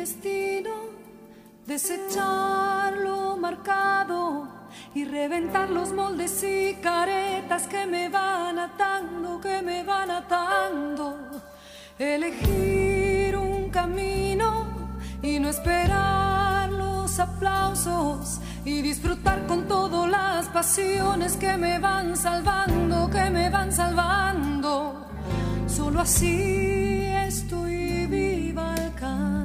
destino, desechar lo marcado y reventar los moldes y caretas que me van atando, que me van atando. Elegir un camino y no esperar los aplausos y disfrutar con todas las pasiones que me van salvando, que me van salvando. Solo así estoy viva al cantar.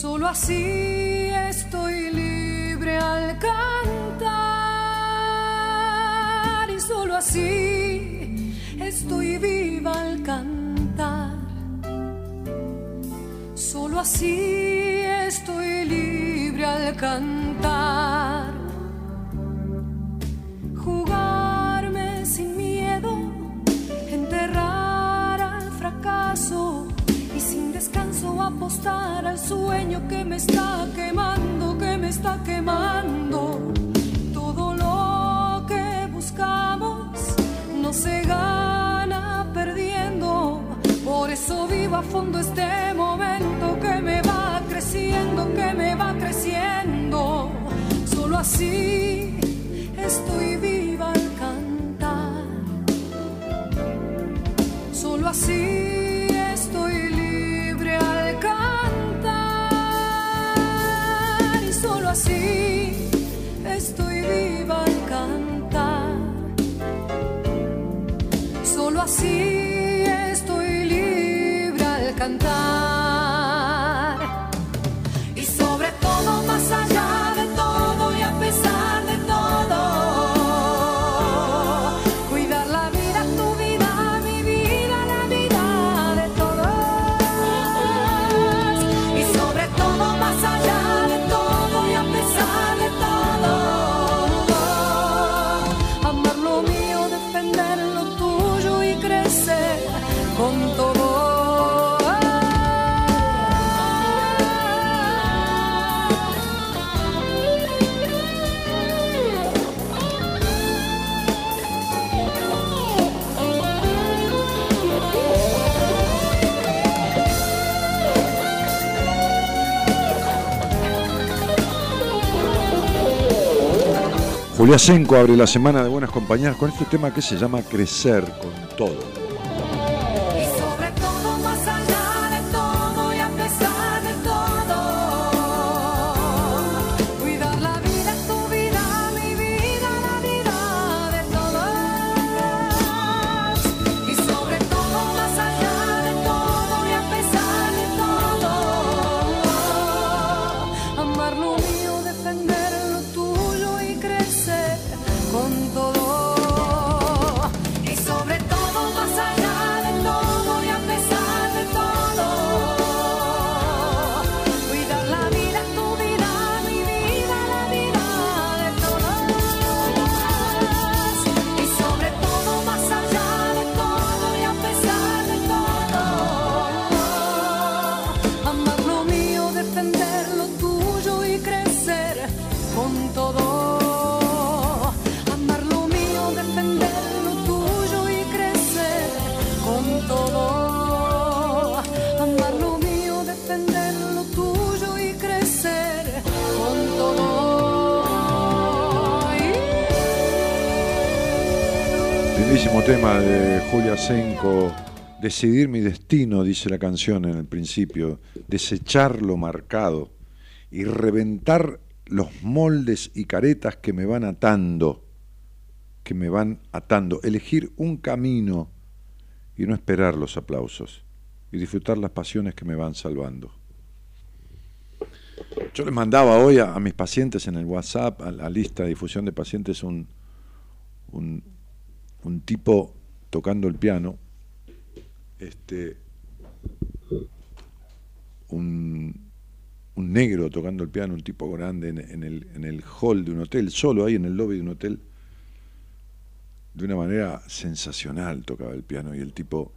Solo así estoy libre al cantar. Y solo así estoy viva al cantar. Solo así estoy libre al cantar. Jugarme sin miedo, enterrar y sin descanso apostar al sueño que me está quemando, que me está quemando. Todo lo que buscamos no se gana perdiendo. Por eso vivo a fondo este momento que me va creciendo, que me va creciendo. Solo así estoy viva al cantar. Solo así Solo Julia Senco abre la semana de Buenas Compañías con este tema que se llama Crecer con todo. Tema de Julia Senko Decidir mi destino, dice la canción en el principio, desechar lo marcado y reventar los moldes y caretas que me van atando, que me van atando, elegir un camino y no esperar los aplausos y disfrutar las pasiones que me van salvando. Yo les mandaba hoy a, mis pacientes en el WhatsApp, a la lista de difusión de pacientes, un, un tipo tocando el piano, este, un, negro tocando el piano, un tipo grande en, el, en el hall de un hotel, solo ahí en el lobby de un hotel, de una manera sensacional tocaba el piano y el tipo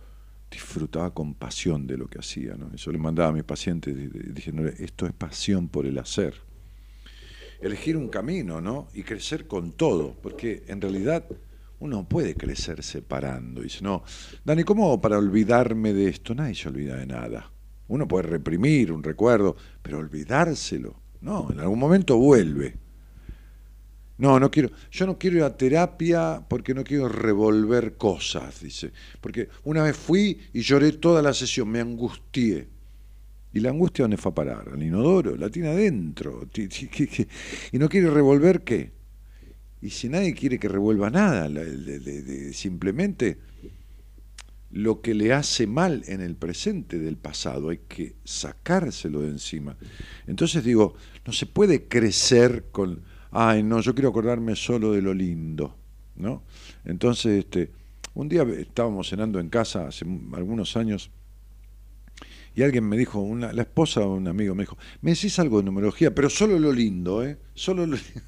disfrutaba con pasión de lo que hacía. ¿no? Eso le mandaba a mis pacientes diciendo, esto es pasión por el hacer. Elegir un camino, ¿no? Y crecer con todo, porque en realidad uno puede crecer separando. Y dice, no, Dani, ¿cómo para olvidarme de esto? Nadie se olvida de nada. Uno puede reprimir un recuerdo, pero olvidárselo. No, en algún momento vuelve. No, no quiero. Yo no quiero ir a terapia porque no quiero revolver cosas, dice. Porque una vez fui y lloré toda la sesión, me angustié. ¿Y la angustia dónde fue a parar? Al inodoro, la tiene adentro. ¿Y no quiere revolver qué? Y si nadie quiere que revuelva nada, simplemente lo que le hace mal en el presente del pasado, hay que sacárselo de encima. Entonces digo, no se puede crecer con ay, no, yo quiero acordarme solo de lo lindo, ¿no? Entonces, este, un día estábamos cenando en casa hace algunos años y alguien me dijo, una, la esposa de un amigo me dijo, me decís algo de numerología, pero solo lo lindo, ¿eh? Solo lo lindo.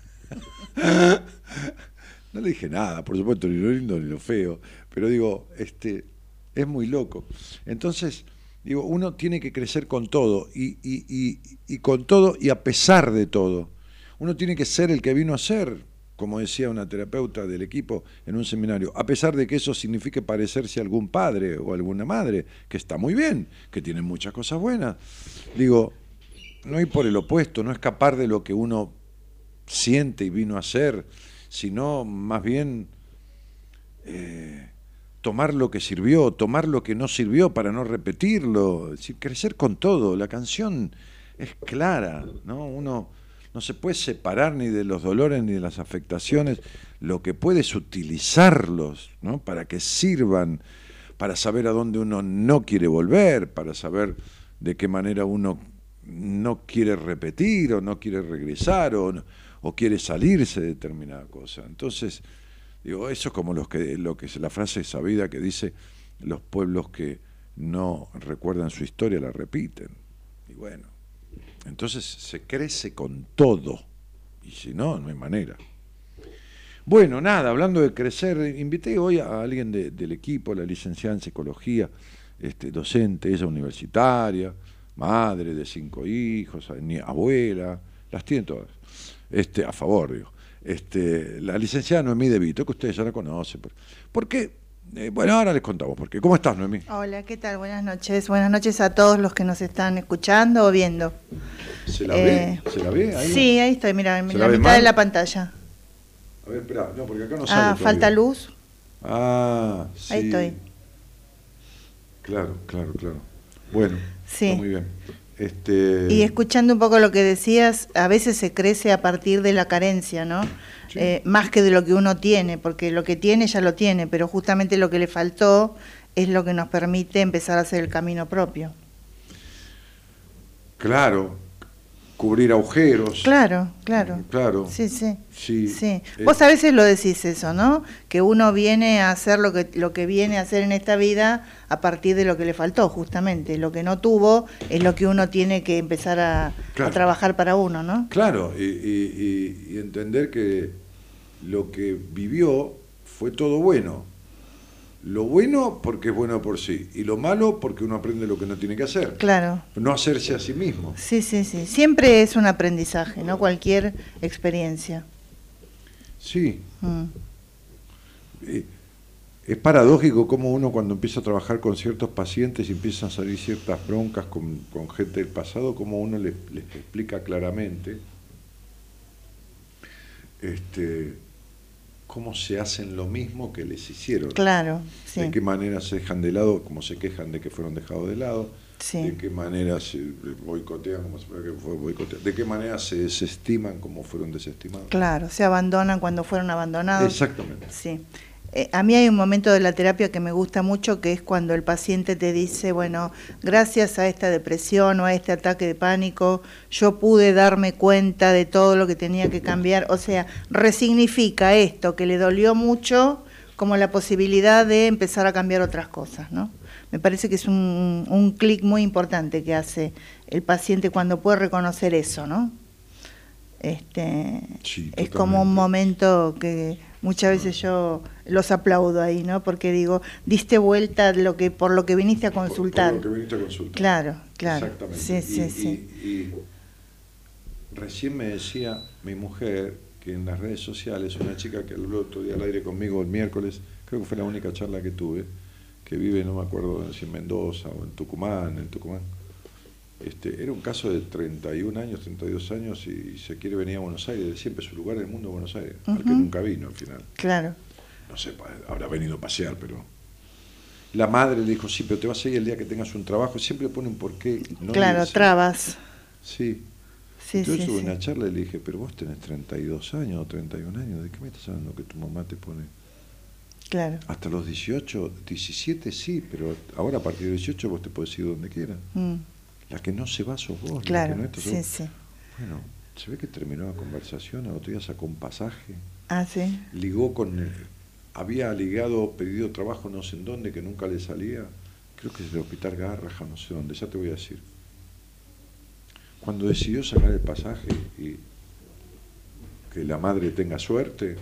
no le dije nada, por supuesto, ni lo lindo ni lo feo, pero digo, este, es muy loco. Entonces, digo, uno tiene que crecer con todo y, y, y, y con todo y a pesar de todo. Uno tiene que ser el que vino a ser, como decía una terapeuta del equipo en un seminario, a pesar de que eso signifique parecerse a algún padre o alguna madre, que está muy bien, que tiene muchas cosas buenas. Digo, no ir por el opuesto, no escapar de lo que uno siente y vino a ser, sino más bien eh, tomar lo que sirvió, tomar lo que no sirvió para no repetirlo, decir, crecer con todo. La canción es clara, ¿no? Uno no se puede separar ni de los dolores ni de las afectaciones, lo que puede es utilizarlos ¿no? para que sirvan, para saber a dónde uno no quiere volver, para saber de qué manera uno no quiere repetir o no quiere regresar o, o quiere salirse de determinada cosa. Entonces, digo, eso es como los que, lo que es la frase sabida que dice, los pueblos que no recuerdan su historia la repiten. Y bueno, entonces se crece con todo. Y si no, no hay manera. Bueno, nada, hablando de crecer, invité hoy a alguien del equipo, la licenciada en psicología, este, docente, ella universitaria, madre de cinco hijos, abuela, las tiene todas, este, a favor, digo. Este, la licenciada Noemí De Vito, que ustedes ya la conocen. ¿Por qué? Eh, bueno, ahora les contamos por qué. ¿Cómo estás, Noemí? Hola, ¿qué tal? Buenas noches. Buenas noches a todos los que nos están escuchando o viendo. ¿Se la ve? Eh, ¿Se la ve? Ahí sí, ahí estoy, mira, en la, mitad de la pantalla. A ver, espera, no, porque acá no sale. Ah, falta luz. Ah, sí. Ahí estoy. Claro, claro, claro. Bueno, sí. muy bien. Este... Y escuchando un poco lo que decías, a veces se crece a partir de la carencia, ¿no? Eh, más que de lo que uno tiene, porque lo que tiene ya lo tiene, pero justamente lo que le faltó es lo que nos permite empezar a hacer el camino propio. Claro, cubrir agujeros. Claro, claro. Claro. Sí, sí. Sí. sí. Eh. Vos a veces lo decís eso, ¿no? Que uno viene a hacer lo que, lo que viene a hacer en esta vida a partir de lo que le faltó, justamente. Lo que no tuvo es lo que uno tiene que empezar a, trabajar para uno, ¿no? Claro, y entender que lo que vivió fue todo bueno. Lo bueno porque es bueno por sí y lo malo porque uno aprende lo que no tiene que hacer. Claro. No hacerse a sí mismo. Sí, sí, sí. Siempre es un aprendizaje, ¿no? Cualquier experiencia. Sí. Mm. Eh, es paradójico cómo uno cuando empieza a trabajar con ciertos pacientes y empiezan a salir ciertas broncas con, gente del pasado, como uno les, les explica claramente este, cómo se hacen lo mismo que les hicieron. Claro, sí. De qué manera se dejan de lado, como se quejan de que fueron dejados de lado. Sí. De qué manera se boicotean, como se que fue boicoteado. De qué manera se desestiman, como fueron desestimados. Claro, se abandonan cuando fueron abandonados. Exactamente. Sí. Eh, a mí hay un momento de la terapia que me gusta mucho, que es cuando el paciente te dice, bueno, gracias a esta depresión o a este ataque de pánico, yo pude darme cuenta de todo lo que tenía que cambiar. O sea, resignifica esto que le dolió mucho como la posibilidad de empezar a cambiar otras cosas, ¿no? Me parece que es un, un clic muy importante que hace el paciente cuando puede reconocer eso, ¿no? Este, Sí, es como un momento que muchas veces yo los aplaudo ahí, ¿no? Porque digo, diste vuelta lo que por lo que viniste a consultar. Por, lo que viniste a consultar. Claro, claro. Exactamente. Sí, sí, y, sí. y- y recién me decía mi mujer que en las redes sociales, una chica que habló otro día al aire conmigo el miércoles, creo que fue la única charla que tuve, que vive, no me acuerdo si en Mendoza o en Tucumán, en Tucumán. Este, era un caso de 31 años, 32 años y se quiere venir a Buenos Aires, siempre su lugar en el mundo es Buenos Aires, al que nunca vino al final Claro. no sé, habrá venido a pasear, pero... La madre le dijo, sí, pero te vas a ir el día que tengas un trabajo, siempre pone un porqué. y No claro, trabas. Sí. Sí, Yo sí, tuve sí. una charla y le dije, pero vos tenés 32 años o 31 años, ¿de qué me estás hablando que tu mamá te pone? Claro. Hasta los 18, 17 sí, pero ahora a partir de 18 vos te podés ir donde quieras. Mm, La que no se va sos vos. la que claro, no sos sí, sí. Bueno, se ve que terminó la conversación, al otro día sacó un pasaje. Ah, sí. ligó con el- había ligado pedido trabajo no sé en dónde que nunca le salía creo que es el hospital Garraja no sé dónde ya te voy a decir cuando decidió sacar el pasaje y que la madre tenga suerte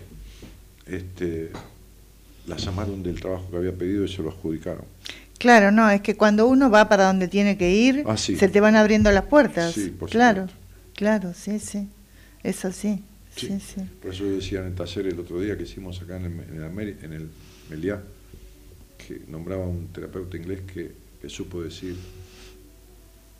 este la llamaron del trabajo que había pedido y se lo adjudicaron Claro, no, es que cuando uno va para donde tiene que ir, Ah, sí. se te van abriendo las puertas. Sí, por claro, supuesto. claro, sí, sí. Es así. Sí, Sí. sí. Por eso yo decía en el taller el otro día que hicimos acá en el, en el, en el Meliá, que nombraba un terapeuta inglés que, que supo decir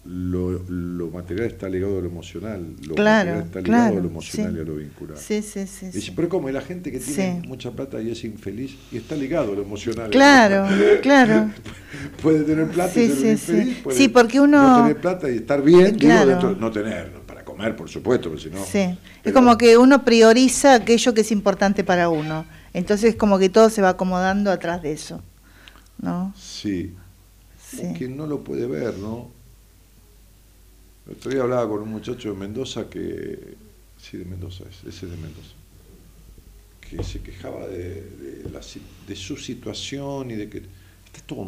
lo, lo material está ligado a lo emocional, lo Claro, material está ligado a claro, lo emocional sí. y a lo vincular. Sí, sí, sí. Y sí. pero ¿cómo? Y la gente que tiene Sí. mucha plata y es infeliz y está ligado a lo emocional. Claro, claro. puede tener plata y ser sí, infeliz. sí. puede Sí, porque uno- No tener plata y estar bien, Claro. digo, dentro- no tener, para comer, por supuesto, porque si no... Sí, es pero- como que uno prioriza aquello que es importante para uno. Entonces como que todo se va acomodando atrás de eso. ¿No? Sí, Sí. que no lo puede ver, ¿no? El otro día hablaba con un muchacho de Mendoza que, sí, de Mendoza, es- ese es de Mendoza, que se quejaba de, de su situación y de que está todo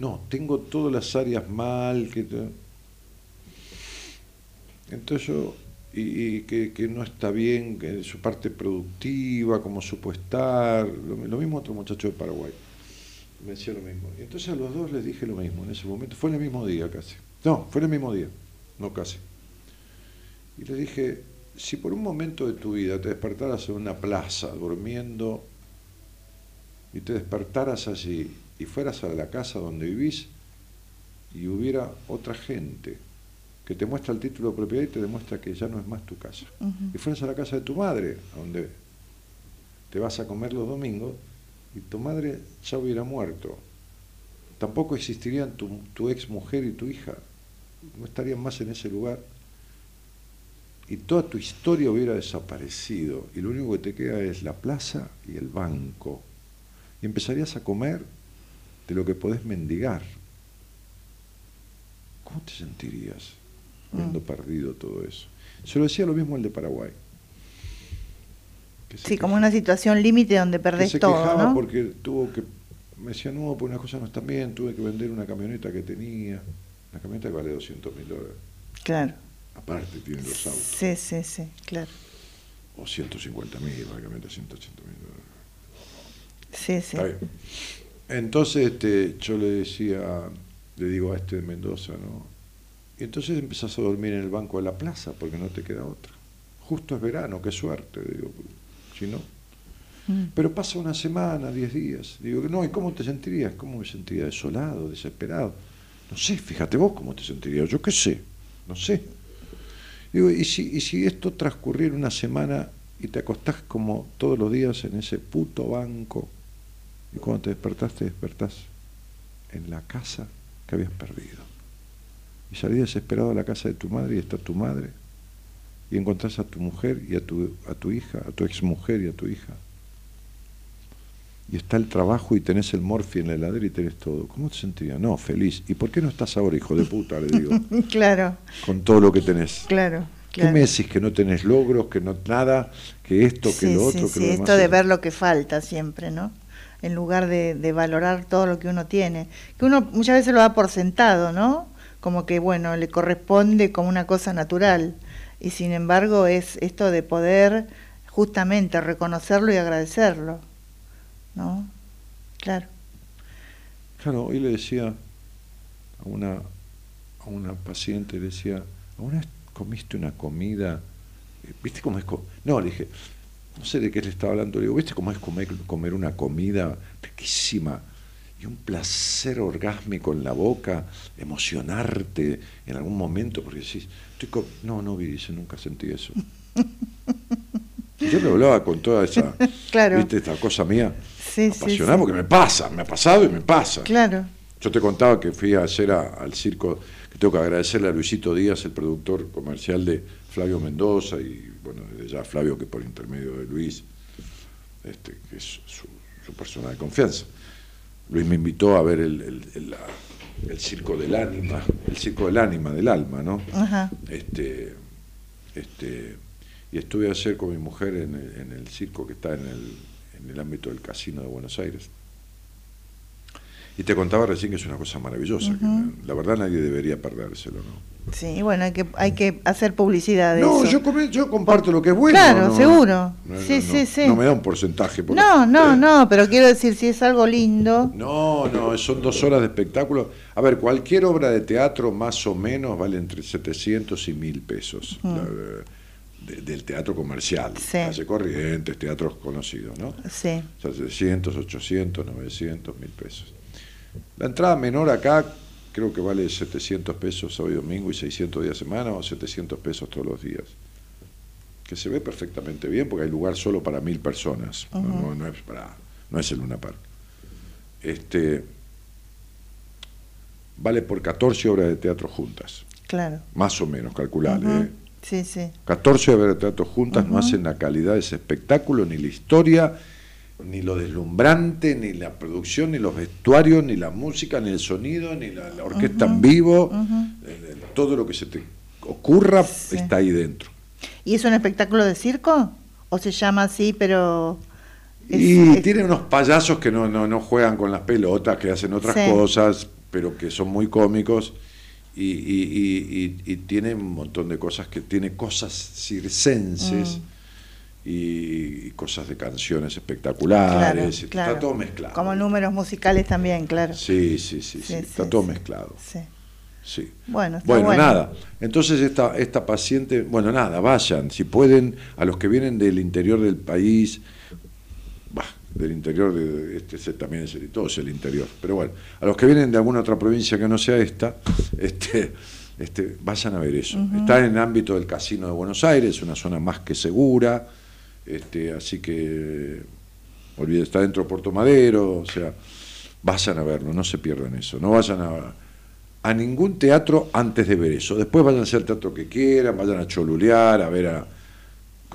no, tengo todas las áreas mal, que entonces yo, y, que, no está bien que su parte productiva, como supo estar, lo, lo mismo otro muchacho de Paraguay me decía lo mismo. Y entonces a los dos les dije lo mismo en ese momento. Fue en el mismo día casi. No, fue en el mismo día, no casi. Y les dije, si por un momento de tu vida te despertaras en una plaza durmiendo y te despertaras allí y fueras a la casa donde vivís y hubiera otra gente que te muestra el título de propiedad y te demuestra que ya no es más tu casa. Y fueras a la casa de tu madre, donde te vas a comer los domingos, y tu madre ya hubiera muerto. Tampoco existirían tu, tu ex mujer y tu hija. No estarían más en ese lugar. Y toda tu historia hubiera desaparecido. Y lo único que te queda es la plaza y el banco. Y empezarías a comer de lo que podés mendigar. ¿Cómo te sentirías habiendo Mm. perdido todo eso? Se lo decía lo mismo el de Paraguay. Sí, como una situación límite donde perdés se todo, quejaba ¿no? porque tuvo que me decía no pues unas cosas no están bien tuve que vender una camioneta que tenía una camioneta vale 200 mil dólares Claro. aparte tiene los autos Sí, sí, sí, claro. o 150 mil la camioneta 180 mil dólares Sí, sí. Está bien. entonces este yo le decía le digo a este de Mendoza no y entonces empezás a dormir en el banco de la plaza porque no te queda otra justo es verano qué suerte digo si no Mm. Pero pasa una semana, diez días. Digo, no, ¿y cómo te sentirías? ¿Cómo me sentiría? Desolado, desesperado. No sé, fíjate vos cómo te sentirías. Yo qué sé, no sé. Digo, ¿y si, y si esto transcurriera una semana y te acostás como todos los días en ese puto banco y cuando te despertás te despertás en la casa que habías perdido. Y salís desesperado a la casa de tu madre y está tu madre y encontrás a tu mujer y a tu, a tu hija, a tu ex mujer y a tu hija. Y está el trabajo y tenés el morfi en la heladera y tenés todo. ¿Cómo te sentirías? No, feliz. ¿Y por qué no estás ahora, hijo de puta? Le digo. claro. Con todo lo que tenés. Claro. ¿Qué me decís? Que no tenés logros, que no nada, que esto, que lo otro, que lo demás. Esto de ver lo que falta siempre, ¿no? En lugar de, de, valorar todo lo que uno tiene. Que uno muchas veces lo da por sentado, ¿no? Como que, bueno, le corresponde como una cosa natural. Y sin embargo es esto de poder justamente reconocerlo y agradecerlo, ¿no? Claro. Claro, hoy le decía a una, a una paciente, le decía, ¿alguna vez comiste una comida? ¿Viste cómo es? No, le dije, no sé de qué le estaba hablando, le digo, ¿viste cómo es comer, comer una comida riquísima? y un placer orgásmico en la boca, emocionarte en algún momento, porque decís, estoy no, no vi, dice, nunca sentí eso. yo le hablaba con toda esa, ¿viste? esta cosa mía, sí, apasionada, porque me pasa, me ha pasado y me pasa. Claro. Yo te contaba que fui a hacer al circo, que tengo que agradecerle a Luisito Díaz, el productor comercial de Flavio Mendoza, y bueno, ya Flavio que por intermedio de Luis, este, que es su, su persona de confianza. Luis me invitó a ver el, el, circo del ánima, el circo del ánima, del alma, ¿no? Este, este, y estuve ayer con mi mujer en el, en el circo que está en el, en el ámbito del casino de Buenos Aires. Y te contaba recién que es una cosa maravillosa, que la verdad nadie debería perdérselo, ¿no? Sí, bueno, hay que, hay que hacer publicidad de no, eso. Yo, yo comparto lo que es bueno. Claro, seguro. sí, sí, sí. No me da un porcentaje. Por no, no, no, pero quiero decir, si es algo lindo. No, no, son dos horas de espectáculo. A ver, cualquier obra de teatro más o menos vale entre 700 y 1000 pesos. Del teatro comercial, sí. calle Corrientes, teatros conocidos, ¿no? Sí. O sea, 700, 800, 900, 1000 pesos. La entrada menor acá creo que vale 700 pesos sábado y domingo y 600 días a semana o 700 pesos todos los días. Que se ve perfectamente bien porque hay lugar solo para mil personas, no, es para, no es el Luna Park. Este, vale por 14 obras de teatro juntas. Claro. Más o menos, calculable. ¿eh? Sí, sí. 14 obras de teatro juntas no hacen la calidad de ese espectáculo, ni la historia, ni lo deslumbrante, ni la producción, ni los vestuarios, ni la música, ni el sonido, ni la, orquesta en vivo, todo lo que se te ocurra está ahí dentro. ¿Y es un espectáculo de circo? ¿O se llama así, pero...? y tiene unos payasos que no, no, juegan con las pelotas, que hacen otras cosas, pero que son muy cómicos. Y, y, tiene un montón de cosas que tiene cosas circenses. Mm y, cosas de canciones espectaculares, está todo mezclado. Como números musicales también, claro. Sí, sí, sí, sí, está todo mezclado. Sí. Sí. Bueno, bueno, nada. Entonces esta, esta paciente, bueno, nada, vayan, si pueden, a los que vienen del interior del país, del interior de este también es el, todo es el interior, pero bueno, a los que vienen de alguna otra provincia que no sea esta, este, este, vayan a ver eso. Está en el ámbito del Casino de Buenos Aires, una zona más que segura, este, así que, olvide, está dentro de Puerto Madero, o sea, vayan a verlo, no se pierdan eso, no vayan a, a ningún teatro antes de ver eso. Después vayan a hacer el teatro que quieran, vayan a cholulear, a ver a,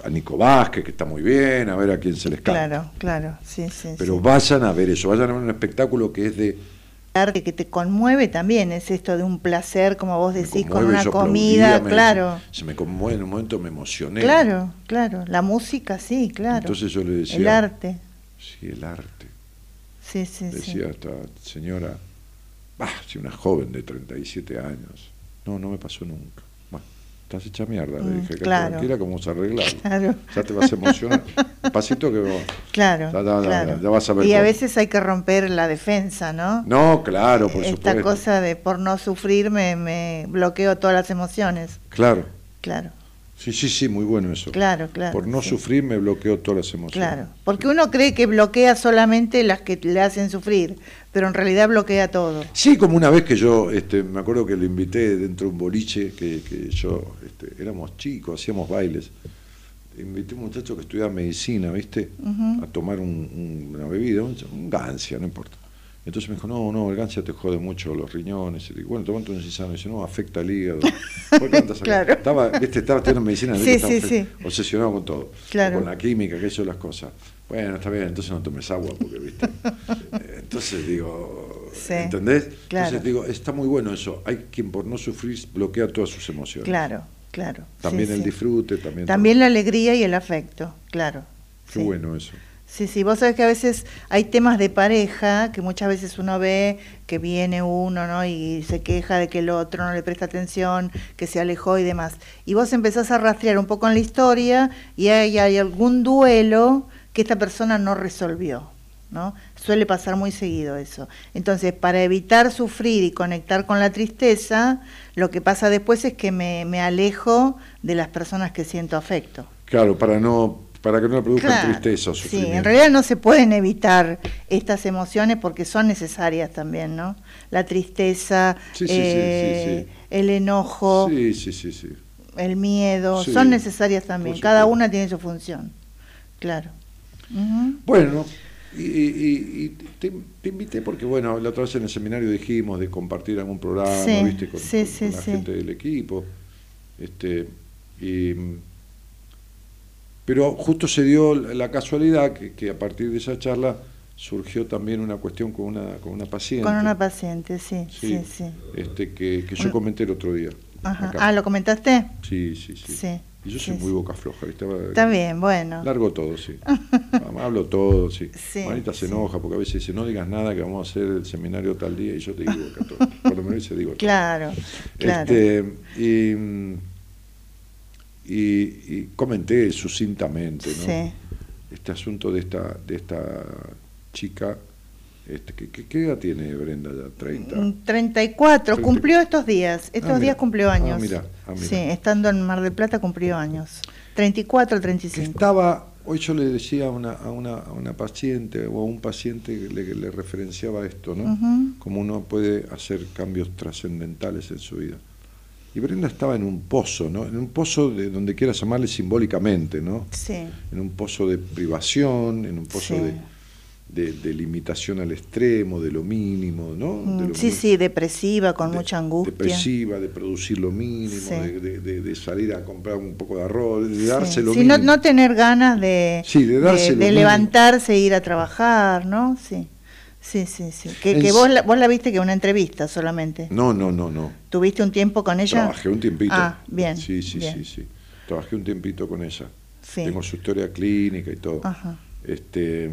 a Nico Vázquez, que está muy bien, a ver a quién se les cae. Claro, claro, sí, sí. Pero vayan a ver eso, vayan a ver un espectáculo que es de que te conmueve también es esto de un placer, como vos decís, con una comida, claro. Se me conmueve en un momento, me emocioné. Claro, claro, la música sí, claro. Entonces yo le decía... El arte. Sí, el arte. Sí, sí, decía esta señora, bah, si una joven de 37 años, no, no me pasó nunca estás hecha mierda, le mm, dije, que tranquila como se arreglar. Ya te vas a emocionar. Pasito que vos, claro, ya, vas a ver. Y a veces hay que romper la defensa, ¿no? No, claro, por Esta supuesto. Esta cosa de por no sufrir me, me bloqueo todas las emociones. Claro. Claro. Sí, sí, sí, muy bueno eso. Claro, claro. Por no sufrir me bloqueo todas las emociones. Claro, porque uno cree que bloquea solamente las que le hacen sufrir, pero en realidad bloquea todo. Sí, como una vez que yo, este, me acuerdo que lo invité dentro de un boliche, que, que yo, este, éramos chicos, hacíamos bailes, invité a un muchacho que estudiaba medicina, ¿viste? A tomar un- un- una bebida, un, un gancia, no importa. Entonces me dijo, no, no, el gancia te jode mucho los riñones. Y digo, bueno, tomate un cisano. Y dice, no, afecta al hígado. ¿Por qué andas? Claro. Estaba, ¿viste? Estaba estudiando medicina, Sí, sí, obsesionado con todo. Claro. Con la química, que eso, las cosas. Bueno, está bien, entonces no tomes agua, porque, ¿viste? Entonces digo, ¿entendés? claro. Entonces digo, está muy bueno eso. Hay quien por no sufrir bloquea todas sus emociones. Claro, claro. También el disfrute, también. También la alegría y el afecto, claro. Qué bueno eso. Sí, sí, vos sabés que a veces hay temas de pareja que muchas veces uno ve que viene uno, ¿no? Y se queja de que el otro no le presta atención, que se alejó y demás. Y vos empezás a rastrear un poco en la historia y hay, hay algún duelo que esta persona no resolvió, ¿no? Suele pasar muy seguido eso. Entonces, para evitar sufrir y conectar con la tristeza, lo que pasa después es que me, me alejo de las personas que siento afecto. Claro, para no para que no le produzcan Claro, tristeza o Sí, en realidad no se pueden evitar estas emociones porque son necesarias también, ¿no? La tristeza, Sí, sí, sí, eh, sí, el enojo, el miedo, son necesarias también. Cada una tiene su función. Claro. Bueno, y, y- y- y te, te invité porque, bueno, la otra vez en el seminario dijimos de compartir algún programa, ¿viste? Con, la gente del equipo. Este, y, pero justo se dio la casualidad que, que a partir de esa charla surgió también una cuestión con una, con una paciente. Con una paciente, sí, sí, sí. Este, que, que yo comenté el otro día. Ajá. Ah, ¿lo comentaste? Sí, sí, sí. Sí, Y yo sí, soy muy boca floja, ¿viste? Está bien, bueno. Largo todo, sí. Hablo todo, sí. Marita se enoja porque a veces dice, no digas nada que vamos a hacer el seminario tal día y yo te digo acá todo. Cuando me dice, digo todo. Claro, claro. Este, y, y, y comenté sucintamente, ¿no? Sí. Este asunto de esta, de esta chica, este, ¿qué edad tiene Brenda ya? ¿30? Mm, 34, Treinta- cumplió estos días, estos Ah, mira. días cumplió Ah, años. mira, ah, mira. Sí, estando en Mar del Plata cumplió años. 34 o que 35. estaba, hoy yo le decía a una, a una, a una paciente o a un paciente que le, le referenciaba esto, ¿no? Como uno puede hacer cambios trascendentales en su vida. Y Brenda estaba en un pozo, ¿no? En un pozo de donde quieras llamarle simbólicamente, ¿no? Sí, En un pozo de privación, en un pozo Sí. de, de, de limitación al extremo, de lo mínimo, ¿no? Mm, De lo sí, sí, depresiva, con mucha angustia. Depresiva, de producir lo mínimo, Sí. de, salir a comprar un poco de arroz, de darse lo Sí, mínimo. no, no tener ganas de, Sí, de darse lo levantarse e ir a trabajar, ¿no? Sí, sí, sí. sí. Que, En que s- vos, la, vos la viste que una entrevista solamente. No, no, no, no. ¿Tuviste un tiempo con ella? Trabajé un tiempito. Ah, bien. Sí, sí, bien. sí, sí. Trabajé un tiempito con ella. Sí. Tengo su historia clínica y todo. Ajá. Este,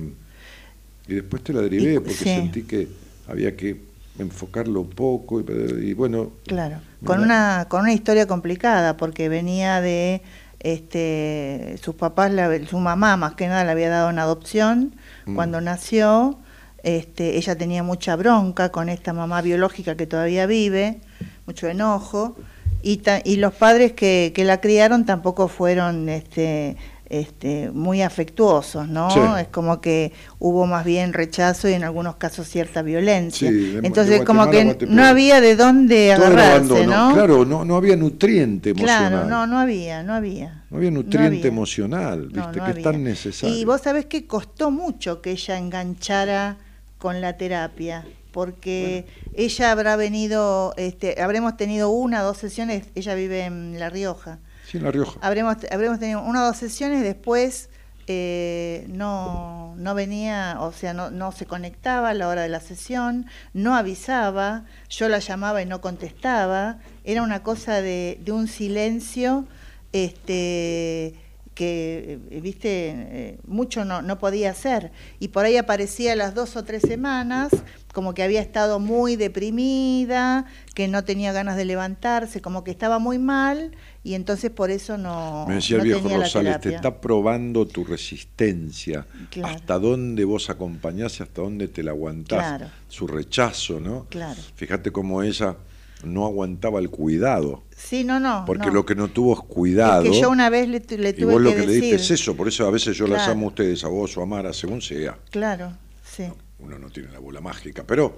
y después te la derivé Y- porque sí. sentí que había que enfocarlo poco y, y bueno, Claro, con una, con una historia complicada, porque venía de este sus papás, la- su mamá más que nada le había dado una adopción Mm. cuando nació, este, ella tenía mucha bronca con esta mamá biológica que todavía vive, mucho enojo, y, ta- y los padres que, que la criaron tampoco fueron este, este, muy afectuosos, ¿no? Sí. Es como que hubo más bien rechazo y en algunos casos cierta violencia. Sí, de- de Entonces como que no había de dónde agarrarse. ¿no? Claro, no, no había nutriente emocional. Claro, no, no había, no había. No había nutriente había. emocional, viste, no que es tan necesario. Y vos sabés que costó mucho que ella enganchara con la terapia, porque ella habrá venido, este, habremos tenido una o dos sesiones, ella vive en La Rioja, Sí, en La Rioja. habremos, habremos tenido una o dos sesiones, después eh, no, no venía, o sea, no, no se conectaba a la hora de la sesión, no avisaba, yo la llamaba y no contestaba, era una cosa de, de un silencio este que, eh, viste, eh, mucho no, no podía hacer. Y por ahí aparecía las dos o tres semanas, como que había estado muy deprimida, que no tenía ganas de levantarse, como que estaba muy mal, y entonces por eso no, Me decía no el viejo Rosales, te está probando tu resistencia, Claro. hasta dónde vos acompañás y hasta dónde te la aguantás, Claro. su rechazo, ¿no? Claro. Fíjate cómo ella no aguantaba el cuidado, Sí, no, no. porque no. lo que no tuvo es cuidado. Es que yo una vez le, le y tuve vos lo que que le diste es eso, por eso a veces yo las amo a ustedes, a vos o a Mara, según sea. Claro, sí. Uno no tiene la bola mágica, pero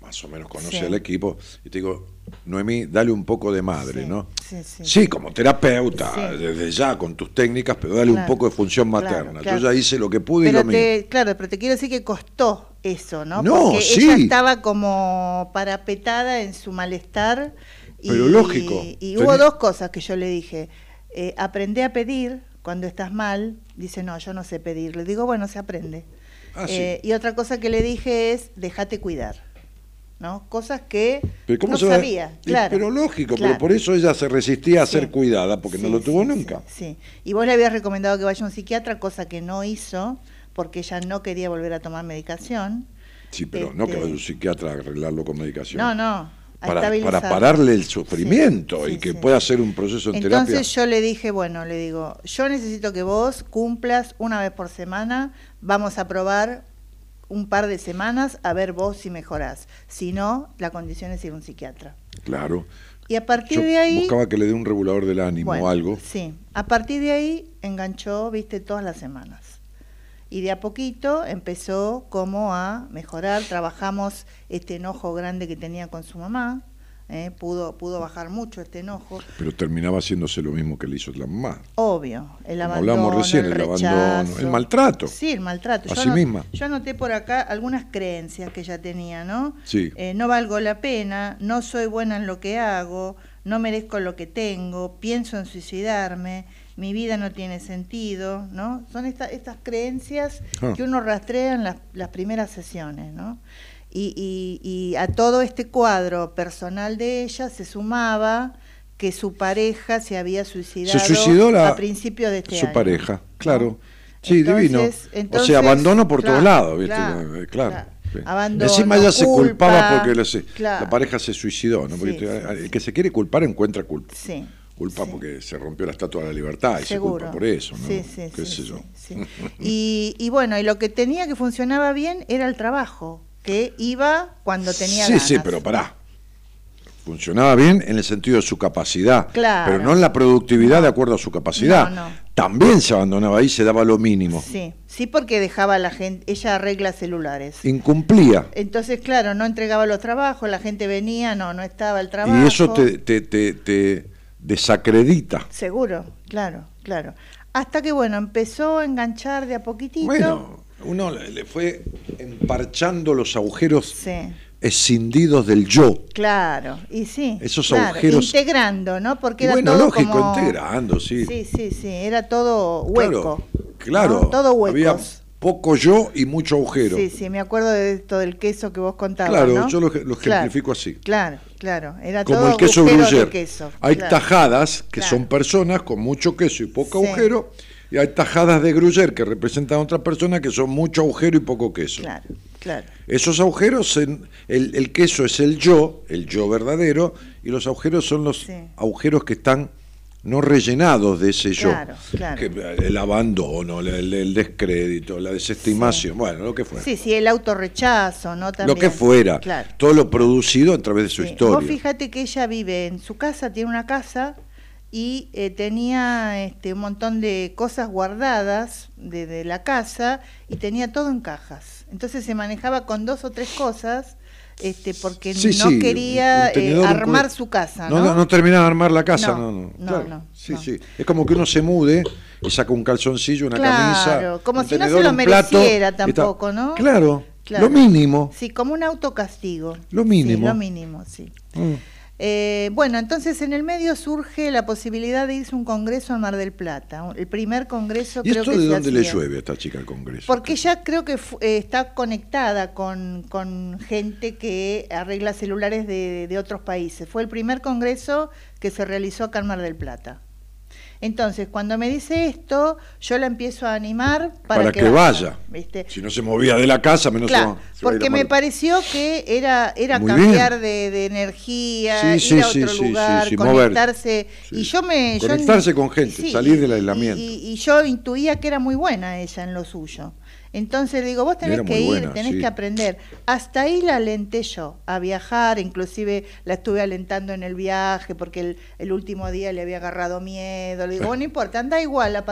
más o menos conoce Sí. al equipo, y te digo, Noemí, dale un poco de madre, Sí, ¿no? sí, sí. Sí, como terapeuta, desde ya con tus técnicas, pero dale un poco de función materna. claro. Yo ya hice lo que pude y lo te, claro, pero te quiero decir que costó eso, ¿no? No, Porque sí. ella estaba como parapetada en su malestar. Y, Pero lógico. Y hubo dos cosas que yo le dije. Eh, aprende a pedir cuando estás mal. Dice, no, yo no sé pedir. Le digo, bueno, se aprende. Ah, sí. Eh, y otra cosa que le dije es, déjate cuidar. ¿No? Cosas que Pero ¿cómo no sabía. Claro, Pero lógico, claro. pero por eso ella se resistía a Sí. ser cuidada, porque no lo tuvo sí, nunca. Sí, sí. Y vos le habías recomendado que vaya a un psiquiatra, cosa que no hizo, porque ella no quería volver a tomar medicación. Sí, pero no que Este- vaya un psiquiatra a arreglarlo con medicación. No, no. Para, pararle el sufrimiento Sí, y sí, que sí. pueda hacer un proceso en terapia. Entonces yo le dije, bueno, le digo, yo necesito que vos cumplas una vez por semana, vamos a probar un par de semanas a ver vos si mejorás. Si no, la condición es ir a un psiquiatra. Claro. Y a partir Yo de ahí... buscaba que le dé un regulador del ánimo Bueno, o algo. Sí, a partir de ahí enganchó, viste, todas las semanas. Y de a poquito empezó como a mejorar, trabajamos este enojo grande que tenía con su mamá, ¿eh? pudo, pudo bajar mucho este enojo, Pero terminaba haciéndose lo mismo que le hizo la mamá. obvio, el Como abandono, hablamos recién, el abandono, el maltrato. Sí, el maltrato. A Yo sí misma. Yo anoté por acá algunas creencias que ella tenía, ¿no? Sí. Eh, no valgo la pena, no soy buena en lo que hago, no merezco lo que tengo, pienso en suicidarme, mi vida no tiene sentido, ¿no? Son esta- estas creencias Ah. que uno rastrea en las, las primeras sesiones, ¿no? Y, y- y a todo este cuadro personal de ella se sumaba que su pareja se había suicidado Se suicidó la, a principios de este su año, pareja, ¿no? claro. Sí, Entonces- divino. o sea, abandono por claro, todos lados, ¿viste? claro, Eh, claro. claro. Abandono, Encima ella se culpa, culpaba porque la, pareja se suicidó, ¿no? Porque Sí, el sí. que se quiere culpar encuentra culpa. Sí. Culpa sí. porque se rompió la estatua de la libertad y se Seguro. culpa por eso, ¿no? Sí, sí. Y, y bueno, y lo que tenía que funcionaba bien era el trabajo, que iba cuando tenía sí, ganas. sí, pero pará. Funcionaba bien en el sentido de su capacidad, Claro. pero no en la productividad de acuerdo a su capacidad. No, no. También se abandonaba ahí, se daba lo mínimo. Sí, sí, porque dejaba a la gente, ella arregla celulares. Incumplía. Entonces, claro, no entregaba los trabajos, la gente venía, no, no estaba el trabajo. Y eso te, te, te, te desacredita. Seguro, claro, claro. Hasta que, bueno, empezó a enganchar de a poquitito. Bueno, uno le fue emparchando los agujeros Sí. escindidos del yo. Claro, y sí. Esos claro, agujeros- Integrando, ¿no? Porque era bueno, todo lógico, como- integrando, sí. Sí, sí, sí, era todo hueco. Claro, claro. ¿no? Todo huecos. Había poco yo y mucho agujero. Sí, sí, me acuerdo de esto del queso que vos contabas, Claro, ¿no? yo lo, lo Claro, ejemplifico así. Claro, claro, era Como todo el queso queso, Hay claro. tajadas que Claro. son personas con mucho queso y poco Sí. agujero, y hay tajadas de gruyere que representan a otra persona que son mucho agujero y poco queso. Claro, claro. Esos agujeros, en- el, el queso es el yo, el yo verdadero, y los agujeros son los Sí. agujeros que están no rellenados de ese yo. Claro. Que, eh, el abandono, el, descrédito, la desestimación, bueno, lo que fuera. Sí, sí, el autorrechazo, ¿no? lo También. que fuera. Claro. Todo lo producido a través de su Sí. historia. Vos fíjate que ella vive en su casa, tiene una casa y eh, tenía este, un montón de cosas guardadas de, de la casa y tenía todo en cajas. Entonces se manejaba con dos o tres cosas este, porque Sí, no sí, quería eh, armar su casa. No, No, no, no terminaba de armar la casa, No, no, no. claro. sí, sí. Es como que uno se mude y saca un calzoncillo, una Claro, camisa. como un si no se lo plato, mereciera está- tampoco, ¿no? Claro, Claro. lo mínimo. Sí, como un autocastigo. Lo mínimo. Lo mínimo, sí. Mm. Eh, bueno, entonces en el medio surge la posibilidad de irse a un congreso en Mar del Plata. El primer congreso ¿Y creo esto que de dónde le llueve a esta chica al Congreso? Porque ella creo que eh, está conectada con, con gente que arregla celulares de, de otros países. Fue el primer congreso que se realizó acá en Mar del Plata. Entonces, cuando me dice esto, yo la empiezo a animar para, Para que vaya. ¿viste? Si no se movía de la casa, menos se Claro, va- se va a ir porque a me pareció que era, era Muy cambiar de, de energía, Sí, ir sí, a otro sí, lugar, conectarse. Y yo me. yo- Conectarse con gente, salir del aislamiento. Y, y yo intuía que era muy buena ella en lo suyo. Entonces le digo, vos tenés que ir, buena, tenés sí. que aprender. Hasta ahí la alenté yo, a viajar, inclusive la estuve alentando en el viaje, porque el, el último día le había agarrado miedo. Le digo, bueno, no importa, anda igual. A,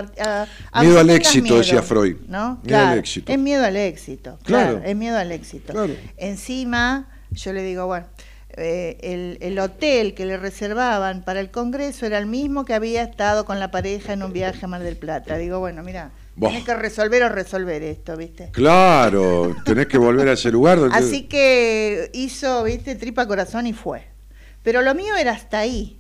a- Miedo al éxito, miedo, decía Freud. ¿no? Miedo al éxito. Es miedo al éxito, claro, Claro. es miedo al éxito. Claro. Encima, yo le digo, bueno, eh, el, el hotel que le reservaban para el Congreso era el mismo que había estado con la pareja en un viaje a Mar del Plata. Digo, bueno, mira, Tenés que resolver o resolver esto, ¿viste? Claro, tenés que volver a ese lugar. donde- Así que hizo, viste, tripa corazón y fue. Pero lo mío era hasta ahí,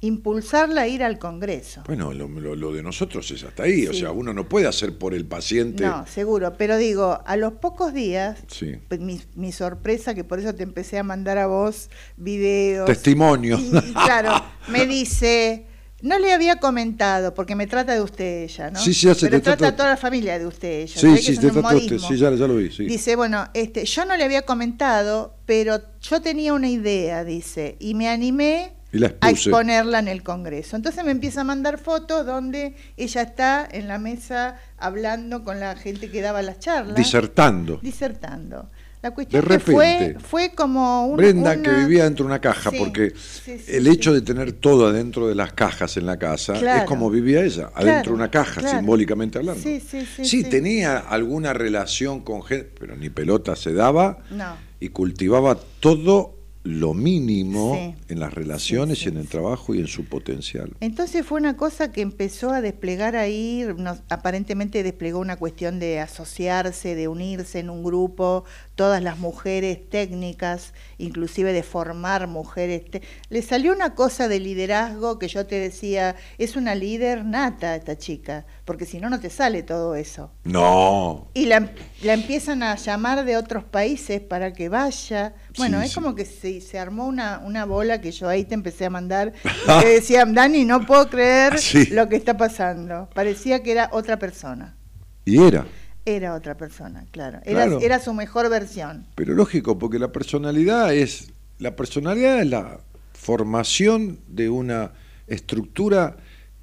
impulsarla a ir al Congreso. Bueno, lo, lo- lo de nosotros es hasta ahí. O sea, uno no puede hacer por el paciente. No, seguro, pero digo, a los pocos días, Sí. pues, mi, mi sorpresa, que por eso te empecé a mandar a vos videos. Testimonio. Y, y claro, me dice, no le había comentado, porque me trata de usted ella, ¿no? Sí, sí, hace- Pero te trata trata- a toda la familia de usted ella. Sí, sí, te un trató usted. Sí, ya, ya lo vi. Sí. Dice, bueno, este, yo no le había comentado, pero yo tenía una idea, dice, y me animé Y a exponerla en el Congreso. Entonces me empieza a mandar fotos donde ella está en la mesa hablando con la gente que daba las charlas. Disertando. disertando. La cuestión De que fue, repente. fue como un, Brenda una- que vivía dentro de una caja, Sí, porque sí, sí, el hecho de tener todo adentro de las cajas en la casa es como vivía ella, adentro Claro, de una caja, claro. simbólicamente hablando. Sí, sí, sí, Sí, sí. tenía alguna relación con gente, pero ni pelota se daba No. y cultivaba todo lo mínimo Sí. en las relaciones Sí, y en el trabajo y en su potencial. Entonces fue una cosa que empezó a desplegar ahí, nos- aparentemente desplegó una cuestión de asociarse, de unirse en un grupo, todas las mujeres técnicas, inclusive de formar mujeres. te- Le salió una cosa de liderazgo que yo te decía, es una líder nata esta chica, porque si no, no te sale todo eso. No, Y la, la empiezan a llamar de otros países para que vaya. Bueno, Sí, es sí. como que se, se armó una, una bola que yo ahí te empecé a mandar. Y te decía, Dani, no puedo creer Sí. lo que está pasando. Parecía que era otra persona. y era. Era otra persona, claro. Era, Claro. era su mejor versión. Pero lógico, porque la personalidad es la personalidad es la formación de una estructura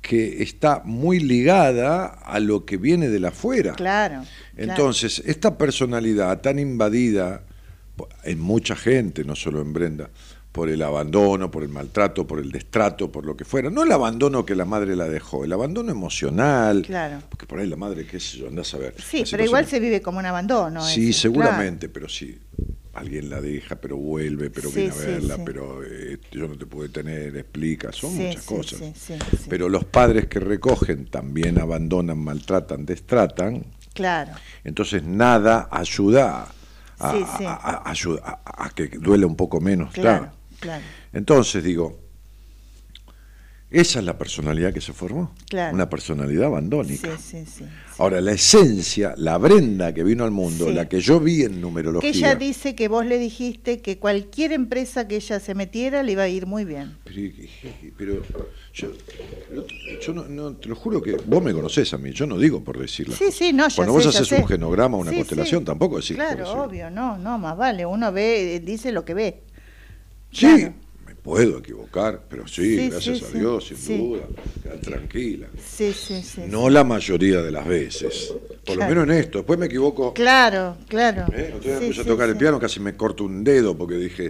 que está muy ligada a lo que viene de la afuera. Claro. Entonces, esta personalidad tan invadida en mucha gente, no solo en Brenda, por el abandono, por el maltrato, por el destrato, por lo que fuera. No el abandono que la madre la dejó, el abandono emocional. Claro. Porque por ahí la madre, qué sé yo, andás a ver. Sí, pero igual se vive como un abandono. Sí, eso, seguramente, pero sí. Alguien la deja, pero vuelve, pero Sí, viene a verla, sí. pero eh, yo no te pude tener, explica, son muchas cosas. Pero los padres que recogen también abandonan, maltratan, destratan, Claro. entonces nada ayuda a, a- a- ayuda a- a que duele un poco menos. Claro. claro. Entonces digo, esa es la personalidad que se formó, Claro. una personalidad abandónica. Sí, sí, sí. Ahora, la esencia, la Brenda que vino al mundo, la que yo vi en Que numerología. ella dice que vos le dijiste que cualquier empresa que ella se metiera le iba a ir muy bien. Pero, pero yo, yo no, no- te lo juro que vos me conocés a mí, yo no digo por decirlo. Sí, sí, no, Cuando sé, vos haces un genograma, una constelación, tampoco decís Claro, obvio, no, no, más vale, uno ve, dice lo que ve. Sí, Claro. Puedo equivocar, pero sí, Sí, gracias sí, a sí, Dios, sin duda, tranquila. Sí, sí, sí. No la mayoría de las veces, por lo menos en esto. Después me equivoco. Claro, claro. ¿eh? Me puse a tocar el piano, casi me corto un dedo porque dije,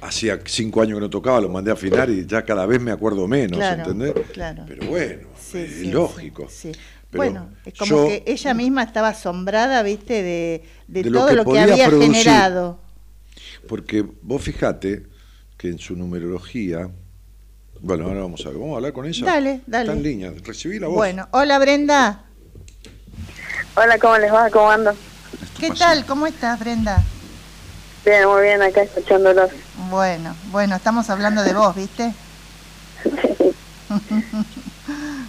hacía cinco años que no tocaba, lo mandé a afinar y ya cada vez me acuerdo menos, Claro, ¿entendés? claro. Pero bueno, es sí, lógico. sí, sí. Pero Bueno, es como yo- que ella misma estaba asombrada, viste, de, de De lo todo que lo que había producir. generado. Porque vos fijate que en su numerología. Bueno, ahora vamos a ver. ¿Vamos a hablar con ella? Dale, dale. Está en línea. Recibí la voz. Bueno, hola Brenda. Hola, ¿cómo les va? ¿Cómo andan? ¿Qué tal? ¿Cómo estás, Brenda? Bien, muy bien, acá escuchándolos. Bueno, bueno, estamos hablando de vos, ¿viste?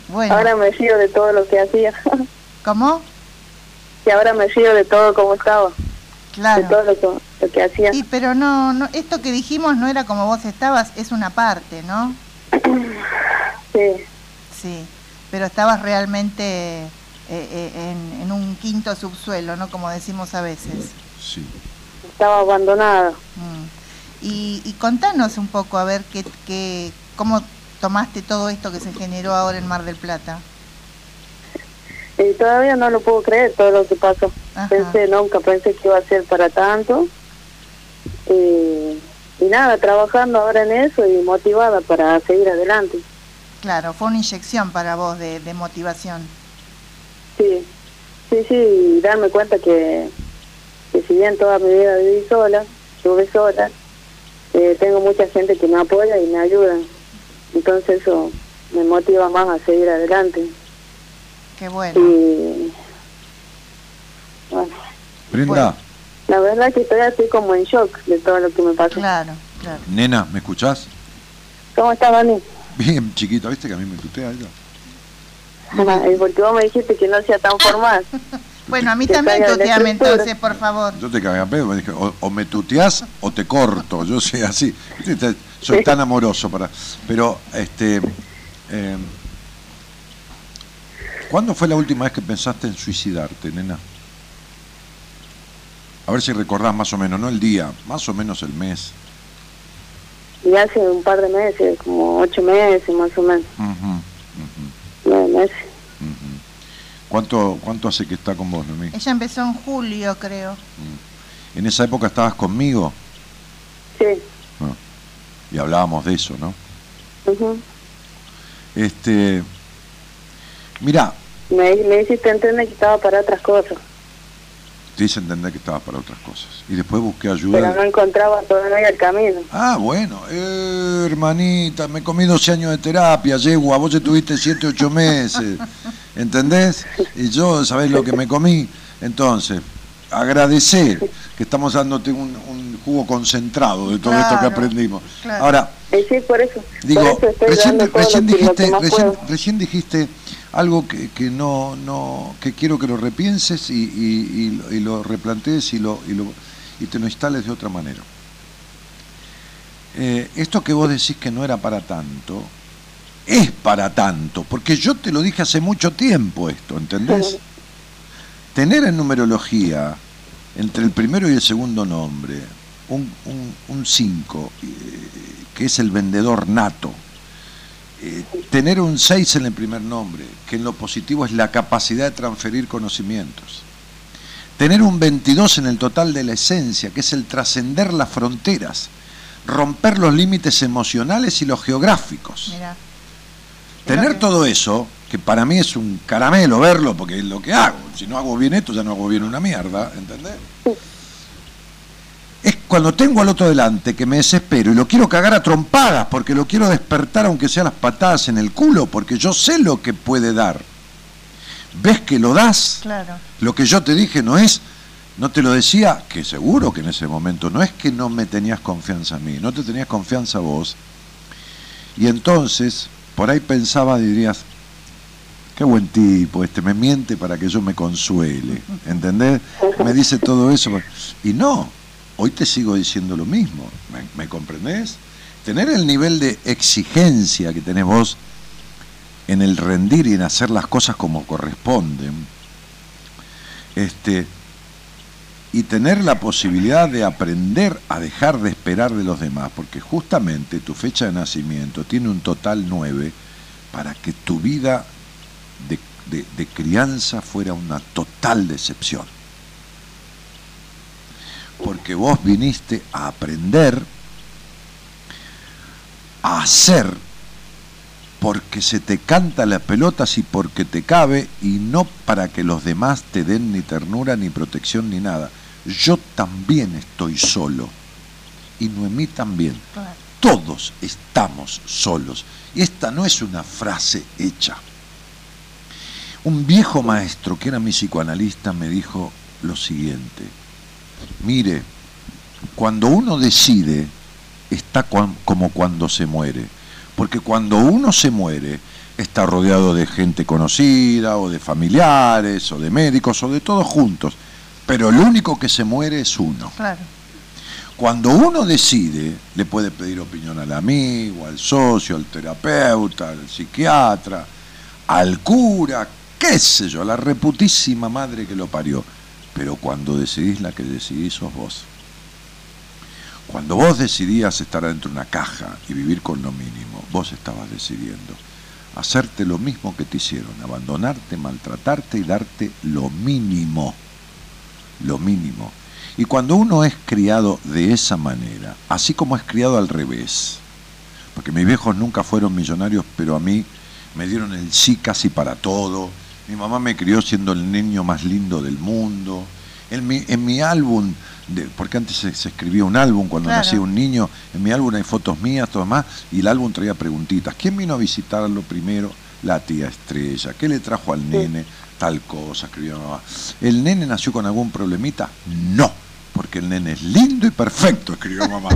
bueno, Ahora me fío de todo lo que hacía. ¿cómo? y ahora me fío de todo como estaba. De Claro. todo lo que, lo que hacía. Sí, pero no, no, esto que dijimos no era como vos estabas, es una parte, ¿no? Sí, Sí, pero estabas realmente eh, eh, en, en un quinto subsuelo, ¿no? Como decimos a veces. Sí. estaba abandonada. Mm. Y, y contanos un poco, a ver, qué, qué, cómo tomaste todo esto que se generó ahora en Mar del Plata. Y todavía no lo puedo creer todo lo que pasó. Ajá. Pensé, nunca pensé que iba a ser para tanto. Y, y nada, trabajando ahora en eso y motivada para seguir adelante. Claro, fue una inyección para vos de, de motivación. Sí, sí, sí, y darme cuenta que, que si bien toda mi vida viví sola, estuve sola, eh, tengo mucha gente que me apoya y me ayuda. Entonces eso me motiva más a seguir adelante. Qué bueno. Y bueno, Brenda, la verdad que estoy así como en shock de todo lo que me pasó. Claro, claro. nena, ¿me escuchás? ¿Cómo estás, Dani? Bien, chiquita, ¿viste que a mí me tutea ella? Y porque vos me dijiste que no sea tan formal. Bueno, a mí Que también tuteame entonces, por favor. Yo te cagué a pedo, me dije, o, o me tuteás o te corto, yo soy así. Soy tan amoroso para. Pero, este. eh, ¿Cuándo fue la última vez que pensaste en suicidarte, nena? A ver si recordás más o menos, no el día, más o menos el mes. Y hace un par de meses, como ocho meses más o menos, Ujú, ujú, nueve meses. ujú. ¿Cuánto, ¿Cuánto hace que está con vos, Noemí? Ella empezó en julio, creo. ¿En esa época estabas conmigo? Sí. Y hablábamos de eso, ¿no? Este. Mirá, me, me hiciste entender que estaba para otras cosas, te hice entender que estabas para otras cosas. Y después busqué pero ayuda. no encontraba todavía el camino. Ah, bueno, eh, hermanita, me comí 12 años de terapia, yegua, vos ya tuviste 7, 8 meses, ¿entendés? Y yo, ¿sabés lo que me comí? Entonces, agradecer que estamos dándote un, un jugo concentrado de todo esto que aprendimos. claro. Ahora, Y sí, por eso, digo, por eso estoy recién, recién dijiste, recién, recién dijiste algo que, que no, no, que quiero que lo repienses y, y- y- y lo replantees y lo, y lo y te lo instales de otra manera. Eh, esto que vos decís que no era para tanto, es para tanto, porque yo te lo dije hace mucho tiempo esto, ¿entendés? Tener en numerología, entre el primero y el segundo nombre, un 5, que es el vendedor nato, eh, tener un 6 en el primer nombre, que en lo positivo es la capacidad de transferir conocimientos. Tener un 22 en el total de la esencia, que es el trascender las fronteras, romper los límites emocionales y los geográficos. Tener todo eso, que para mí es un caramelo verlo, porque es lo que hago. Si no hago bien esto, ya no hago bien una mierda, ¿entendés? Es cuando tengo al otro delante que me desespero y lo quiero cagar a trompadas, porque lo quiero despertar aunque sea las patadas en el culo, porque yo sé lo que puede dar. ¿Ves que lo das? Claro. Lo que yo te dije no es, no te lo decía, que seguro que en ese momento, no es que no me tenías confianza a mí, no te tenías confianza a vos. Y entonces, por ahí pensaba, dirías, qué buen tipo, este me miente para que yo me consuele, ¿entendés? Me dice todo eso. Y no, hoy te sigo diciendo lo mismo, ¿me, me comprendés? Tener el nivel de exigencia que tenés vos en el rendir y en hacer las cosas como corresponden, este, y tener la posibilidad de aprender a dejar de esperar de los demás, porque justamente tu fecha de nacimiento tiene un total 9 para que tu vida de, de- de crianza fuera una total decepción. Porque vos viniste a aprender a hacer porque se te canta la pelota y porque te cabe y no para que los demás te den ni ternura, ni protección, ni nada. Yo también estoy solo y Noemí también. Todos estamos solos. Y esta no es una frase hecha. Un viejo maestro que era mi psicoanalista me dijo lo siguiente. Mire, cuando uno decide, está como cuando se muere. Porque cuando uno se muere, está rodeado de gente conocida, o de familiares, o de médicos, o de todos juntos. Pero el único que se muere es uno. Claro. Cuando uno decide, le puede pedir opinión al amigo, al socio, al terapeuta, al psiquiatra, al cura, qué sé yo, a la reputísima madre que lo parió. Pero cuando decidís la que decidís sos vos. Cuando vos decidías estar dentro de una caja y vivir con lo mínimo, vos estabas decidiendo hacerte lo mismo que te hicieron, abandonarte, maltratarte y darte lo mínimo, lo mínimo. Y cuando uno es criado de esa manera, así como es criado al revés, porque mis viejos nunca fueron millonarios, pero a mí me dieron el sí casi para todo, mi mamá me crió siendo el niño más lindo del mundo, en mi, en mi álbum de- porque antes se, se escribía un álbum cuando Claro. nacía un niño, en mi álbum hay fotos mías, todo más, y el álbum traía preguntitas. ¿Quién vino a visitarlo primero? La tía Estrella. ¿Qué le trajo al nene? Tal cosa, escribió mi mamá. ¿El nene nació con algún problemita? No, porque el nene es lindo y perfecto, escribió mamá.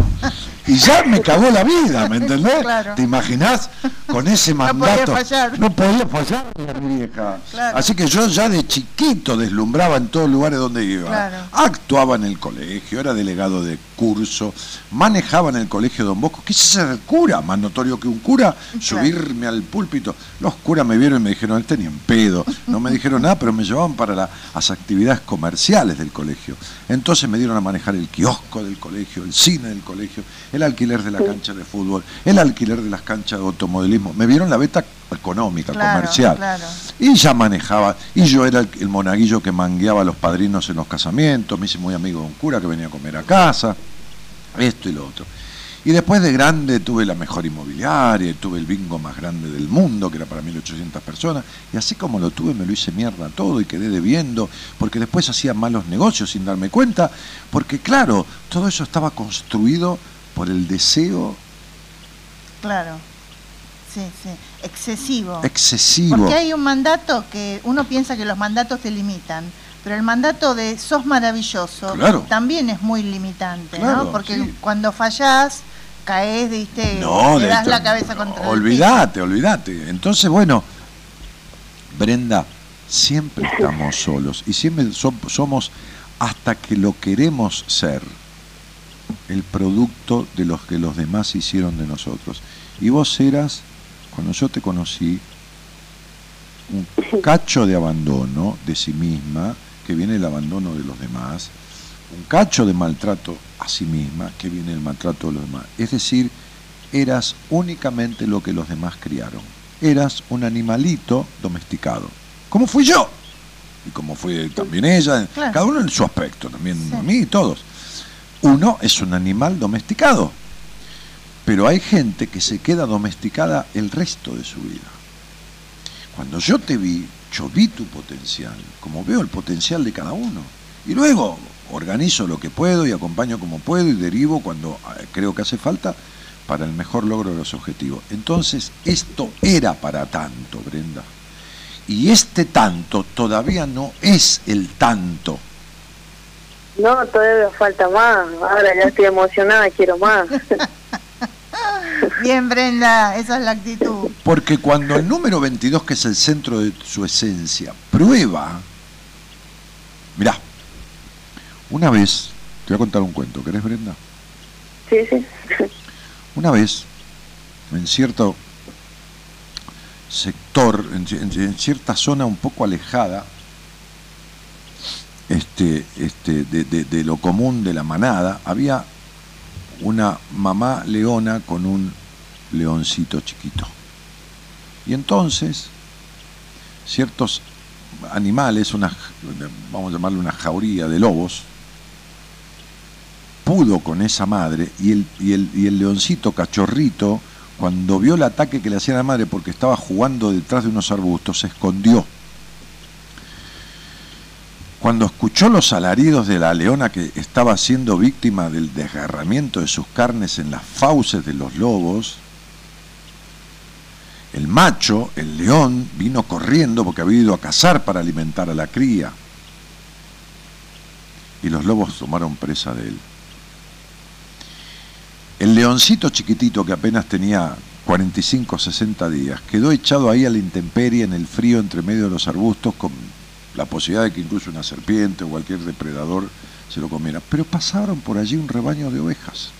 Y ya me cagó la vida, ¿me entendés? Claro. ¿Te imaginás con ese No podía mandato? fallar. No podía fallar, mi vieja. Claro. Así que yo ya de chiquito deslumbraba en todos lugares donde iba. Claro. Actuaba en el colegio, era delegado de curso, manejaba en el colegio Don Bosco. Quise ser cura, más notorio que un cura, subirme al púlpito. Los curas me vieron y me dijeron, este ni en pedo. No me dijeron nada, pero me llevaban para la- las actividades comerciales del colegio. Entonces me dieron a manejar el kiosco del colegio, el cine del colegio, el alquiler de la cancha de fútbol, el alquiler de las canchas de automodelismo. Me vieron la beta económica, Claro, comercial. claro. Y ya manejaba, y yo era el, el monaguillo que mangueaba a los padrinos en los casamientos, me hice muy amigo de un cura que venía a comer a casa, esto y lo otro. Y después de grande tuve la mejor inmobiliaria, tuve el bingo más grande del mundo, que era para 1.800 personas, y así como lo tuve me lo hice mierda todo y quedé debiendo, porque después hacía malos negocios sin darme cuenta, porque claro, todo eso estaba construido por el deseo Claro. Sí, sí. Excesivo. excesivo. Porque hay un mandato que uno piensa que los mandatos te limitan, pero el mandato de sos maravilloso Claro. también es muy limitante, Claro, ¿no? Porque sí. cuando fallás, caes, viste, No, le das esto- la cabeza contra el Olvídate, olvídate. Entonces, bueno, Brenda, siempre estamos solos y siempre so- somos hasta que lo queremos ser el producto de los que los demás hicieron de nosotros. Y vos eras, cuando yo te conocí, un cacho de abandono de sí misma, que viene el abandono de los demás, un cacho de maltrato a sí misma, que viene el maltrato de los demás. Es decir, eras únicamente lo que los demás criaron. Eras un animalito domesticado. Como fui yo. Y como fue también ella, Claro. cada uno en su aspecto, también Sí. a mí, todos. Uno es un animal domesticado. Pero hay gente que se queda domesticada el resto de su vida. Cuando yo te vi, yo vi tu potencial, como veo el potencial de cada uno. Y luego organizo lo que puedo y acompaño como puedo y derivo cuando eh, creo que hace falta para el mejor logro de los objetivos. Entonces, esto era para tanto, Brenda. Y este tanto todavía no es el tanto. No, todavía falta más. Ahora ya estoy emocionada, quiero más. Bien, Brenda, esa es la actitud. Porque cuando el número 22, que es el centro de su esencia, prueba... Mirá, una vez, te voy a contar un cuento, ¿querés Brenda? Sí, sí. Una vez, en cierto sector, en, cierta zona un poco alejada este, este, de, de- de lo común de la manada, había una mamá leona con un leoncito chiquito. Y entonces, ciertos animales, una, vamos a llamarle una jauría de lobos, pudo con esa madre y el, y el, y el leoncito cachorrito, cuando vio el ataque que le hacía la madre porque estaba jugando detrás de unos arbustos, se escondió. Cuando escuchó los alaridos de la leona que estaba siendo víctima del desgarramiento de sus carnes en las fauces de los lobos, el macho, el león, vino corriendo porque había ido a cazar para alimentar a la cría. Y los lobos tomaron presa de él. El leoncito chiquitito que apenas tenía 45 o 60 días quedó echado ahí a la intemperie en el frío entre medio de los arbustos con la posibilidad de que incluso una serpiente o cualquier depredador se lo comiera. Pero pasaron por allí un rebaño de ovejas.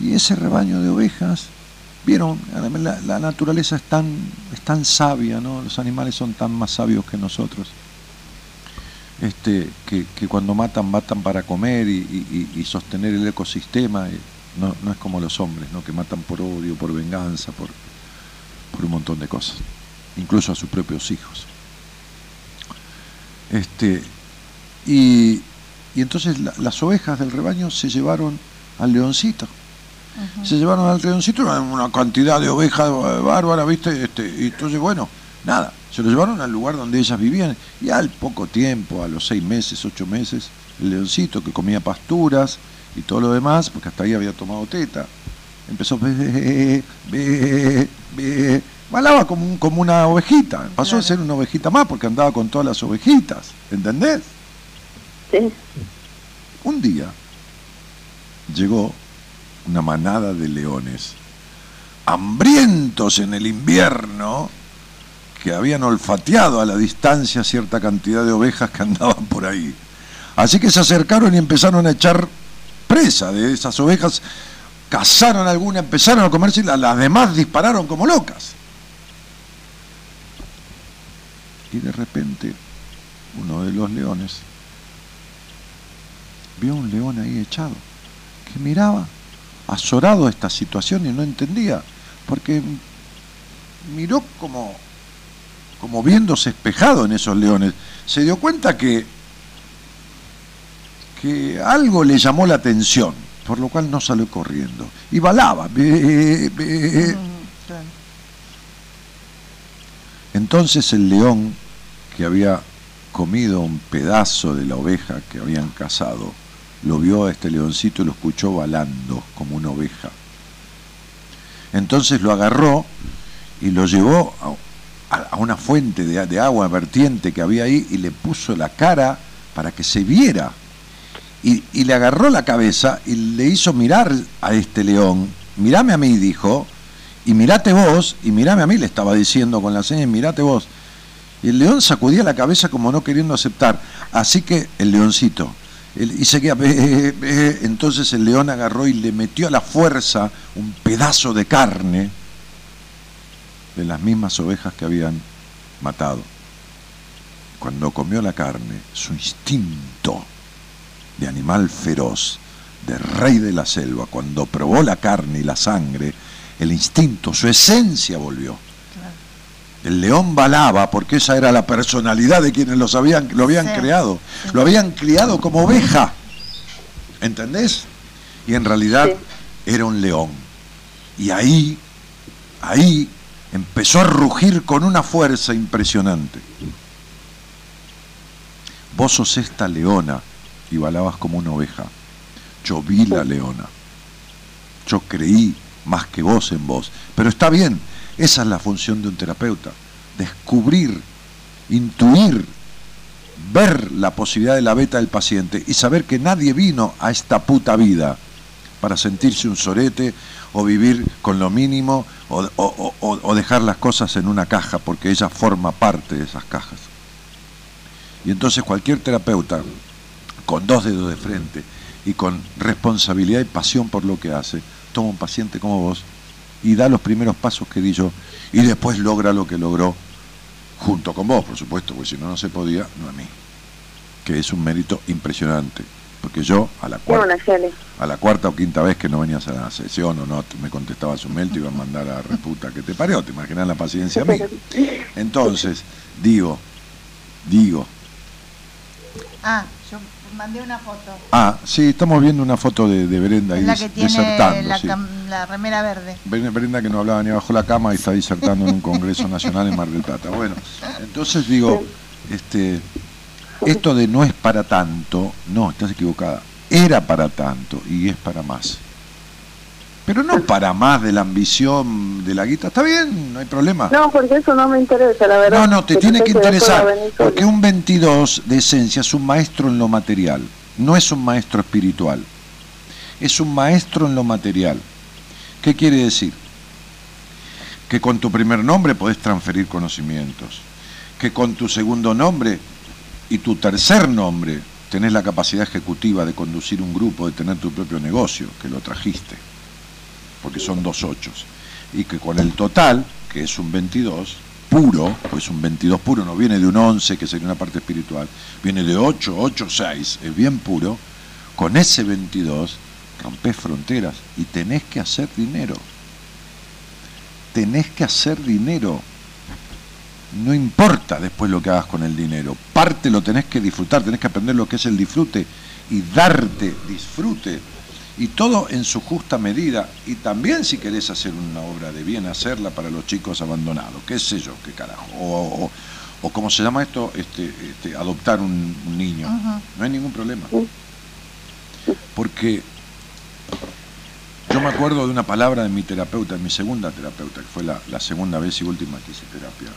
Y ese rebaño de ovejas, vieron, la, la naturaleza es tan, es tan sabia, ¿no? los animales son tan más sabios que nosotros este, que, que cuando matan, matan para comer y, y- sostener el ecosistema. y No, no es como los hombres, ¿no? que matan por odio, por venganza, por, por un montón de cosas, incluso a sus propios hijos. Este, y, y entonces la- las ovejas del rebaño se llevaron al leoncito. Se llevaron al leoncito una- cantidad de ovejas eh, bárbara, ¿viste? Este, y entonces, bueno, nada, se lo llevaron al lugar donde ellas vivían y al poco tiempo, a los seis meses, ocho meses, el leoncito que comía pasturas y todo lo demás, porque hasta ahí había tomado teta. Empezó, ve, ve, ve, balaba como, un- como una ovejita, pasó a ser una ovejita más porque andaba con todas las ovejitas, ¿entendés? Sí. Un día llegó una manada de leones, hambrientos en el invierno, que habían olfateado a la distancia cierta cantidad de ovejas que andaban por ahí. Así que se acercaron y empezaron a echar presa de esas ovejas, cazaron alguna, empezaron a comerse y la- las demás dispararon como locas. Y de repente uno de los leones vio un león ahí echado, que miraba azorado esta situación y no entendía, porque miró como, como viéndose espejado en esos leones. Se dio cuenta que, que algo le llamó la atención, por lo cual no salió corriendo. Y balaba. Mm. Entonces el león, que había comido un pedazo de la oveja que habían cazado, lo vio a este leoncito y lo escuchó balando como una oveja. Entonces lo agarró y lo llevó a, una fuente de, de agua vertiente que había ahí y le puso la cara para que se viera. Y, le agarró la cabeza y le hizo mirar a este león. Mirame a mí, dijo, y mirate vos, y mirame a mí, le estaba diciendo con la seña, mirate vos. Y el león sacudía la cabeza como no queriendo aceptar. Así que el leoncito, y seguía, "Ve, ve". entonces el león agarró y le metió a la fuerza un pedazo de carne de las mismas ovejas que habían matado. Cuando comió la carne, su instinto de animal feroz, de rey de la selva, cuando probó la carne y la sangre, el instinto, su esencia volvió. El león balaba porque esa era la personalidad de quienes los habían, lo habían Sí. creado. Lo habían criado como oveja. ¿Entendés? Y en realidad Sí. era un león. Y ahí, ahí empezó a rugir con una fuerza impresionante. Vos sos esta leona y balabas como una oveja. Yo vi la leona. Yo creí más que vos en vos. Pero está bien, esa es la función de un terapeuta. Descubrir, intuir, ver la posibilidad de la beta del paciente y saber que nadie vino a esta puta vida para sentirse un sorete o vivir con lo mínimo o, dejar las cosas en una caja porque ella forma parte de esas cajas. Y entonces cualquier terapeuta con dos dedos de frente y con responsabilidad y pasión por lo que hace, toma un paciente como vos y da los primeros pasos que di yo y después logra lo que logró junto con vos, por supuesto, porque si no, no se podía, no a mí, que es un mérito impresionante, porque yo a la cuarta, a la cuarta o quinta vez que no venías a la sesión o no me contestabas un mail, te iba a mandar a reputa que te parió, te imaginas la paciencia mía. Entonces, digo, digo, Ah, yo mandé una foto. ah, sí, estamos viendo una foto de, de Brenda ahí la des- que tiene desertando. la, sí. la remera verde. Brenda que no hablaba ni bajo la cama y está disertando en un congreso nacional en Mar del Plata. Bueno, entonces digo, este, esto de no es para tanto, no, estás equivocada. Era para tanto y es para más. Pero no para más de la ambición de la guita, está bien, no hay problema. No, porque eso no me interesa, la verdad. No, no, te tiene que interesar, porque un 22 de esencia es un maestro en lo material, no es un maestro espiritual, es un maestro en lo material. ¿Qué quiere decir? Que con tu primer nombre podés transferir conocimientos, que con tu segundo nombre y tu tercer nombre tenés la capacidad ejecutiva de conducir un grupo, de tener tu propio negocio, que lo trajiste, porque son dos ochos, y que con el total, que es un 22, puro, pues un 22 puro, no viene de un 11, que sería una parte espiritual, viene de 8, 8, 6, es bien puro, con ese 22 rompes fronteras y tenés que hacer dinero. Tenés que hacer dinero. No importa después lo que hagas con el dinero. Parte lo tenés que disfrutar, tenés que aprender lo que es el disfrute y darte disfrute. Y todo en su justa medida. Y también si querés hacer una obra de bien, hacerla para los chicos abandonados. ¿Qué sé yo? ¿Qué carajo? O, o- o como se llama esto, este, este, adoptar un, un niño. No hay ningún problema. Porque yo me acuerdo de una palabra de mi terapeuta, de mi segunda terapeuta, que fue la, la segunda vez y última que hice terapia.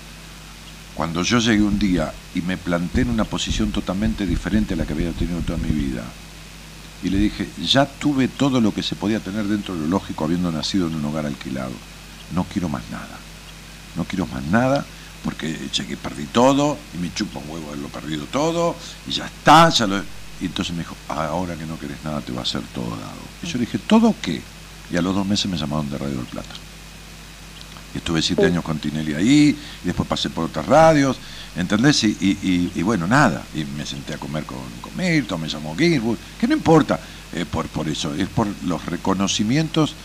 Cuando yo llegué un día y me planté en una posición totalmente diferente a la que había tenido toda mi vida, y le dije, ya tuve todo lo que se podía tener dentro de lo lógico habiendo nacido en un hogar alquilado. No quiero más nada. No quiero más nada porque cheque perdí todo y me chupa un huevo haberlo perdido todo y ya está, ya lo... Y entonces me dijo, ahora que no querés nada te va a ser todo dado. Y yo le dije, ¿todo qué? Y a los dos meses me llamaron de Radio del Plata. Y estuve siete años con Tinelli ahí, y después pasé por otras radios, ¿entendés? Y, y- y- y bueno, nada, y me senté a comer con, con Milton, me llamó Ginsburg, que no importa eh, por, por eso, es por los reconocimientos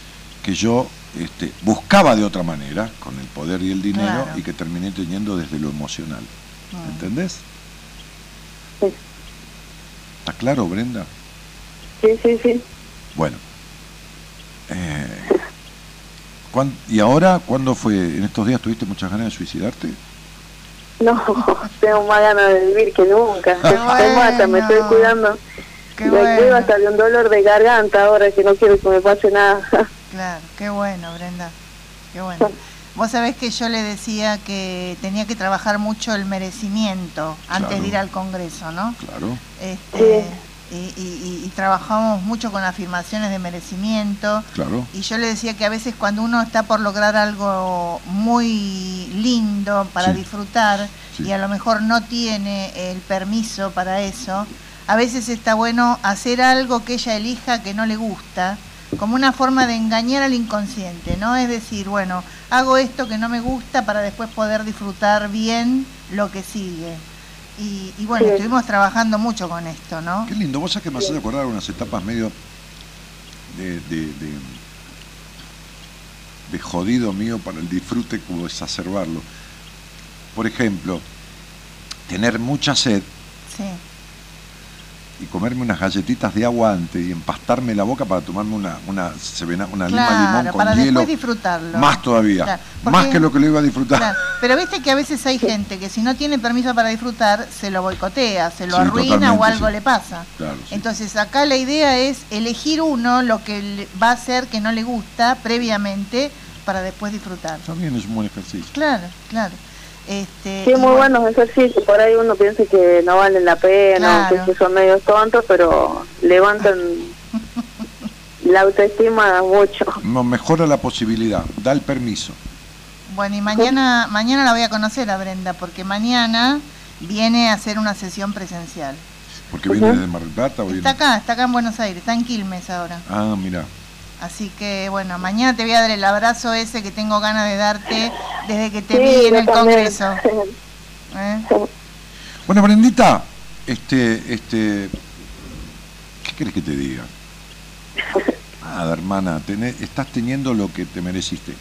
que yo este, buscaba de otra manera, con el poder y el dinero, Claro. y que terminé teniendo desde lo emocional. Mm. ¿Entendés? Sí. ¿Está claro, Brenda? Sí, sí, sí. Bueno. Eh, ¿cuán- ¿Y ahora cuándo fue? ¿En estos días tuviste muchas ganas de suicidarte? No, tengo más ganas de vivir que nunca. Qué hasta me estoy cuidando. Qué me bueno. cuido hasta de un dolor de garganta ahora que no quiero que me pase nada. Claro, qué bueno, Brenda. Qué bueno. Vos sabés que yo le decía que tenía que trabajar mucho el merecimiento antes Claro. de ir al Congreso, ¿no? Claro. Este, y, y- y- y trabajamos mucho con afirmaciones de merecimiento. Claro. Y yo le decía que a veces cuando uno está por lograr algo muy lindo para Sí. disfrutar Sí. y a lo mejor no tiene el permiso para eso, a veces está bueno hacer algo que ella elija que no le gusta, como una forma de engañar al inconsciente, ¿no? Es decir, bueno, hago esto que no me gusta para después poder disfrutar bien lo que sigue. Y, y bueno, Sí. estuvimos trabajando mucho con esto, ¿no? Qué lindo. Vos sabés que me haces acordar unas etapas medio de, de, de, de jodido mío para el disfrute como exacerbarlo. Por ejemplo, tener mucha sed Sí. Y comerme unas galletitas de agua antes y empastarme la boca para tomarme una, una, una lima limón con para hielo. después disfrutarlo. Más todavía. Claro, Más que lo que lo iba a disfrutar. Claro, Pero viste que a veces hay gente que si no tiene permiso para disfrutar, se lo boicotea, se lo Sí, arruina o algo sí. le pasa. Sí. Entonces acá la idea es elegir uno lo que va a hacer que no le gusta previamente para después disfrutar. También es un buen ejercicio. Claro, claro. Este, Sí, muy bueno, buenos ejercicios. Por ahí uno piensa que no valen la pena, Claro. que son medios tontos, pero levantan la autoestima mucho. No, mejora la posibilidad, da el permiso. Bueno, y mañana, mañana la voy a conocer a Brenda, porque mañana viene a hacer una sesión presencial. Porque viene desde Mar del Plata o viene. Está acá, está acá en Buenos Aires, está en Quilmes ahora. Ah, mira. Así que bueno, mañana te voy a dar el abrazo ese que tengo ganas de darte desde que te Sí, vi en el también. Congreso. ¿eh? Bueno, Brendita, este, este, ¿qué querés que te diga? Nada, hermana, tenés- estás teniendo lo que te mereciste.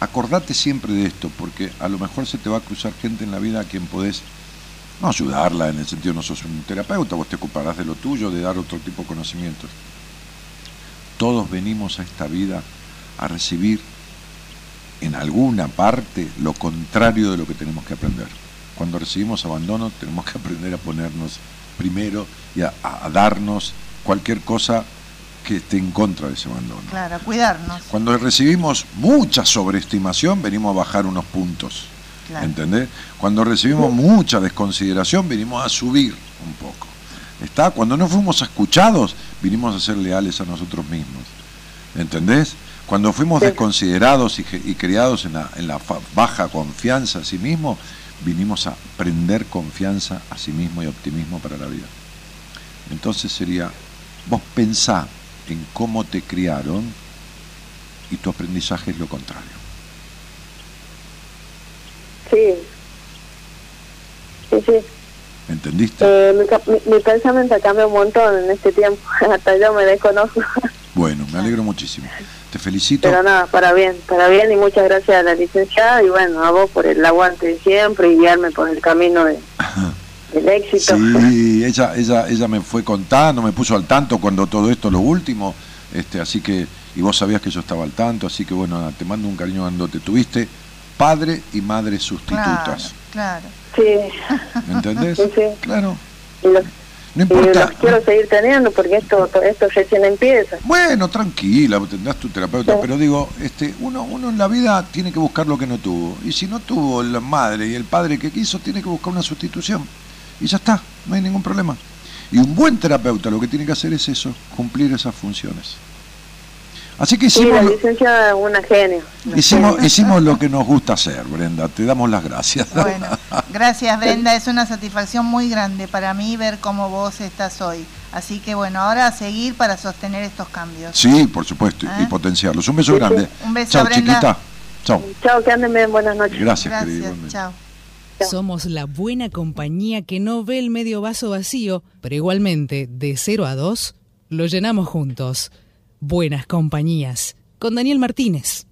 Acordate siempre de esto, porque a lo mejor se te va a cruzar gente en la vida a quien podés no ayudarla en el sentido no sos un terapeuta, vos te ocuparás de lo tuyo, de dar otro tipo de conocimientos. Todos venimos a esta vida a recibir en alguna parte lo contrario de lo que tenemos que aprender. Cuando recibimos abandono tenemos que aprender a ponernos primero y a, darnos cualquier cosa que esté en contra de ese abandono. Claro, cuidarnos. Cuando recibimos mucha sobreestimación venimos a bajar unos puntos. Claro. ¿Entendés? Cuando recibimos mucha desconsideración venimos a subir un poco. ¿Está? Cuando no fuimos escuchados, vinimos a ser leales a nosotros mismos. ¿Entendés? Cuando fuimos Sí. desconsiderados y, y criados en la, en la baja confianza a sí mismo, vinimos a aprender confianza a sí mismo y optimismo para la vida. Entonces sería, vos pensá en cómo te criaron y tu aprendizaje es lo contrario. Sí. Sí, sí. ¿Entendiste? Eh, mi, mi- mi pensamiento cambiado un montón en este tiempo. Hasta yo me desconozco. Bueno, me alegro muchísimo. Te felicito. Pero nada, para bien, para bien. Y muchas gracias a la licenciada y bueno, a vos por el aguante de siempre y guiarme por el camino de, del éxito. Sí, ella, ella, ella me fue contando, me puso al tanto cuando todo esto, lo último, este, así que, y vos sabías que yo estaba al tanto, así que bueno, te mando un cariño cuando te tuviste padre y madre Claro, sustitutas. Claro. Sí. ¿Me entendés? Sí, sí. Claro. Y los, No importa. los quiero seguir teniendo porque esto, esto recién empieza. Bueno, tranquila, tendrás tu terapeuta, Sí. pero digo, este, uno, uno en la vida tiene que buscar lo que no tuvo. Y si no tuvo la madre y el padre que quiso, tiene que buscar una sustitución. Y ya está, no hay ningún problema. Y un buen terapeuta lo que tiene que hacer es eso, cumplir esas funciones. Así que Sí, hicimos, la es una genia. una hicimos, hicimos lo que nos gusta hacer, Brenda. Te damos las gracias. Bueno, gracias Brenda, es una satisfacción muy grande para mí ver cómo vos estás hoy. Así que bueno, ahora a seguir para sostener estos cambios. Sí, por supuesto, y ¿Eh? potenciarlos. Un beso Sí, sí. grande. Un beso, Chao, chiquita. Chao. Chao, que anden bien, buenas noches. Gracias. Gracias. Chao. Somos la buena compañía que no ve el medio vaso vacío, pero igualmente, de 0 a 2, lo llenamos juntos. Buenas compañías. Con Daniel Martínez.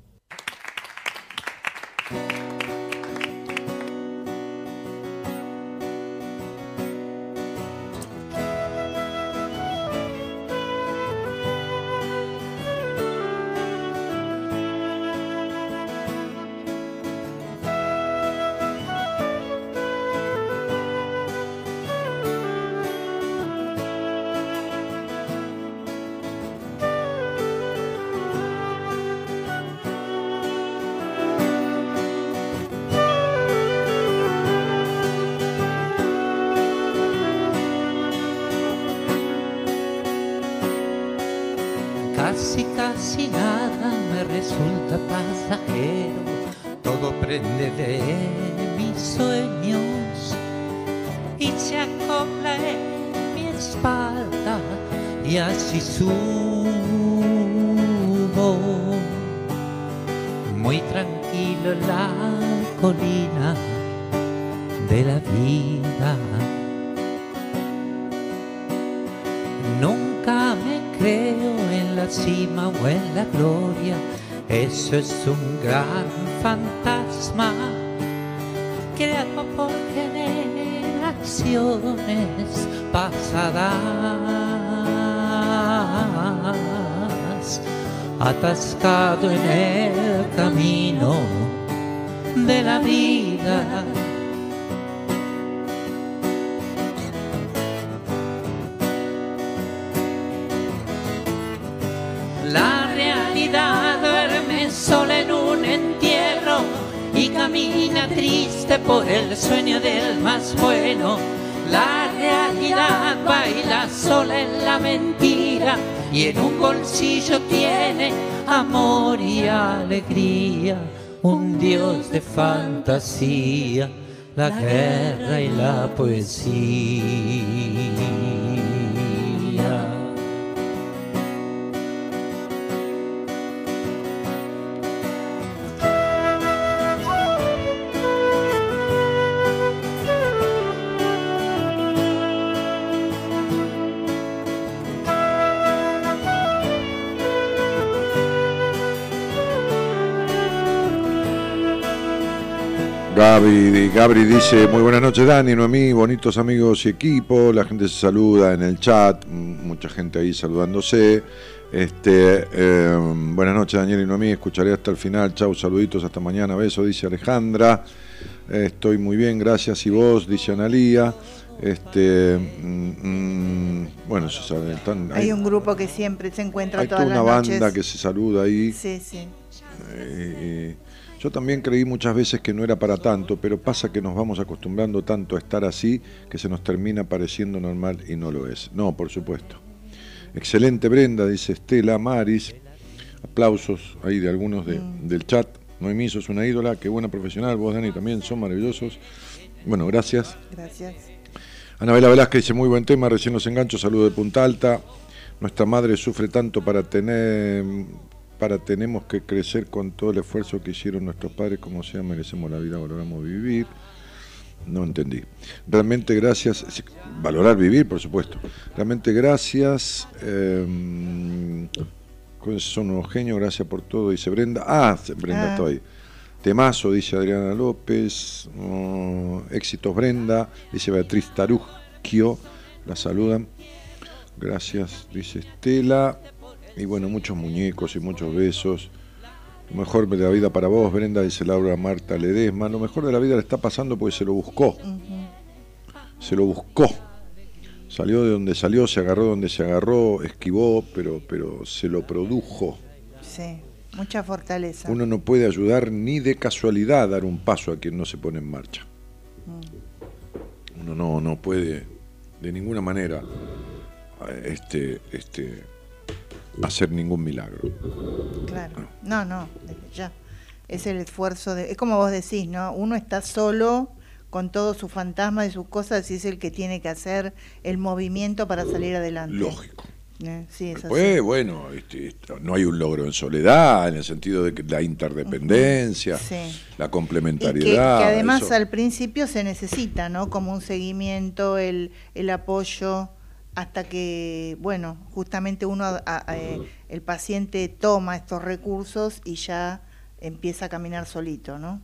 Atascado en el camino de la vida. La realidad duerme sola en un entierro y camina triste por el sueño del más bueno. La realidad baila sola en la mentira y en un bolsillo tiene fantasía, la guerra y la poesía. Gaby, Gabri dice, muy buenas noches Dani, Noemí, bonitos amigos y equipo, la gente se saluda en el chat, mucha gente ahí saludándose. Este, eh, buenas noches Daniel y Noemí, escucharé hasta el final, chau, saluditos, hasta mañana, beso, dice Alejandra. Eh, estoy muy bien, gracias y vos, dice Analía. Este, mm, mm, bueno, se sabe, están- Hay un grupo que siempre se encuentra hay toda una noches. banda que se saluda ahí. Sí, sí. Eh, eh, yo también creí muchas veces que no era para tanto, pero pasa que nos vamos acostumbrando tanto a estar así que se nos termina pareciendo normal y no lo es. No, por supuesto. Excelente Brenda, dice Estela Maris. Aplausos ahí de algunos de- del chat. Noemí, sos una ídola, qué buena profesional. Vos, Dani, también son maravillosos. Bueno, gracias. Gracias. Anabela Velázquez dice muy buen tema, recién los engancho, saludo de Punta Alta. Nuestra madre sufre tanto para tener, para tenemos que crecer con todo el esfuerzo que hicieron nuestros padres, como sea, merecemos la vida, valoramos vivir. No entendí. Realmente gracias, valorar vivir, por supuesto. Realmente gracias. eh, son unos genios, gracias por todo, dice Brenda. Ah, Brenda, Ah. estoy. Temazo, dice Adriana López. Oh, éxitos Brenda, dice Beatriz Tarugio. La saludan. Gracias, dice Estela. Y bueno, muchos muñecos y muchos besos. Lo mejor de la vida para vos, Brenda, dice Laura Marta Ledesma. Lo mejor de la vida le está pasando porque se lo buscó. Se lo buscó. Salió de donde salió, se agarró donde se agarró, esquivó, pero, pero se lo produjo. Sí, mucha fortaleza. Uno no puede ayudar ni de casualidad a dar un paso a quien no se pone en marcha. Uno no, no puede de ninguna manera este, este, hacer ningún milagro. Claro. No, no, desde ya. Es el esfuerzo de. Es como vos decís, ¿no? Uno está solo con todos sus fantasmas y sus cosas y es el que tiene que hacer el movimiento para salir adelante. Lógico. Eh, Sí, es así. Pues bueno, este, esto, no hay un logro en soledad, en el sentido de que la interdependencia, Sí. la Y que, complementariedad. que además eso- al principio se necesita, ¿no? Como un seguimiento, el, el apoyo, hasta que, bueno, justamente uno, a- a- eh, el paciente toma estos recursos y ya empieza a caminar solito, ¿no?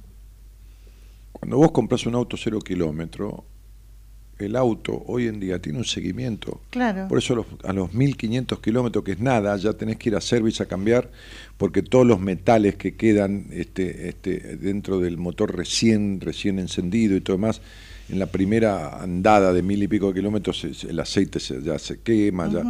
Cuando vos compras un auto cero kilómetro, el auto hoy en día tiene un seguimiento. Claro. Por eso a los, a los 1500 kilómetros, que es nada, ya tenés que ir a service a cambiar, porque todos los metales que quedan este, este, dentro del motor recién, recién encendido y todo demás, en la primera andada de mil y pico de kilómetros el aceite se- ya se quema, ya,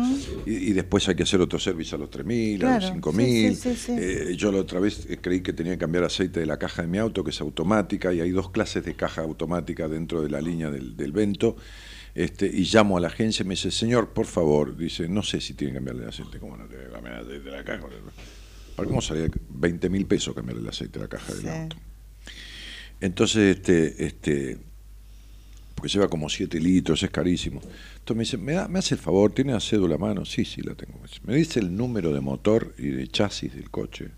y, y después hay que hacer otro service a los 3000, a Claro, los sí, 5000. sí, sí, sí. Eh, yo la otra vez eh, creí que tenía que cambiar aceite de la caja de mi auto, que es automática, y hay dos clases de caja automática dentro de la línea del, del Vento. Este, y llamo a la agencia y me dice, señor, por favor, dice, no sé si tiene que cambiarle el aceite, ¿cómo no tiene que cambiar el aceite de la caja? ¿Para cómo salía 20 mil pesos cambiarle el aceite de la caja del auto? Entonces, este, este, porque lleva como 7 litros, es carísimo. Entonces me dice, ¿me, da- me hace el favor, ¿tiene la cédula a mano? Sí, sí, la tengo. Me dice, ¿Me dice el número de motor y de chasis del coche?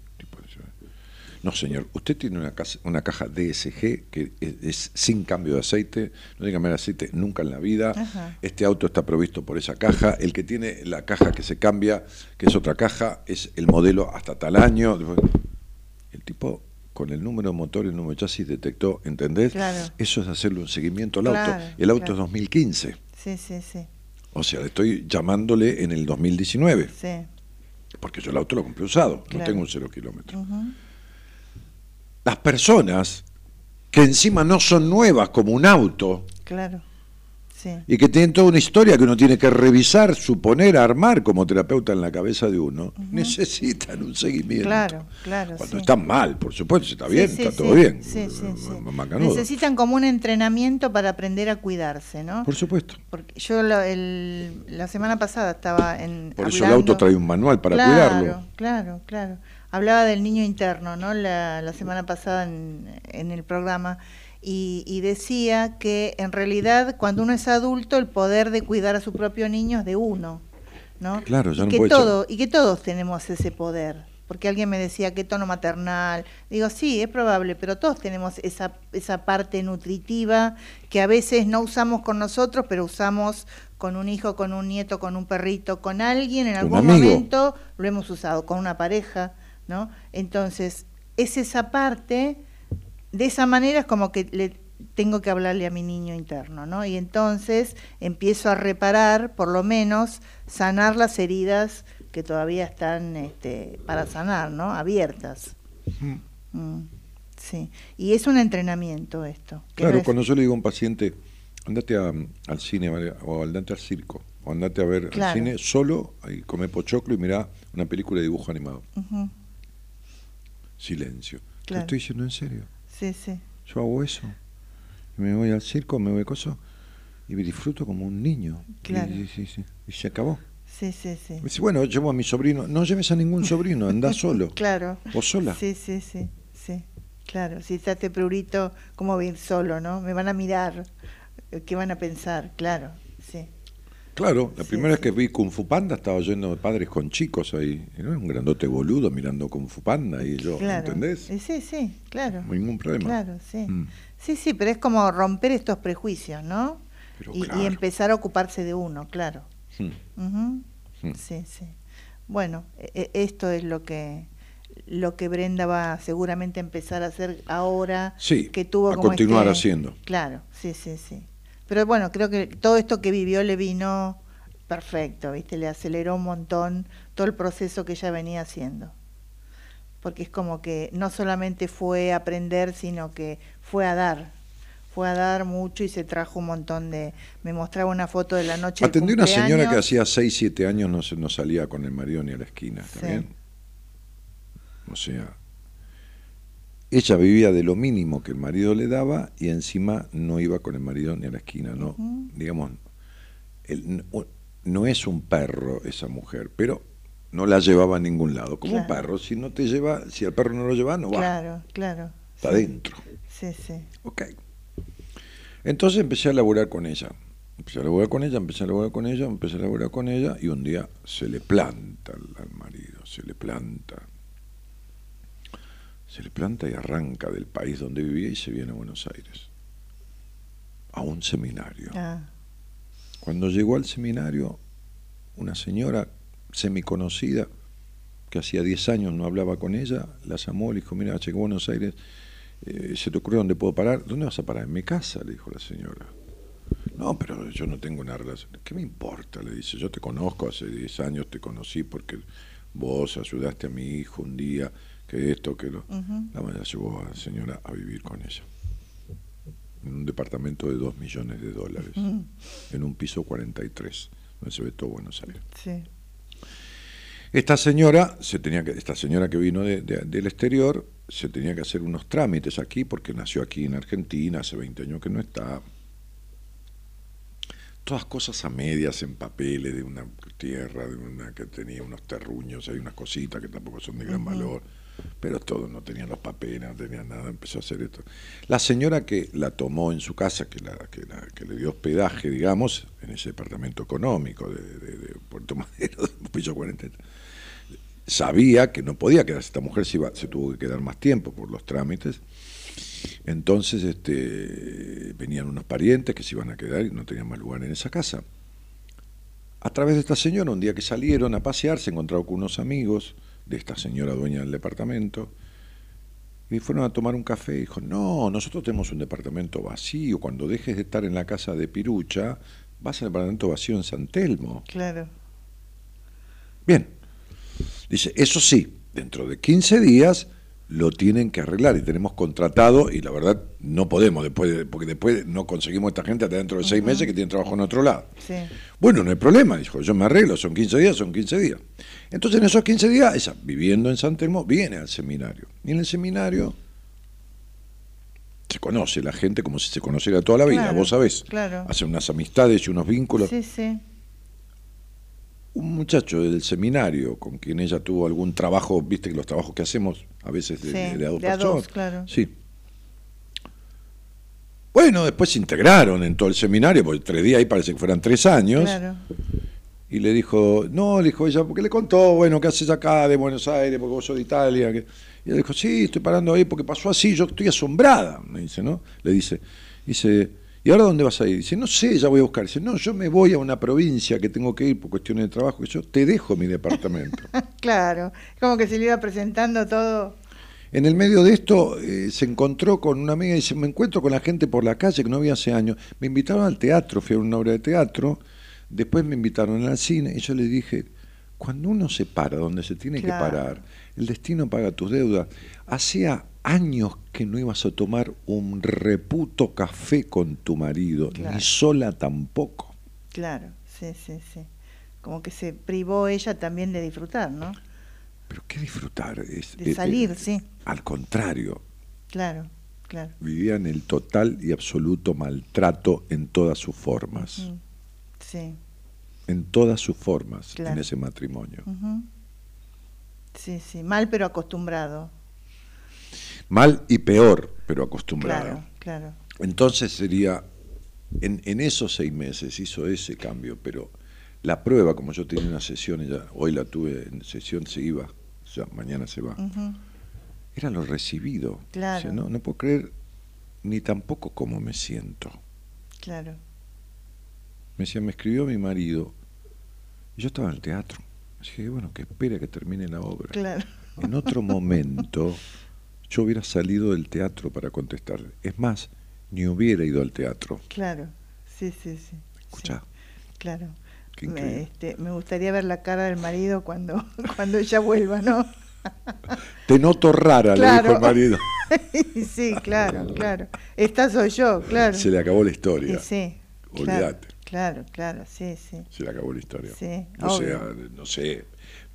No, señor, usted tiene una, casa- una caja DSG que es, es sin cambio de aceite, no tiene que cambiar de aceite nunca en la vida. Ajá. Este auto está provisto por esa caja. El que tiene la caja que se cambia, que es otra caja, es el modelo hasta tal año. El tipo con el número de motor y el número de chasis detectó, ¿entendés? Claro. Eso es hacerle un seguimiento al auto. El auto claro. es 2015. Sí, sí, sí, O sea, le estoy llamándole en el 2019. sí. Porque yo el auto lo compré usado, no tengo un cero kilómetro. Las personas que encima no son nuevas como un auto Claro. Sí. y que tienen toda una historia que uno tiene que revisar, suponer, armar como terapeuta en la cabeza de uno, necesitan un seguimiento. Claro, claro. Cuando sí. están mal, por supuesto, está bien, sí, está todo bien. Necesitan como un entrenamiento para aprender a cuidarse, ¿no? Por supuesto. Porque yo lo- el- la semana pasada estaba en. Por eso el auto trae un manual para claro, cuidarlo. Claro, claro. Hablaba del niño interno, ¿no? La, la semana pasada en, en el programa. Y, y decía que en realidad cuando uno es adulto el poder de cuidar a su propio niño es de uno, ¿no? Claro, ya y no que todo y que todos tenemos ese poder. Porque alguien me decía qué tono maternal. Digo, sí, es probable, pero todos tenemos esa, esa parte nutritiva que a veces no usamos con nosotros, pero usamos con un hijo, con un nieto, con un perrito, con alguien en algún momento lo hemos usado, con una pareja, ¿no? Entonces, es esa parte, de esa manera es como que le tengo que hablarle a mi niño interno, ¿no? Y entonces empiezo a reparar, por lo menos, sanar las heridas que todavía están este, para sanar, ¿no? Abiertas. Mm, sí. Y es un entrenamiento esto. Claro, no es- cuando yo le digo a un paciente, andate a- al cine o andate al circo, o andate a ver al Claro. cine solo, y come pochoclo y mirá una película de dibujo animado. Silencio. Te Claro. estoy diciendo en serio. Sí, sí. Yo hago eso. Y me voy al circo, me voy a coso, y me disfruto como un niño. Claro. Y, sí, sí, y se acabó. Sí, sí, sí. Dice, bueno, llevo a mi sobrino. No lleves a ningún sobrino, anda solo. Claro. O sola. Sí, sí, sí, sí. Claro, si está este prurito, ¿cómo voy a ir solo, no? Me van a mirar, ¿qué van a pensar? Claro. Claro, la Sí, primera sí. vez que vi Kung Fu Panda estaba lleno de padres con chicos ahí. Era un grandote boludo mirando Kung Fu Panda y yo, Claro. ¿entendés? Sí, sí, claro. Ningún problema. Claro, sí. Mm. Sí, sí, pero es como romper estos prejuicios, ¿no? Pero y, y empezar a ocuparse de uno, claro. Mm. Mm. Sí, sí. Bueno, e- e- esto es lo que lo que Brenda va seguramente a empezar a hacer ahora Sí, que tuvo a como continuar este- haciendo. Claro, sí, sí, sí. Pero bueno, creo que todo esto que vivió le vino perfecto, ¿viste? Le aceleró un montón todo el proceso que ella venía haciendo. porque es como que no solamente fue a aprender, sino que fue a dar, fue a dar mucho y se trajo un montón de... Me mostraba una foto de la noche. Atendí una señora que hacía 6, 7 años no, se- no salía con el marido ni a la esquina, ¿está Sí. bien? O sea, ella vivía de lo mínimo que el marido le daba y encima no iba con el marido ni a la esquina, ¿no? Digamos, el- no, no es un perro esa mujer, pero no la llevaba a ningún lado. Como un perro, si no te lleva, si el perro no lo lleva, no va, Claro, claro. está sí. dentro. Sí, sí. Ok. Entonces empecé a laburar con ella. Empecé a laburar con ella, empecé a laburar con ella, empecé a laburar con ella y un día se le planta al marido, se le planta. Se le planta y arranca del país donde vivía y se viene a Buenos Aires. A un seminario. Ah, Cuando llegó al seminario, una señora semiconocida, que hacía 10 años no hablaba con ella, la llamó, le dijo, mira, llegué a Buenos Aires, eh, ¿se te ocurre dónde puedo parar? ¿Dónde vas a parar? En mi casa, le dijo la señora. No, pero yo no tengo una relación. ¿Qué me importa? Le dice, yo te conozco, hace 10 años te conocí porque vos ayudaste a mi hijo un día, que esto, que lo... La la llevó a la señora a vivir con ella. En un departamento de 2 millones de dólares. En un piso 43, donde se ve todo Buenos Aires. sí. Esta señora, se tenía que, esta señora que vino de- de- del exterior, se tenía que hacer unos trámites aquí porque nació aquí en Argentina, hace 20 años que no está. Todas cosas a medias en papeles de una tierra, de una que tenía unos terruños, hay unas cositas que tampoco son de gran valor, pero todo, no tenían los papeles, no tenían nada, empezó a hacer esto. La señora que la tomó en su casa, que, la, que, la- que le dio hospedaje, digamos, en ese departamento económico de, de- de Puerto Madero, de piso 40, sabía que no podía quedarse, esta mujer se, iba, se tuvo que quedar más tiempo por los trámites, entonces este, venían unos parientes que se iban a quedar y no tenían más lugar en esa casa. A través de esta señora, un día que salieron a pasear, se encontraron con unos amigos de esta señora dueña del departamento y fueron a tomar un café y dijo, no, nosotros tenemos un departamento vacío, cuando dejes de estar en la casa de Pirucha, vas al departamento vacío en San Telmo. Claro. Bien. Dice, eso sí, dentro de 15 días lo tienen que arreglar y tenemos contratado y la verdad no podemos después de- porque después no conseguimos esta gente hasta dentro de seis meses que tienen trabajo en otro lado. Sí. Bueno, no hay problema, dijo, yo me arreglo, son 15 días, son 15 días. Entonces en esos 15 días, ella, viviendo en San Telmo, viene al seminario. Y en el seminario se conoce la gente como si se conociera toda la vida, Claro, vos sabés. claro. Hacen unas amistades y unos vínculos Sí, sí. Un muchacho del seminario con quien ella tuvo algún trabajo, viste que los trabajos que hacemos a veces de, Sí, de- de a dos de a personas. dos, claro. Sí. Bueno, después se integraron en todo el seminario, porque tres días ahí parece que fueran tres años. Claro. Y le dijo, no, le dijo ella, porque le contó, bueno, ¿qué haces acá de Buenos Aires? Porque vos sos de Italia. que- Y ella dijo, sí, estoy parando ahí porque pasó así, yo estoy asombrada, me dice, ¿no? Le dice, dice, ¿y ahora dónde vas a ir? Dice, no sé, ya voy a buscar. Dice, no, yo me voy a una provincia que tengo que ir por cuestiones de trabajo, y yo te dejo mi departamento. Claro. Como que se le iba presentando todo. En el medio de esto eh, se encontró con una amiga y dice, me encuentro con la gente por la calle que no había hace años. Me invitaron al teatro, fui a una obra de teatro, después me invitaron al cine y yo le dije, cuando uno se para donde se tiene Claro. que parar, el destino paga tus deudas. Hacía años que no ibas a tomar un reputo café con tu marido, Claro. ni sola tampoco. Claro. Sí, sí, sí. Como que se privó ella también de disfrutar, ¿no? Pero qué disfrutar. Es, De eh, salir, eh, sí. Al contrario, Claro, claro. vivían el total y absoluto maltrato en todas sus formas. Sí. En todas sus formas Claro. en ese matrimonio. ujú. Sí, sí. Mal pero acostumbrado. Mal y peor, pero acostumbrado. Claro, claro. Entonces sería, en, en esos seis meses hizo ese cambio, pero la prueba, como yo tenía una sesión, ya, hoy la tuve en sesión, se iba, o sea, mañana se va, Ujú. era lo recibido. Claro. O sea, no, no puedo creer ni tampoco cómo me siento. Claro. Me decía, me escribió mi marido, y yo estaba en el teatro. Dije, bueno, que espere que termine la obra. Claro. En otro momento yo hubiera salido del teatro para contestarle. Es más, ni hubiera ido al teatro. Claro. Sí, sí, sí. Escucha, Sí, claro. Qué Me, este, me gustaría ver la cara del marido cuando, cuando ella vuelva, ¿no? Te noto rara, le dijo el marido. sí, claro, claro. Esta soy yo, claro. Se le acabó la historia. sí, Olvídate. claro, claro, sí, sí. Se le acabó la historia. Sí, no, sé, obvio. no sé,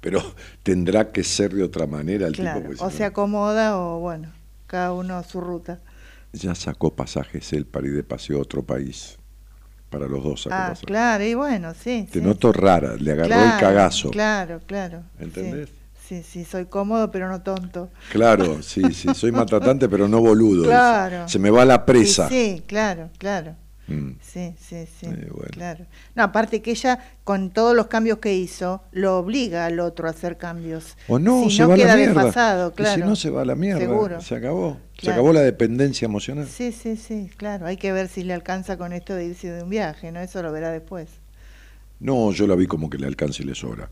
pero tendrá que ser de otra manera el Claro, tipo. porque o se acomoda o bueno, cada uno a su ruta. Ya sacó pasajes él para ir de paseo a otro país. Para los dos sacó Ah, pasajes. claro, y bueno, sí. Te sí, noto rara, le agarró Claro, el cagazo. Claro, claro. ¿Entendés? Sí, sí, soy cómodo pero no tonto. Claro, sí, sí, soy maltratante, pero no boludo. dice. Claro. Se me va la presa. Sí, sí, claro, claro. Mm. Sí, sí, sí. Eh, bueno. Claro. No, aparte que ella, con todos los cambios que hizo, lo obliga al otro a hacer cambios. O no, si se no va a la mierda. desfasado, Y claro. si no, se va a la mierda. Seguro. Se acabó. Se acabó la dependencia emocional. Sí, sí, sí, claro. Hay que ver si le alcanza con esto de irse de un viaje, ¿no? Eso lo verá después. No, yo la vi como que le alcanza y le sobra.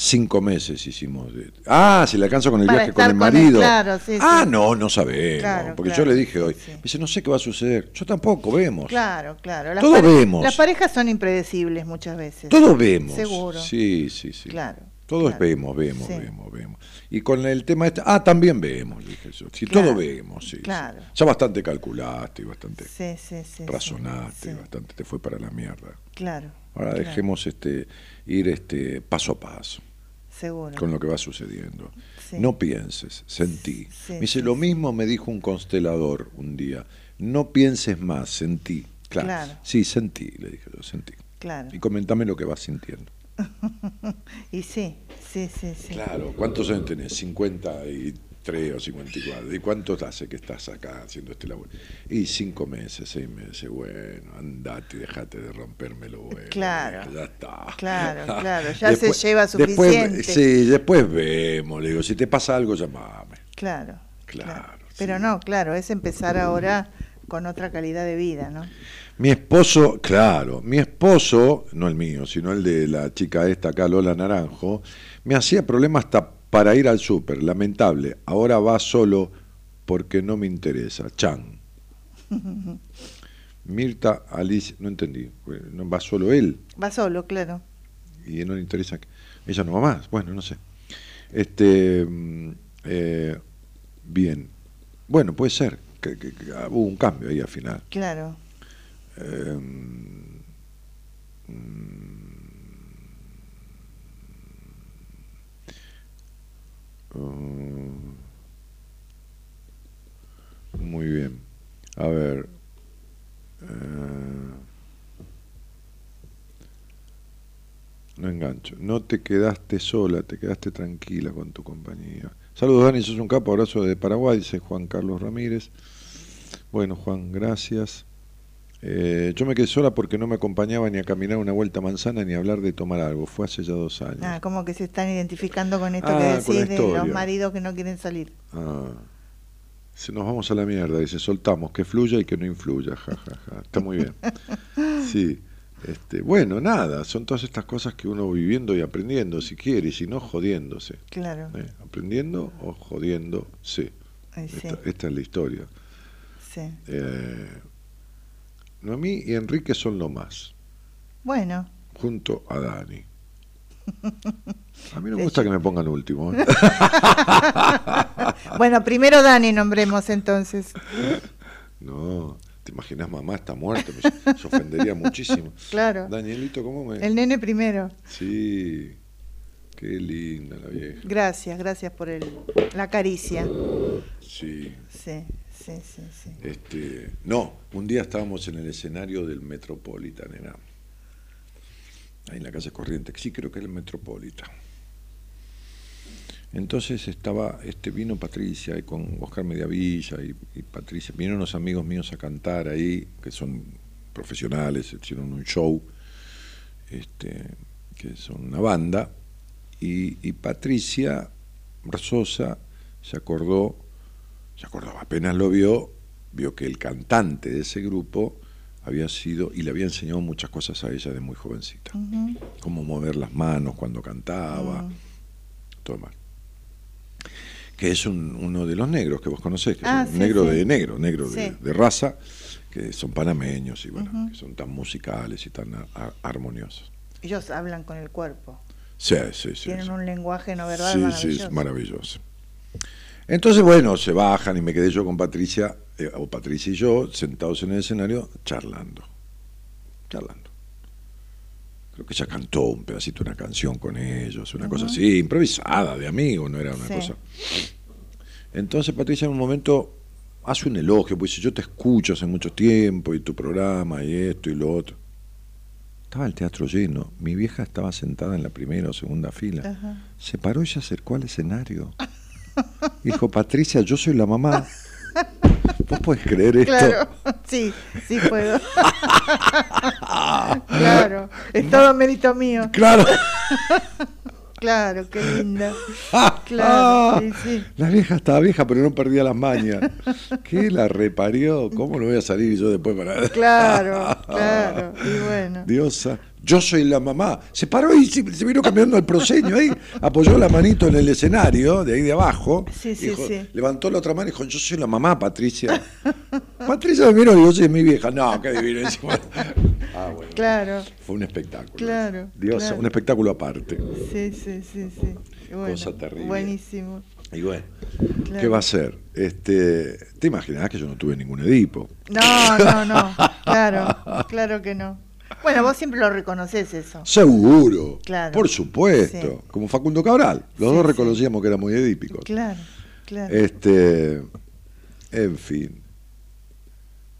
Cinco meses hicimos. de- Ah, si le alcanza con el Para viaje con el con marido. claro, sí, ah, sí. no, no sabemos. Claro, porque claro, yo le dije hoy. sí. Me dice, no sé qué va a suceder. Yo tampoco, vemos. Claro, claro. Las Todo pare- vemos. Las parejas son impredecibles muchas veces. Todos vemos. Seguro. Sí, sí, sí. Claro, Todos vemos, vemos, vemos, vemos. Y con el tema este, ah, también vemos, dije yo. Sí, todo vemos, sí. claro. Ya bastante calculaste y bastante Sí, sí, sí. sí, razonaste, bastante te fue para la mierda. Claro. Ahora dejemos este ir este paso a paso Seguro. con lo que va sucediendo. Sí. No pienses, sentí. Sí, me dice, sí, lo mismo me dijo un constelador un día. No pienses más, sentí. Claro. Claro. Sí, sentí, le dije yo, sentí. Claro. Y comentame lo que vas sintiendo. Y sí, sí, sí, sí. Claro, ¿cuántos años tenés? 53 o 54. ¿Y cuánto hace que estás acá haciendo este laburo? Y cinco meses, seis meses. Bueno, andate dejate de romperme lo bueno. Claro. Ya está. Claro, claro, ya se lleva después- suficiente. sí, después vemos. Le digo, si te pasa algo, llamame. Claro. Claro, Pero sí. no, claro, es empezar ahora con otra calidad de vida, ¿no? Mi esposo, claro, mi esposo, no el mío, sino el de la chica esta acá, Lola Naranjo, me hacía problemas hasta para ir al súper, lamentable. Ahora va solo porque no me interesa. Chan. Mirta, Alice, no entendí, no va solo él Va solo, claro. y no le interesa. que- Ella no va más, bueno, no sé. Este, mm, eh, bien. Bueno, puede ser. que- que- que hubo un cambio ahí al final. Claro. Eh, mm, muy bien. A ver. eh, no engancho. No te quedaste sola, te quedaste tranquila con tu compañía. Saludos, Dani, sos un capo. Abrazo de Paraguay, dice Juan Carlos Ramírez. Bueno, Juan, gracias. Eh, yo me quedé sola porque no me acompañaba ni a caminar una vuelta a manzana ni a hablar de tomar algo. Fue hace ya dos años. Ah, como que se están identificando con esto Ah, que decís de los maridos que no quieren salir. Ah, si nos vamos a la mierda, dice, soltamos, que fluya y que no influya, ja, ja, ja. Está muy bien. Sí. Este, bueno, nada, son todas estas cosas que uno viviendo y aprendiendo, si quiere, y si no, jodiéndose. Claro. ¿eh? Aprendiendo o jodiéndose. Sí, Esta, esta es la historia. sí. Eh, Noemí y Enrique son lo más, Bueno, junto a Dani. A mí no me gusta que me pongan último. ¿eh? bueno, primero Dani nombremos entonces. No, te imaginas, mamá está muerta, se ofendería muchísimo. Claro. Danielito, ¿cómo me...? El nene primero. Sí, qué linda la vieja. Gracias, gracias por el, la caricia. Sí, Sí, sí, sí, sí. este... No, un día estábamos en el escenario del Metropolitan, era... Ahí en la calle Corriente, sí creo que era el Metropolitan. Entonces estaba, este, vino Patricia y con Oscar Mediavilla y, y Patricia, vinieron unos amigos míos a cantar ahí, que son profesionales, hicieron un show, este, que son una banda, y, y Patricia Sosa se acordó, se acordó, apenas lo vio, vio que el cantante de ese grupo había sido, y le había enseñado muchas cosas a ella de muy jovencita, cómo mover las manos cuando cantaba, Mm. todo demás. Que es un- uno de los negros que vos conocés, que Ah, es un sí, negro sí. de negro, negro de, Sí. de raza, que son panameños y bueno, que son tan musicales y tan a- a- armoniosos. Ellos hablan con el cuerpo. Sí, sí, sí. Tienen sí. un lenguaje no verbal Sí, sí, maravilloso. es maravilloso. Entonces, bueno, se bajan y me quedé yo con Patricia, eh, o Patricia y yo, sentados en el escenario, charlando. Charlando. Creo que ella cantó un pedacito de una canción con ellos, una cosa así, improvisada, de amigo, no era una Sí. cosa. Entonces Patricia en un momento hace un elogio, pues dice, yo te escucho hace mucho tiempo, y tu programa, y esto y lo otro. Estaba el teatro lleno, mi vieja estaba sentada en la primera o segunda fila. Ajá. Se paró y se acercó al escenario. Dijo, Patricia, yo soy la mamá. ¿Vos podés creer esto? Claro, sí, sí puedo. claro, es todo mérito mío. Claro. Claro, qué linda. Ah, Claro, sí, sí. La vieja estaba vieja, pero no perdía las mañas. ¿Qué la reparió? ¿Cómo no voy a salir yo después para.? Claro, claro. Y bueno. Diosa. Yo soy la mamá. Se paró y se, se vino cambiando el proseño ahí. Apoyó la manito en el escenario, de ahí de abajo. Sí, sí, Dijo- sí. Levantó la otra mano y dijo: Yo soy la mamá, Patricia. Patricia me miró y dijo: Sí, es mi vieja. No, qué divino. Ah, bueno. Claro, Fue un espectáculo. Claro, claro. un espectáculo aparte. sí, sí, sí, sí. Bueno, Cosa terrible. Buenísimo. Y bueno, Claro. ¿qué va a ser? Este, Te imaginarás que yo no tuve ningún Edipo. No, no, no. Claro, claro que no. Bueno, vos siempre lo reconoces eso. Seguro. Claro. Por supuesto. Sí. Como Facundo Cabral. Los Sí, dos sí. reconocíamos que era muy edípicos. Claro, claro. Este, en fin.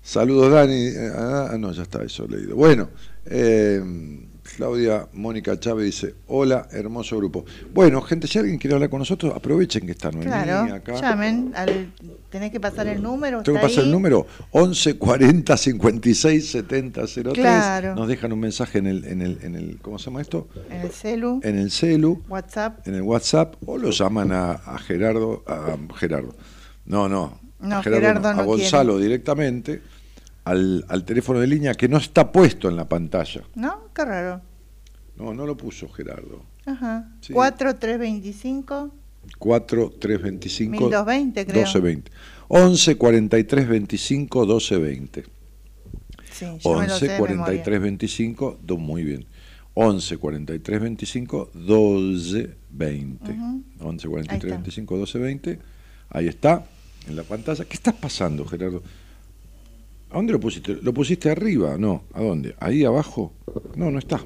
Saludos, Dani. Ah, no, ya está eso leído. Bueno, eh, Claudia Mónica Chávez dice: Hola, hermoso grupo. Bueno, gente, si alguien quiere hablar con nosotros, aprovechen que está Noemí Claro, acá. llamen. Al, tenés que pasar el número. Tengo que pasar el número 11 40 56 70 03. Claro. Nos dejan un mensaje en el, en el, en el, ¿cómo se llama esto? En el celu, En el celu, WhatsApp. en el WhatsApp, o lo llaman a, a Gerardo, a Gerardo. No, no. No, a Gerardo a no Gonzalo directamente al, al teléfono de línea que no está puesto en la pantalla. ¿No? Qué raro. No, no lo puso Gerardo. Ajá. Sí. 4325 4 3 25 1220, creo. 12 20. 11 43 25 12 20. Sí, yo me lo sé 11 de 43 memoria. 25 do- muy bien 11 43 25 12 20 Ujú. 11 43 Ahí está. 25 12 20 ahí está en la pantalla ¿qué está pasando Gerardo? ¿A dónde lo pusiste? ¿lo pusiste arriba? no ¿a dónde? ¿ahí abajo? no no está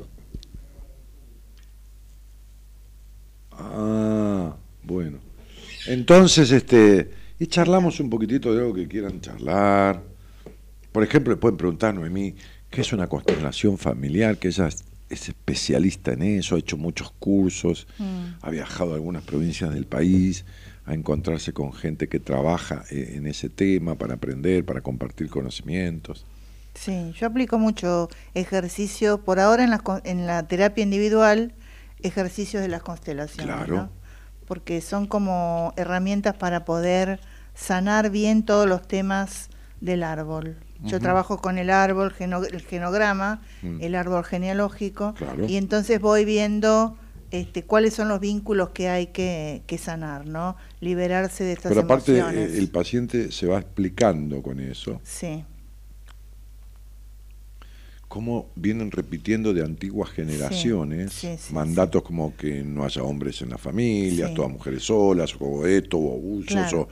ah bueno entonces este y charlamos un poquitito de algo que quieran charlar por ejemplo, pueden preguntar Noemí qué es una constelación familiar, que ella es especialista en eso, ha hecho muchos cursos, Mm. ha viajado a algunas provincias del país, a encontrarse con gente que trabaja eh, en ese tema para aprender, para compartir conocimientos. Sí, yo aplico mucho ejercicio, por ahora en la, en la terapia individual, ejercicios de las constelaciones, Claro. ¿no? Porque son como herramientas para poder sanar bien todos los temas del árbol. Yo trabajo con el árbol, geno- el genograma, Mm. el árbol genealógico, Claro. y entonces voy viendo este, cuáles son los vínculos que hay que, que sanar, ¿no? Liberarse de estas Pero aparte, emociones. eh, el paciente se va explicando con eso, Sí, cómo vienen repitiendo de antiguas generaciones sí, sí, mandatos como que no haya hombres en las familias, Sí. todas mujeres solas, o esto, o abusos, o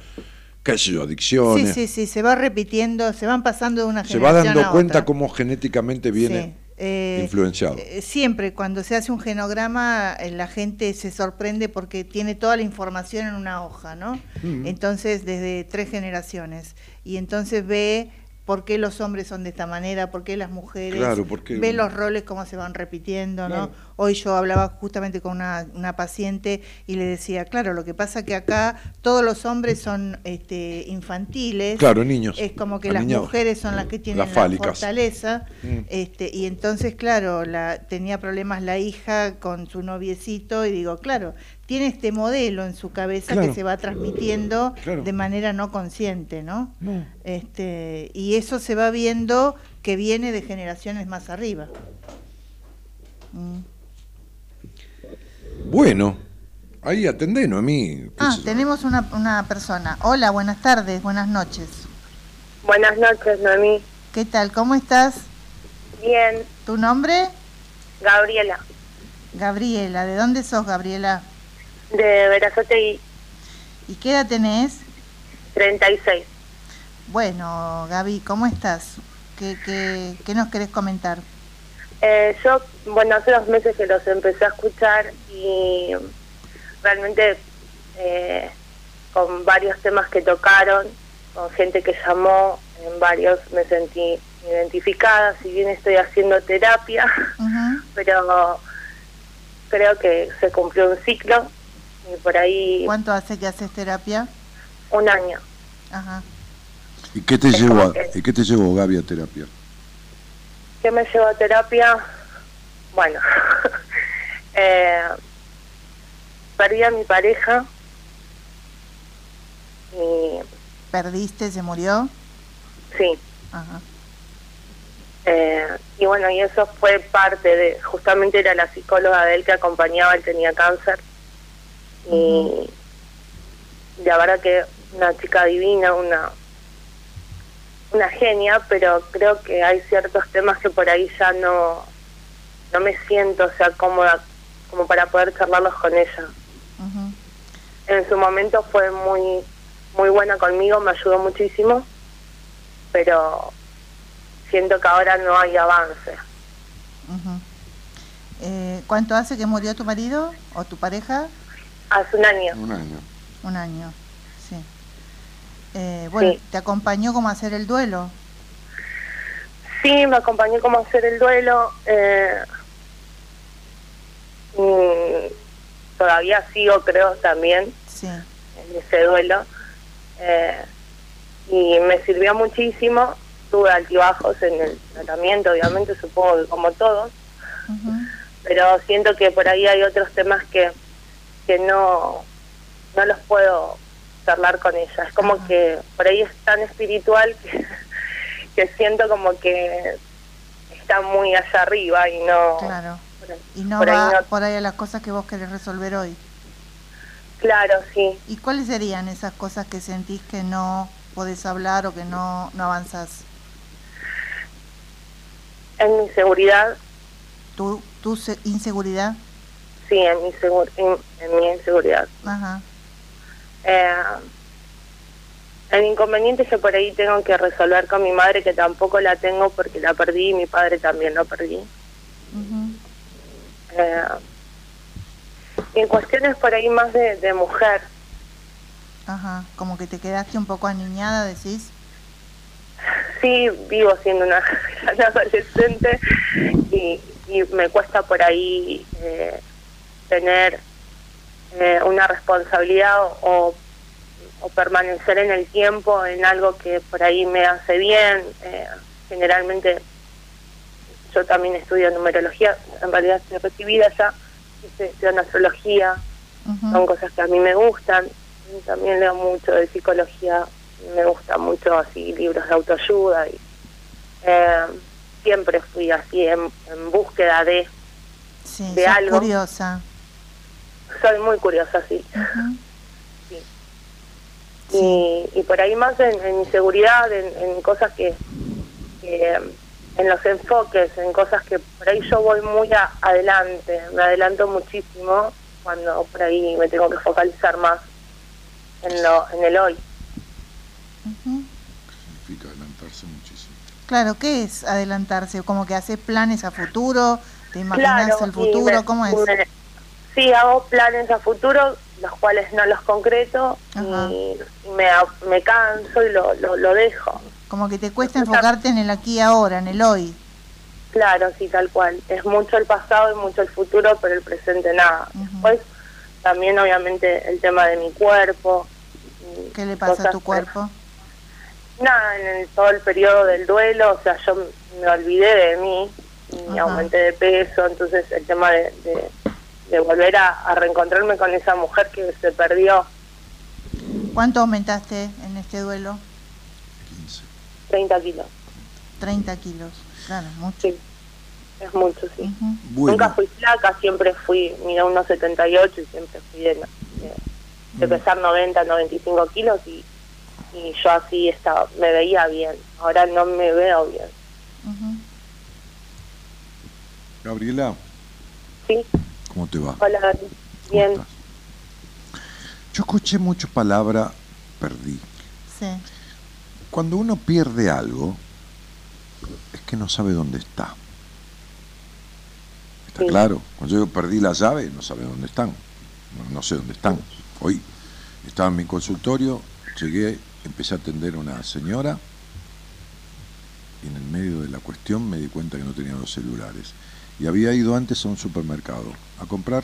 qué sé yo, sí, adicciones. sí, sí, se va repitiendo, se van pasando de una se va generación dando a cuenta otra. cómo genéticamente viene Sí, eh, influenciado. eh, siempre cuando se hace un genograma eh, la gente se sorprende porque tiene toda la información en una hoja, ¿no? Entonces desde tres generaciones y entonces ve por qué los hombres son de esta manera, por qué las mujeres, Claro, porque- ve los roles cómo se van repitiendo, ¿no? Hoy yo hablaba justamente con una, una paciente y le decía, claro, lo que pasa que acá todos los hombres son este, infantiles, Claro, niños. es como que las mujeres son las que tienen Las la fortaleza, Mm. este, y entonces, claro, la, tenía problemas la hija con su noviecito, y digo, claro, tiene este modelo en su cabeza Claro. que se va transmitiendo Claro. de manera no consciente, ¿no? No. Este, y eso se va viendo que viene de generaciones más arriba. Mm. Bueno, ahí atendenos a mí. Ah, tenemos una, una persona. Hola, buenas tardes, buenas noches. Buenas noches, Noemí. ¿Qué tal? ¿Cómo estás? Bien, ¿Tu nombre? ¿Y qué edad tenés? 36. Bueno, Gaby, ¿cómo estás? ¿Qué, qué, qué nos querés comentar? Eh, yo, bueno, hace dos meses que los empecé a escuchar y realmente eh, con varios temas que tocaron, con gente que llamó, en varios me sentí identificada, si bien estoy haciendo terapia, pero creo que se cumplió un ciclo y por ahí ¿Cuánto hace que haces terapia? un año. Ajá. ¿Y qué te Es llevó, a- como que- ¿y qué te llevó Gaby a terapia? ¿Qué me llevó a terapia? Bueno, eh, perdí a mi pareja y ¿Perdiste? ¿Se murió? sí, Ajá. eh, y bueno, y eso fue parte de, justamente era la psicóloga de él que acompañaba, él tenía cáncer y la verdad que una chica divina, una una genia, pero creo que hay ciertos temas que por ahí ya no no me siento, o sea, cómoda como para poder charlarlos con ella. Ujú. En su momento fue muy muy buena conmigo, me ayudó muchísimo, pero siento que ahora no hay avance. Ujú. Eh, ¿Cuánto hace que murió tu marido o tu pareja? Hace un año. Un año. Un año. Eh, bueno, Sí. ¿te acompañó como a hacer el duelo? Sí, me acompañó como a hacer el duelo. Eh, y todavía sigo, creo, también Sí. en ese duelo. Eh, y me sirvió muchísimo. Tuve altibajos en el tratamiento, obviamente, supongo que como todos. Pero siento que por ahí hay otros temas que que no no los puedo charlar con ella es como Ajá. que por ahí es tan espiritual que, que siento como que está muy allá arriba y no Claro. por ahí- Y no por ahí va no- por ahí a las cosas que vos querés resolver hoy. claro sí ¿Y cuáles serían esas cosas que sentís que no podés hablar o que no, no avanzás? en mi seguridad ¿Tu, tu se- inseguridad? sí en mi segur- en, en mi inseguridad Ajá. Eh, el inconveniente es que por ahí tengo que resolver con mi madre, que tampoco la tengo porque la perdí y mi padre también lo perdí. Eh, y en cuestiones por ahí más de, de mujer, Ajá. Como que te quedaste un poco aniñada, decís. sí vivo siendo una gran adolescente y, y me cuesta por ahí eh, tener eh, una responsabilidad o, o, o permanecer en el tiempo en algo que por ahí me hace bien. Eh, generalmente yo también estudio numerología, en realidad estoy recibida ya, estudiando astrología, son cosas que a mí me gustan. También leo mucho de psicología, me gusta mucho así libros de autoayuda y eh, siempre fui así en, en búsqueda de, Sí, de algo. curiosa. Soy muy curiosa sí. Ujú. Sí. Sí. Y, y por ahí más en, en mi seguridad, en, en cosas que, que, en los enfoques, en cosas que por ahí yo voy muy a- adelante, me adelanto muchísimo cuando por ahí me tengo que focalizar más en lo en el hoy. Ujú. Significa adelantarse muchísimo. Claro, ¿qué es adelantarse? ¿Como que haces planes a futuro? ¿Te imaginas Claro, el futuro? me- ¿Cómo es? me- sí, hago planes a futuro, los cuales no los concreto y, me, me canso y lo, lo, lo dejo. Como que te cuesta enfocarte en el aquí y ahora, en el hoy. Claro, sí, tal cual. Es mucho el pasado y mucho el futuro, pero el presente nada. Después, también obviamente el tema de mi cuerpo. ¿Qué le pasa a tu que- cuerpo? Nada, en el- todo el periodo del duelo, o sea, yo me olvidé de mí y aumenté de peso, entonces el tema de, de, de volver a, a reencontrarme con esa mujer que se perdió ¿Cuánto aumentaste en este duelo? 15. 30 kilos. 30 kilos. Claro, mucho. Sí, es mucho, sí. Bueno, Nunca fui flaca, siempre fui, mira, unos 78 y siempre fui de, de, de pesar 90, 95 kilos y, y yo así estaba, me veía bien. Ahora no me veo bien. Gabriela, ¿Sí? ¿Cómo te va? Hola, Dani. ¿Cómo Bien. yo escuché mucho palabra perdí. Sí. Cuando uno pierde algo, es que no sabe dónde está. ¿Está Sí. claro? Cuando yo perdí la llave, no sabe dónde están. No, no sé dónde están. Hoy estaba en mi consultorio, llegué, empecé a atender a una señora y en el medio de la cuestión me di cuenta que no tenía los celulares. Y había ido antes a un supermercado a comprar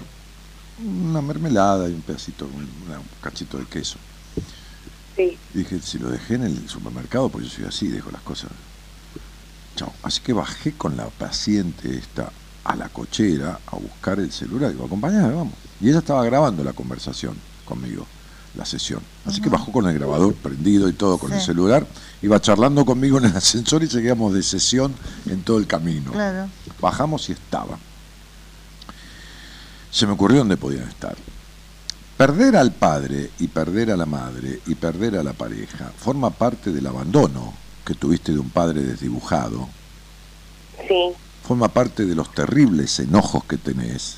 una mermelada y un pedacito, un, cachito de queso. Sí, Y dije, si lo dejé en el supermercado, pues yo soy así, dejo las cosas. Chao. Así que bajé con la paciente esta a la cochera a buscar el celular. Digo, acompañame, vamos. Y ella estaba grabando la conversación conmigo, la sesión. Así que bajó con el grabador prendido y todo con el celular. Iba charlando conmigo en el ascensor y seguíamos de sesión en todo el camino. Claro. Bajamos y estaban. Se me ocurrió dónde podían estar. Perder al padre y perder a la madre y perder a la pareja forma parte del abandono que tuviste de un padre desdibujado, sí, forma parte de los terribles enojos que tenés.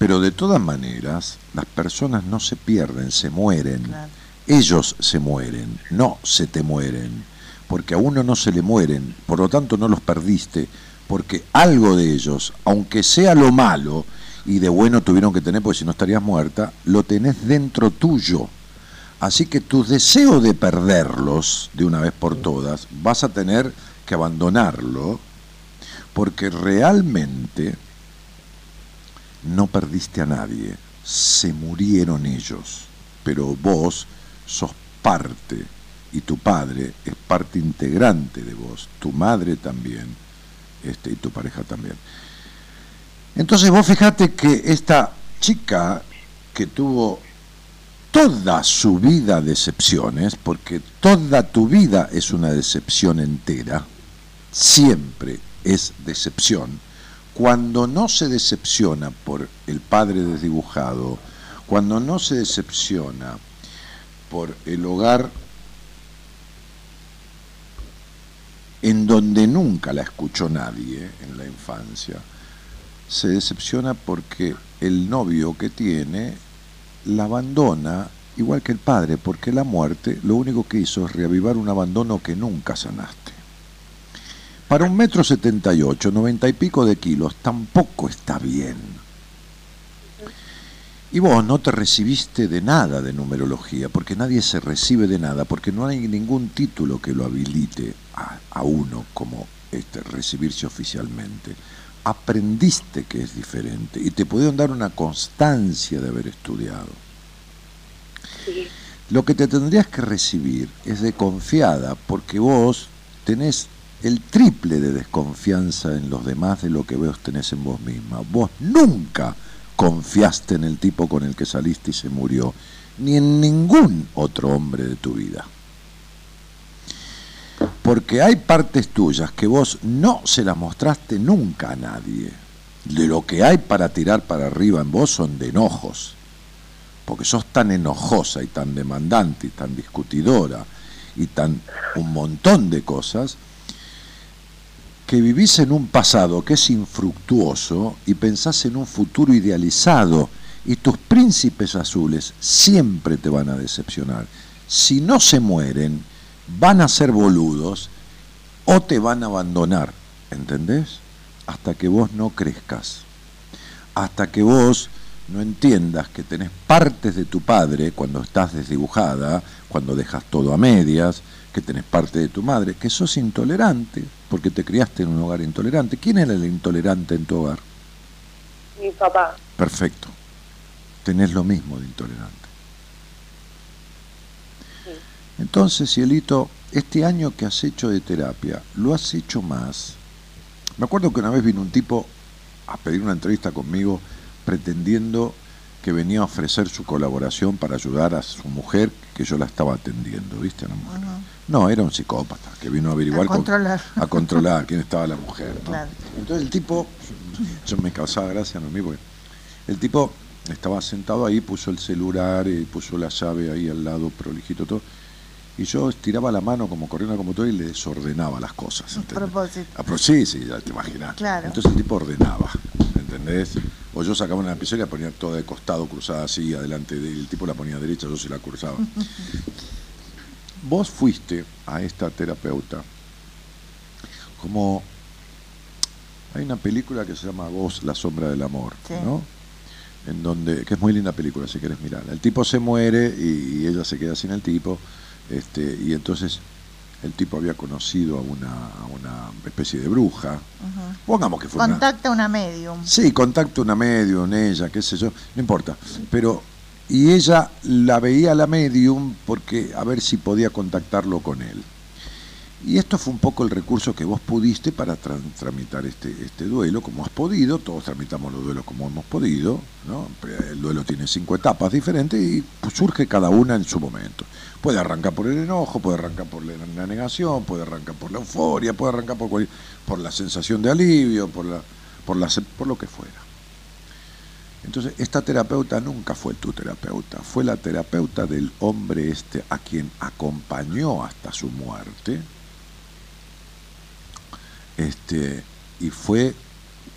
Pero de todas maneras, las personas no se pierden, se mueren. Claro. Ellos se mueren, no se te mueren, porque a uno no se le mueren, por lo tanto no los perdiste, porque algo de ellos, aunque sea lo malo, y de bueno tuvieron que tener, porque si no estarías muerta, lo tenés dentro tuyo. Así que tu deseo de perderlos de una vez por todas, vas a tener que abandonarlo, porque realmente no perdiste a nadie, se murieron ellos, pero vos sos parte y tu padre es parte integrante de vos, tu madre también, este, y tu pareja también. Entonces vos fijate que esta chica que tuvo toda su vida decepciones, porque toda tu vida es una decepción entera, siempre es decepción, cuando no se decepciona por el padre desdibujado, cuando no se decepciona por el hogar en donde nunca la escuchó nadie en la infancia, se decepciona porque el novio que tiene la abandona igual que el padre, porque la muerte lo único que hizo es reavivar un abandono que nunca sanaste. Para un metro setenta y ocho, noventa y pico de kilos, tampoco está bien. Y vos no te recibiste de nada de numerología, porque nadie se recibe de nada, porque no hay ningún título que lo habilite a, a uno como este, recibirse oficialmente. Aprendiste que es diferente y te pudieron dar una constancia de haber estudiado. sí, Lo que te tendrías que recibir es de confiada, porque vos tenés el triple de desconfianza en los demás de lo que vos tenés en vos misma. Vos nunca confiaste en el tipo con el que saliste y se murió, ni en ningún otro hombre de tu vida. Porque hay partes tuyas que vos no se las mostraste nunca a nadie. De lo que hay para tirar para arriba en vos son de enojos. Porque sos tan enojosa y tan demandante y tan discutidora y tan un montón de cosas que vivís en un pasado que es infructuoso y pensás en un futuro idealizado y tus príncipes azules siempre te van a decepcionar. Si no se mueren, van a ser boludos o te van a abandonar, ¿entendés? Hasta que vos no crezcas, hasta que vos no entiendas que tenés partes de tu padre cuando estás desdibujada, cuando dejas todo a medias, que tenés parte de tu madre, que sos intolerante, porque te criaste en un hogar intolerante. ¿Quién era el intolerante en tu hogar? mi papá. Perfecto. Tenés lo mismo de intolerante. Entonces, Cielito, este año que has hecho de terapia, ¿lo has hecho más? Me acuerdo que una vez vino un tipo a pedir una entrevista conmigo pretendiendo que venía a ofrecer su colaboración para ayudar a su mujer, que yo la estaba atendiendo, ¿viste? A la mujer. No, era un psicópata que vino a averiguar A con- controlar. a controlar quién estaba la mujer. ¿no? Claro. Entonces el tipo, yo me causaba gracia a mí, porque el tipo estaba sentado ahí, puso el celular, y puso la llave ahí al lado, prolijito todo, y yo estiraba la mano como corriendo como todo y le desordenaba las cosas. A propósito. A sí, sí, ya te imaginas. Claro. Entonces el tipo ordenaba, ¿entendés? O yo sacaba una lapicera y la ponía toda de costado, cruzada así, adelante, de- el tipo la ponía derecha, yo se la cruzaba. Vos fuiste a esta terapeuta como... Hay una película que se llama Vos, la sombra del amor, Sí. ¿no? En donde, que es muy linda película si querés mirar. El tipo se muere y, y ella se queda sin el tipo, este, y entonces el tipo había conocido a una, a una especie de bruja. Pongamos que fue Contacta una medium. Sí, contacto una medium, ella, qué sé yo, no importa. Pero, y ella la veía a la medium porque a ver si podía contactarlo con él. Y esto fue un poco el recurso que vos pudiste para tra- tramitar este, este duelo, como has podido, todos tramitamos los duelos como hemos podido, ¿no? El duelo tiene cinco etapas diferentes y pues, surge cada una en su momento. Puede arrancar por el enojo, puede arrancar por la, negación, puede arrancar por la euforia, puede arrancar por, cual- por la sensación de alivio, por, la, por, por lo que fuera. Entonces, esta terapeuta nunca fue tu terapeuta, fue la terapeuta del hombre este a quien acompañó hasta su muerte. Este, y fue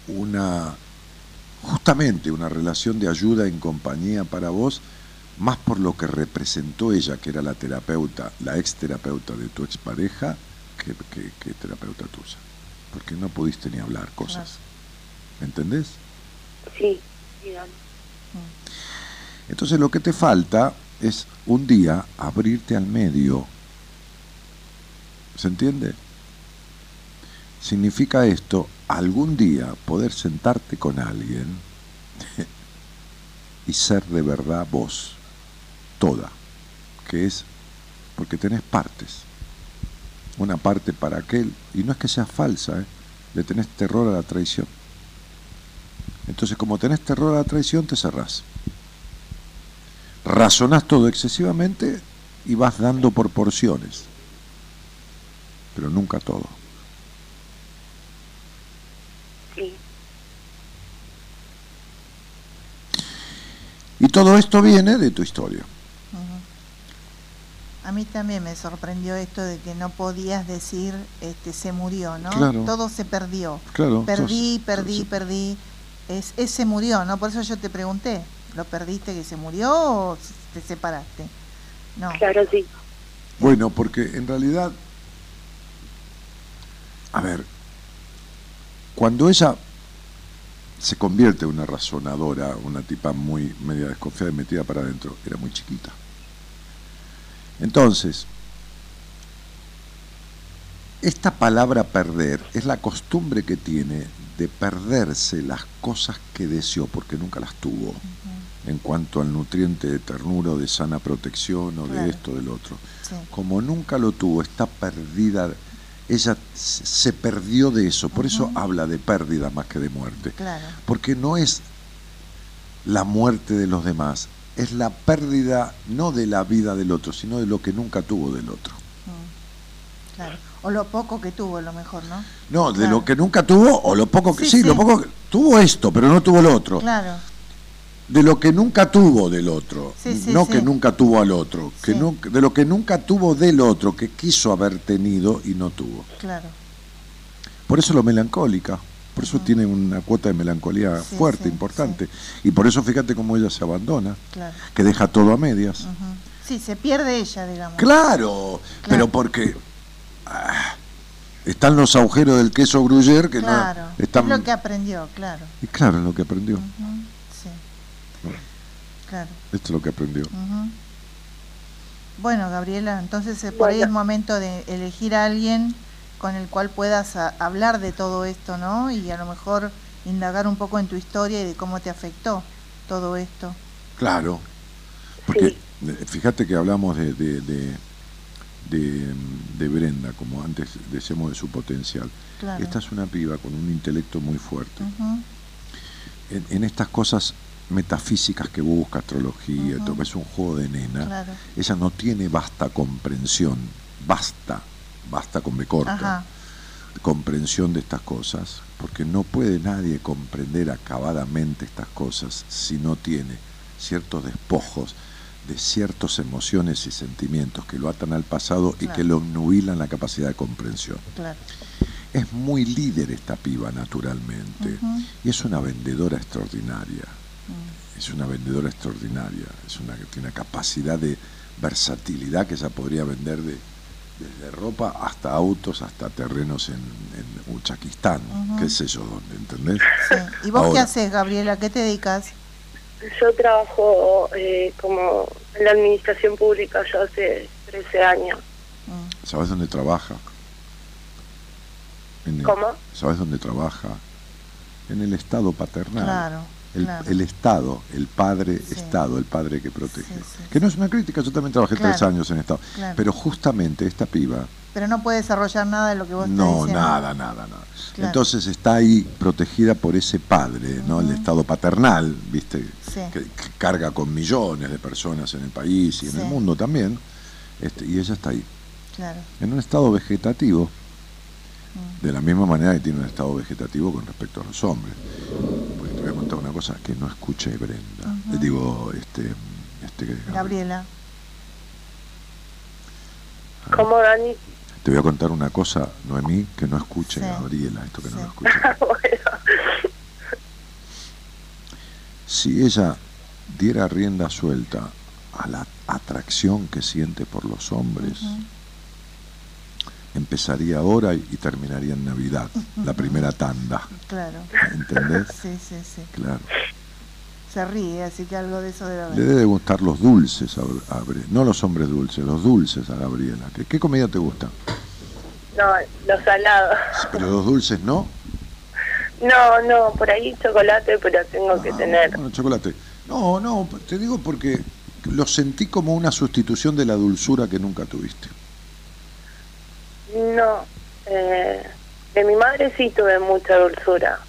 una justamente una relación de ayuda en compañía para vos, más por lo que representó ella, que era la terapeuta, la ex terapeuta de tu expareja, que, que, que terapeuta tuya. Porque no pudiste ni hablar cosas. ¿Entendés? Sí. Entonces lo que te falta es un día abrirte al medio. ¿Se entiende? Significa esto algún día poder sentarte con alguien y ser de verdad vos, toda, que es porque tenés partes. Una parte para aquel, y no es que sea falsa, ¿eh? le tenés terror a la traición. Entonces como tenés terror a la traición te cerrás razonás todo excesivamente y vas dando por porciones, pero nunca todo. Sí, Y todo esto viene de tu historia. A mí también me sorprendió esto de que no podías decir este se murió, ¿no? Claro. Todo se perdió. Claro. Perdí, sos- perdí, sos- perdí. Es, ese murió, ¿no? Por eso yo te pregunté, ¿lo perdiste que se murió o te separaste? No. claro, sí. Bueno, porque en realidad, a ver, cuando ella se convierte en una razonadora, una tipa muy media desconfiada y metida para adentro, era muy chiquita. Entonces, esta palabra perder es la costumbre que tiene de perderse las cosas que deseó porque nunca las tuvo en cuanto al nutriente de ternura o de sana protección o Claro. de esto o del otro. Sí. Como nunca lo tuvo, está perdida, ella se perdió de eso, por eso habla de pérdida más que de muerte, Claro. porque no es la muerte de los demás, es la pérdida no de la vida del otro, sino de lo que nunca tuvo del otro. Mm. Claro. O lo poco que tuvo, lo mejor, ¿no? No, de Claro. lo que nunca tuvo o lo poco que Sí, sí, lo poco que tuvo esto, pero no tuvo lo otro. Claro. De lo que nunca tuvo del otro, Sí, sí, no que nunca tuvo al otro, que Sí. nu- de lo que nunca tuvo del otro, que quiso haber tenido y no tuvo. Claro. Por eso lo melancólica, por eso tiene una cuota de melancolía Sí, fuerte, sí, importante. Y por eso fíjate cómo ella se abandona, Claro. que deja todo a medias. Sí, se pierde ella, digamos. Claro, pero porque ah, están los agujeros del queso gruyere que Claro. no están... Es lo que aprendió, claro. Y claro, es lo que aprendió. Sí. Claro. Esto es lo que aprendió. Bueno, Gabriela, entonces eh, por ahí Bueno. es momento de elegir a alguien con el cual puedas a- hablar de todo esto, ¿no? Y a lo mejor indagar un poco en tu historia y de cómo te afectó todo esto. Claro, porque Sí. eh, fíjate que hablamos de, de, de, de, de Brenda, como antes decíamos de su potencial. Claro. Esta es una piba con un intelecto muy fuerte. En, en estas cosas metafísicas que busca, astrología, todo, es un juego de nena. Claro. Ella no tiene vasta comprensión, basta, basta con B corta, Ajá. comprensión de estas cosas, porque no puede nadie comprender acabadamente estas cosas si no tiene ciertos despojos de ciertas emociones y sentimientos que lo atan al pasado y que lo nubilan la capacidad de comprensión. Claro. es muy líder esta piba naturalmente y es una vendedora extraordinaria. Mm. Es una vendedora extraordinaria, es una que tiene una capacidad de versatilidad que ella podría vender de, desde ropa hasta autos, hasta terrenos en, en Uzbekistán, qué sé yo dónde, ¿entendés? Sí. ¿Y vos qué haces, Gabriela? ¿Qué te dedicas? Yo trabajo eh, como en la administración pública ya hace 13 años. Mm. ¿Sabes dónde trabaja? En el- ¿Cómo? ¿Sabes dónde trabaja? En el Estado paternal. Claro, El, claro. el Estado, el padre Sí. Estado, el padre que protege. Sí, sí, que no es una crítica, yo también trabajé Claro, tres años en Estado. claro. Pero justamente esta piba, Pero no puede desarrollar nada de lo que vos no, nada, nada, nada. Entonces está ahí protegida por ese padre, ¿no? El Estado paternal, ¿viste? Que, que carga con millones de personas en el país y en el mundo también. Este, y ella está ahí, Claro. en un estado vegetativo. De la misma manera que tiene un estado vegetativo con respecto a los hombres. Porque te voy a contar una cosa que no escuché Brenda. Ujú. Digo, este, este Gabriela. ¿Cómo, Dani? Te voy a contar una cosa, Noemí, que no escuche Sí. Gabriela, esto que no lo escuche. bueno, Si ella diera rienda suelta a la atracción que siente por los hombres, empezaría ahora y terminaría en Navidad, la primera tanda. Claro. ¿Entendés? Sí, sí, sí. Claro. Se ríe, así que algo de eso debe haber. Le debe gustar los dulces a, no los hombres dulces, los dulces a Gabriela. ¿Qué, qué comida te gusta? no, los salados. Pero los dulces no. No, no, por ahí chocolate, pero tengo que Ah, tener. Bueno, chocolate. No, no, te digo porque lo sentí como una sustitución de la dulzura que nunca tuviste. No, eh, de mi madre sí tuve mucha dulzura.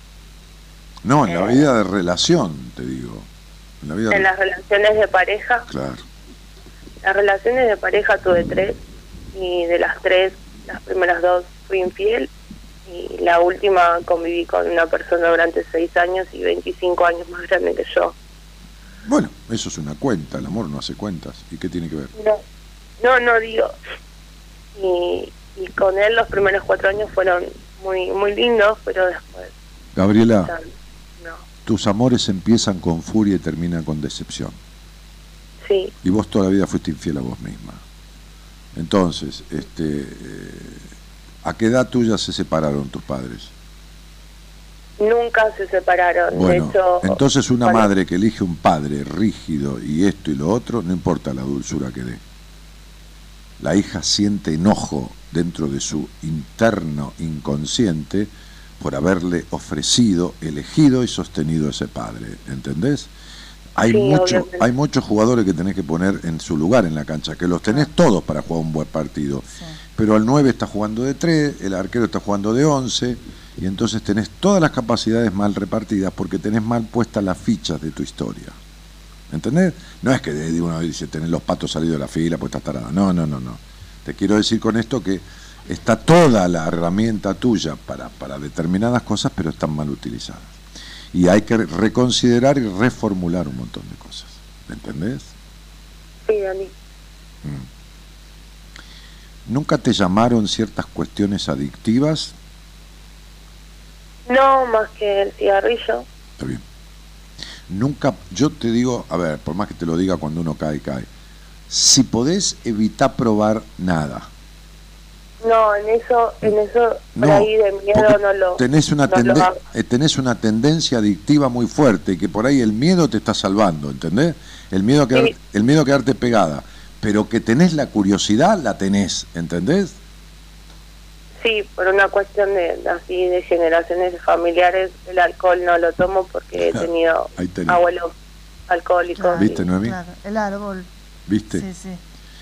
No, en la Eh. vida de relación, te digo. En la vida En de... las relaciones de pareja, Claro. las relaciones de pareja tuve tres y de las tres, las primeras dos fui infiel y la última conviví con una persona durante seis años y 25 años más grande que yo. Bueno, eso es una cuenta, el amor no hace cuentas. ¿Y qué tiene que ver? No, no, no digo. Y, y con él los primeros cuatro años fueron muy muy lindos, pero después Gabriela, no. tus amores empiezan con furia y terminan con decepción. Sí, Y vos toda la vida fuiste infiel a vos misma. Entonces, este, eh, ¿a qué edad tuya se separaron tus padres? nunca se separaron. Bueno, de hecho, entonces una bueno, madre que elige un padre rígido y esto y lo otro, no importa la dulzura que dé. La hija siente enojo dentro de su interno inconsciente por haberle ofrecido, elegido y sostenido a ese padre, ¿entendés? Hay, Sí, mucho, obviamente. hay muchos jugadores que tenés que poner en su lugar en la cancha, que los tenés todos para jugar un buen partido. Sí. Pero el 9 está jugando de 3, el arquero está jugando de 11, y entonces tenés todas las capacidades mal repartidas porque tenés mal puestas las fichas de tu historia. ¿Entendés? No es que de uno dice tenés los patos salidos de la fila, pues estás tarada. No, no, no, no. Te quiero decir con esto que está toda la herramienta tuya para, para determinadas cosas, pero están mal utilizadas. Y hay que reconsiderar y reformular un montón de cosas. ¿Me entendés? Sí, Dani. ¿Nunca te llamaron ciertas cuestiones adictivas? No, más que el cigarrillo. Está bien. Nunca, yo te digo, a ver, por más que te lo diga cuando uno cae, cae. Si podés evitar probar nada. No, en eso, en eso, por No, ahí de miedo no lo. tenés una, no tende- eh, tenés una tendencia adictiva muy fuerte y que por ahí el miedo te está salvando, ¿entendés? El miedo a, quedar- Sí. el miedo a quedarte pegada. Pero que tenés la curiosidad, la tenés, ¿entendés? Sí, por una cuestión de así de generaciones familiares, el alcohol no lo tomo porque he tenido abuelos alcohólicos. Claro. ¿Viste, y- Noemí? Claro, el árbol. ¿Viste? Sí, sí.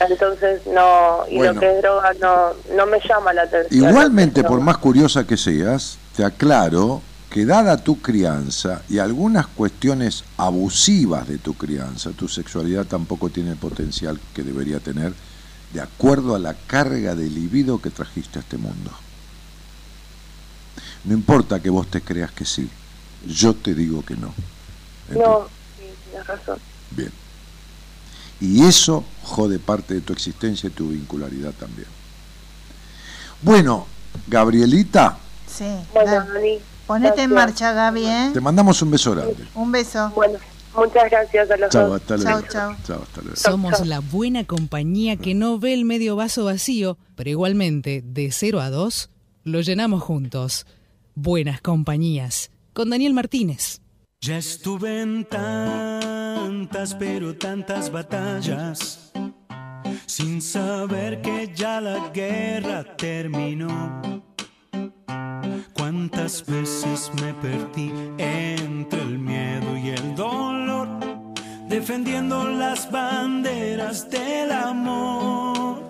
Entonces no, y Bueno. lo que es droga no, no me llama la atención. Igualmente, por más curiosa que seas, te aclaro que dada tu crianza y algunas cuestiones abusivas de tu crianza, tu sexualidad tampoco tiene el potencial que debería tener de acuerdo a la carga de libido que trajiste a este mundo. No importa que vos te creas que sí, yo te digo que no. No, sí, tienes razón. Bien. Y eso jode parte de tu existencia y tu vincularidad también. Bueno, Gabrielita, Sí. Bueno. Ponete en marcha, Gaby, ¿eh? Te mandamos un beso grande. Un beso. Bueno, muchas gracias a los Chao, dos. hasta luego. Chau, chau. Chao, hasta luego. Somos la buena compañía que no ve el medio vaso vacío, pero igualmente, de 0 a 2, lo llenamos juntos. Buenas compañías. Con Daniel Martínez. Ya estuve en tantas, pero tantas batallas, sin saber que ya la guerra terminó. Cuántas veces me perdí entre el miedo y el dolor, defendiendo las banderas del amor.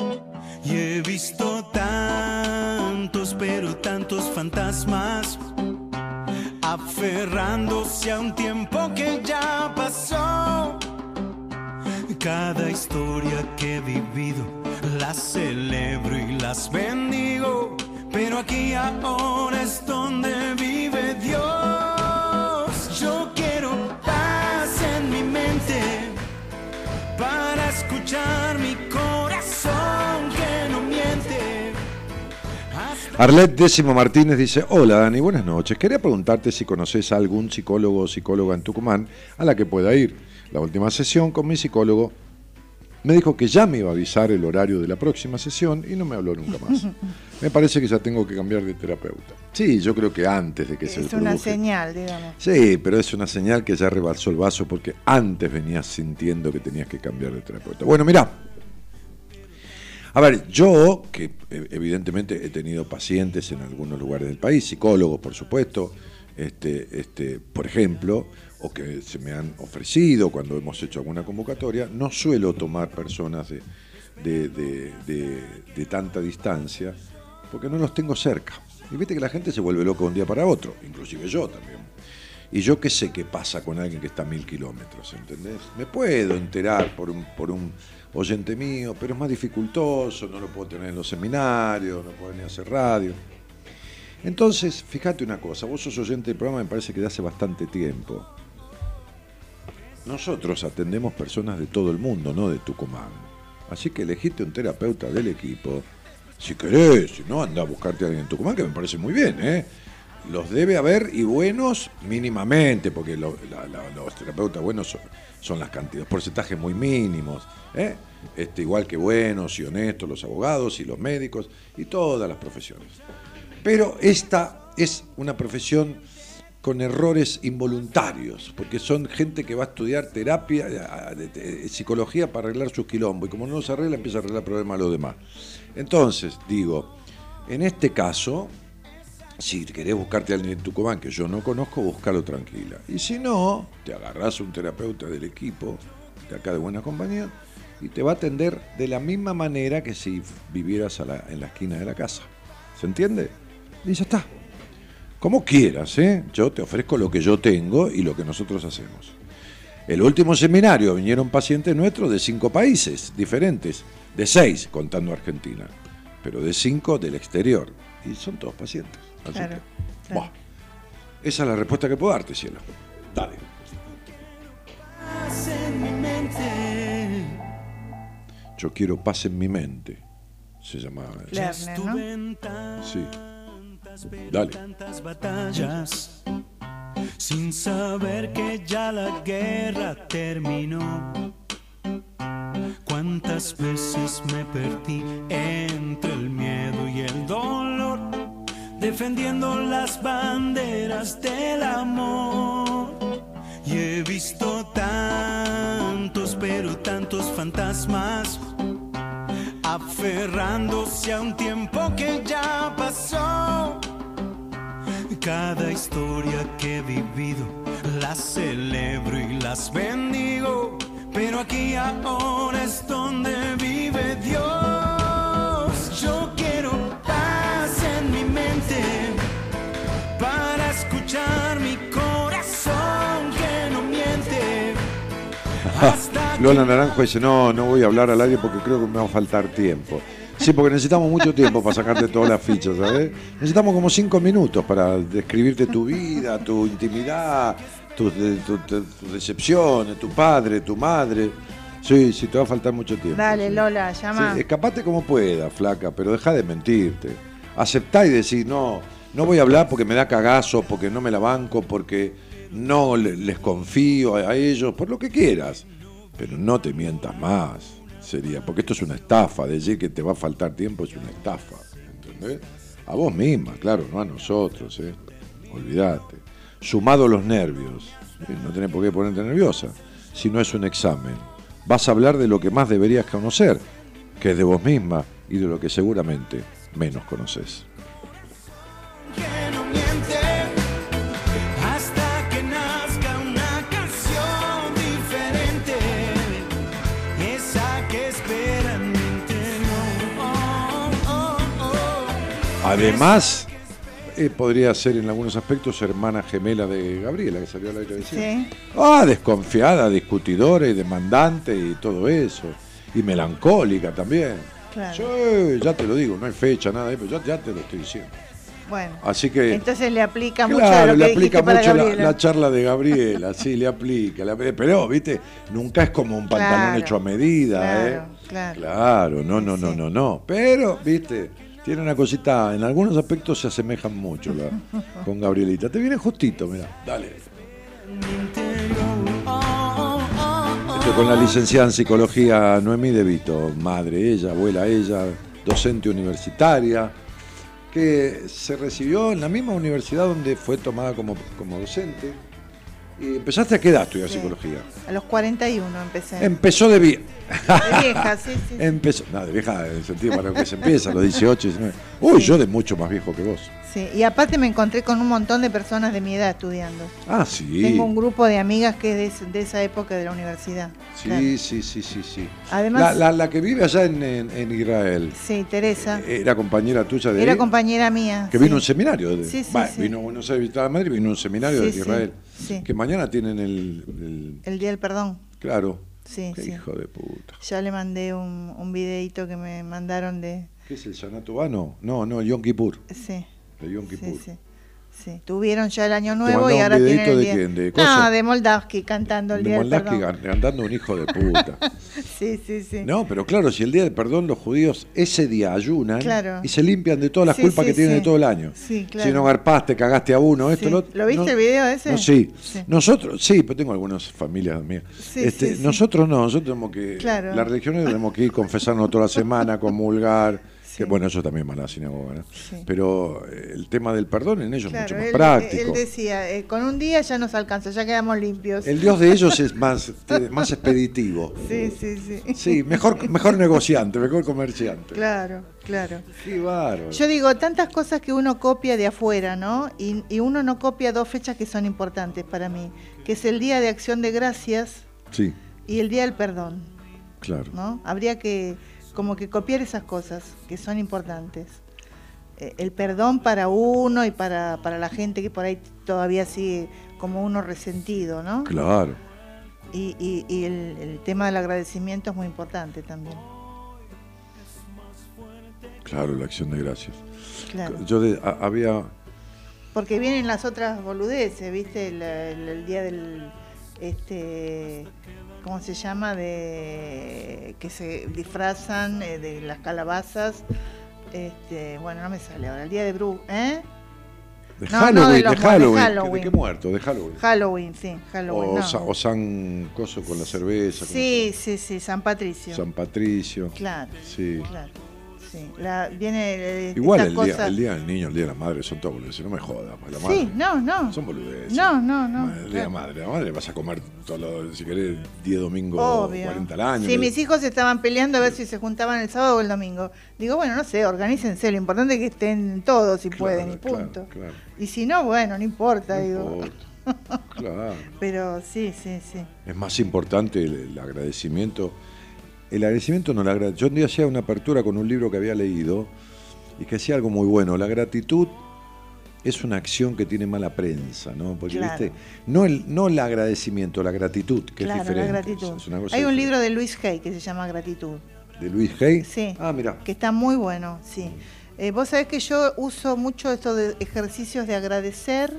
Y he visto tantos, pero tantos fantasmas aferrándose a un tiempo que ya pasó. Cada historia que he vivido las celebro y las bendigo, pero aquí ahora es donde vive Dios. Arlet Décimo Martínez dice, hola Dani, buenas noches. Quería preguntarte si conoces a algún psicólogo o psicóloga en Tucumán a la que pueda ir. La última sesión con mi psicólogo me dijo que ya me iba a avisar el horario de la próxima sesión y no me habló nunca más. Me parece que ya tengo que cambiar de terapeuta. Sí, yo creo que antes de que se Es una señal, digamos. Sí, pero es una señal que ya rebalsó el vaso porque antes venías sintiendo que tenías que cambiar de terapeuta. Bueno, mirá. A ver, yo, que eh, evidentemente he tenido pacientes en algunos lugares del país, psicólogos, por supuesto, este, este, por ejemplo, o que se me han ofrecido cuando hemos hecho alguna convocatoria, no suelo tomar personas de, de- de- tanta distancia porque no los tengo cerca. Y viste que la gente se vuelve loca de un día para otro, inclusive yo también. Y yo qué sé qué pasa con alguien que está a mil kilómetros, ¿entendés? Me puedo enterar por un, por un oyente mío, pero es más dificultoso, no lo puedo tener en los seminarios, no puedo ni hacer radio. Entonces, fíjate una cosa, vos sos oyente del programa, me parece que de hace bastante tiempo. Nosotros atendemos personas de todo el mundo, no de Tucumán. Así que elegiste un terapeuta del equipo. Si querés, si no, anda a buscarte a alguien en Tucumán, que me parece muy bien, ¿eh? Los debe haber y buenos mínimamente, porque los terapeutas buenos son, son las cantidades, porcentajes muy mínimos, ¿eh? Este, igual que buenos y honestos los abogados y los médicos y todas las profesiones. Pero esta es una profesión con errores involuntarios, porque son gente que va a estudiar terapia, eh, de- psicología para arreglar sus quilombos, y como no los arregla, empieza a arreglar problemas a los demás. Entonces, digo, en este caso, si querés buscarte a alguien en Tucumán que yo no conozco, búscalo tranquila. Y si no, te agarrás un terapeuta del equipo, de acá de Buena Compañía, y te va a atender de la misma manera que si vivieras en la esquina de la casa. ¿Se entiende? Y ya está. Como quieras, ¿eh? Yo te ofrezco lo que yo tengo y lo que nosotros hacemos. El último seminario vinieron pacientes nuestros de cinco países diferentes, de seis contando Argentina, pero de cinco del exterior. Y son todos pacientes. Así Claro, que, claro. esa es la respuesta que puedo darte, cielo. Dale. paz en mi mente. Yo quiero paz en mi mente. Se llama. Ya Lerner, ¿no? estuve en Sí. tantas, pero Dale. tantas batallas, sin saber que ya la guerra terminó. Cuántas veces me perdí entre el miedo y el dolor, defendiendo las banderas del amor. Y he visto tantos, pero tantos fantasmas aferrándose a un tiempo que ya pasó. Cada historia que he vivido las celebro y las bendigo, pero aquí ahora es donde vive Dios. Yo Lola Naranjo dice, no, no voy a hablar al aire porque creo que me va a faltar tiempo. Sí, porque necesitamos mucho tiempo para sacarte todas las fichas, ¿sabes? Necesitamos como cinco minutos para describirte tu vida, tu intimidad, tus tu- decepciones, tu padre, tu madre. Sí, sí, te va a faltar mucho tiempo. Dale, sí. Lola, llama. Sí, escapate como pueda, flaca, pero deja de mentirte. Aceptá y decir, no, no voy a hablar porque me da cagazo, porque no me la banco, porque no le- les confío a, a ellos, por lo que quieras. Pero no te mientas más, sería, porque esto es una estafa, decir que te va a faltar tiempo es una estafa, ¿entendés? A vos misma, claro, no a nosotros, ¿eh? Olvídate. Sumado los nervios, ¿eh? no tenés por qué ponerte nerviosa, si no es un examen. Vas a hablar de lo que más deberías conocer, que es de vos misma y de lo que seguramente menos conoces. Además, eh, podría ser en algunos aspectos hermana gemela de Gabriela, que salió a la televisión. Sí. Ah, desconfiada, discutidora y demandante y todo eso. Y melancólica también. Claro. Sí, ya te lo digo, no hay fecha, nada, pero ya, ya te lo estoy diciendo. Bueno. Así que. Entonces le aplica mucho Claro, lo le que aplica para mucho la, charla de Gabriela, sí, le aplica. le aplica. Pero, viste, nunca es como un pantalón Claro, hecho a medida, claro, ¿eh? claro. Claro, no, no, no, no, no. Pero, viste, tiene una cosita, en algunos aspectos se asemejan mucho la- con Gabrielita. Te viene justito, mira, dale. Esto con la licenciada en psicología Noemí De Vito, madre ella, abuela ella, docente universitaria, que se recibió en la misma universidad donde fue tomada como, como docente. ¿Y empezaste a qué edad estudiar Sí. psicología? A los 41 empecé. Empezó de vieja. De vieja, sí, sí. sí. Empezó, no, de vieja en el sentido para lo que se empieza, a los 18, 19. Uy, Sí. yo de mucho más viejo que vos. Sí, Y aparte me encontré con un montón de personas de mi edad estudiando. Ah, sí. Tengo un grupo de amigas que es de, es- de esa época de la universidad. Sí, Claro. sí, sí, sí, sí. Además- la, la- la que vive allá en, en- en Israel, Sí, Teresa. era compañera tuya de Era ahí? compañera mía. Que vino a un seminario. De, Sí, sí, Bah, sí. Vino a Buenos Aires a Madrid, vino a un seminario de Israel. sí. Que mañana tienen el. el- El Día del Perdón. claro. Sí, Qué hijo de puta. Ya le mandé un, un videito que me mandaron de... ¿Qué es el Sanatubano? No, no, el Yom Kippur. Sí, El Yom Kippur. sí. Sí, tuvieron ya el año ¿Te nuevo y ahora tienen el de día... quién? ¿De no, de Moldavski cantando el De Día del Moldavski Perdón. gan- andando un hijo de puta. Sí, sí, sí. No, pero claro, si el día del perdón los judíos ese día ayunan Claro. y se limpian de todas las Sí, culpas sí, que tienen de todo el año. Sí, claro. Si no garpaste, cagaste a uno, esto, lo otro. ¿Lo viste no- el video ese? No, sí. Nosotros, sí, pero tengo algunas familias mías. Sí, Este. Nosotros no, nosotros tenemos que. Claro. Las religiones tenemos que ir confesarnos toda la semana, comulgar. Sí. Bueno, eso también va a la sinagoga, ¿no? Sí. Pero eh, el tema del perdón en ellos Claro, es mucho él, más práctico. él decía, eh, con un día ya nos alcanza, ya quedamos limpios. El Dios de ellos es más, más expeditivo. Sí, sí, sí. Sí, mejor, mejor negociante, mejor comerciante. Claro, claro. Qué bárbaro. Yo digo, tantas cosas que uno copia de afuera, ¿no? Y, y uno no copia dos fechas que son importantes para mí, que es el Día de Acción de Gracias Sí, y el Día del Perdón, claro. ¿no? Habría que como que copiar esas cosas que son importantes. Eh, El perdón para uno y para, para la gente que por ahí todavía sigue como uno resentido, ¿no? Claro. Y, y- y el, el tema del agradecimiento es muy importante también. Claro, la acción de gracias. Claro. Yo de- a- había. Porque vienen las otras boludeces, ¿viste? El, el- el día del. Este. ¿Cómo se llama? De. que se disfrazan eh, de las calabazas. Este, bueno, no me sale ahora. El día de Bru. ¿Eh? De No, no, Halloween, de mu- de Halloween. Halloween. ¿De qué muerto? De Halloween. Halloween, sí, Halloween. o, no. Sa- o San Coso con la cerveza. sí, sí, sí, San Patricio. San Patricio. Claro, Sí. claro. Sí. La, viene. Igual el día, el día del niño, el día de la madre, son todas boludeces. No me jodas, la Sí, madre. no, no. Son boludeces. No, no, no, El día de la claro. madre, la madre vas a comer, todos los- si querés, 10 domingos, Obvio. 40 al año. Sí, mis hijos estaban peleando a ver si se juntaban el sábado o el domingo. Digo, bueno, no sé, organícense, lo importante es que estén todos si Claro, pueden, y punto. claro. Y si no, bueno, no importa, No digo. importa. Claro. Pero sí, sí, sí. Es más importante el, el agradecimiento. El agradecimiento no la gra- Yo un día hacía una apertura con un libro que había leído y que hacía algo muy bueno. La gratitud es una acción que tiene mala prensa, ¿no? Porque, Claro. viste, no el, no el agradecimiento, la gratitud, que claro, es diferente. la gratitud. Es una cosa Hay un diferente. libro de Luis Hay que se llama Gratitud. de Luis Hay. Sí. Ah, mira. Que está muy bueno, sí. Eh, Vos sabés que yo uso mucho estos de ejercicios de agradecer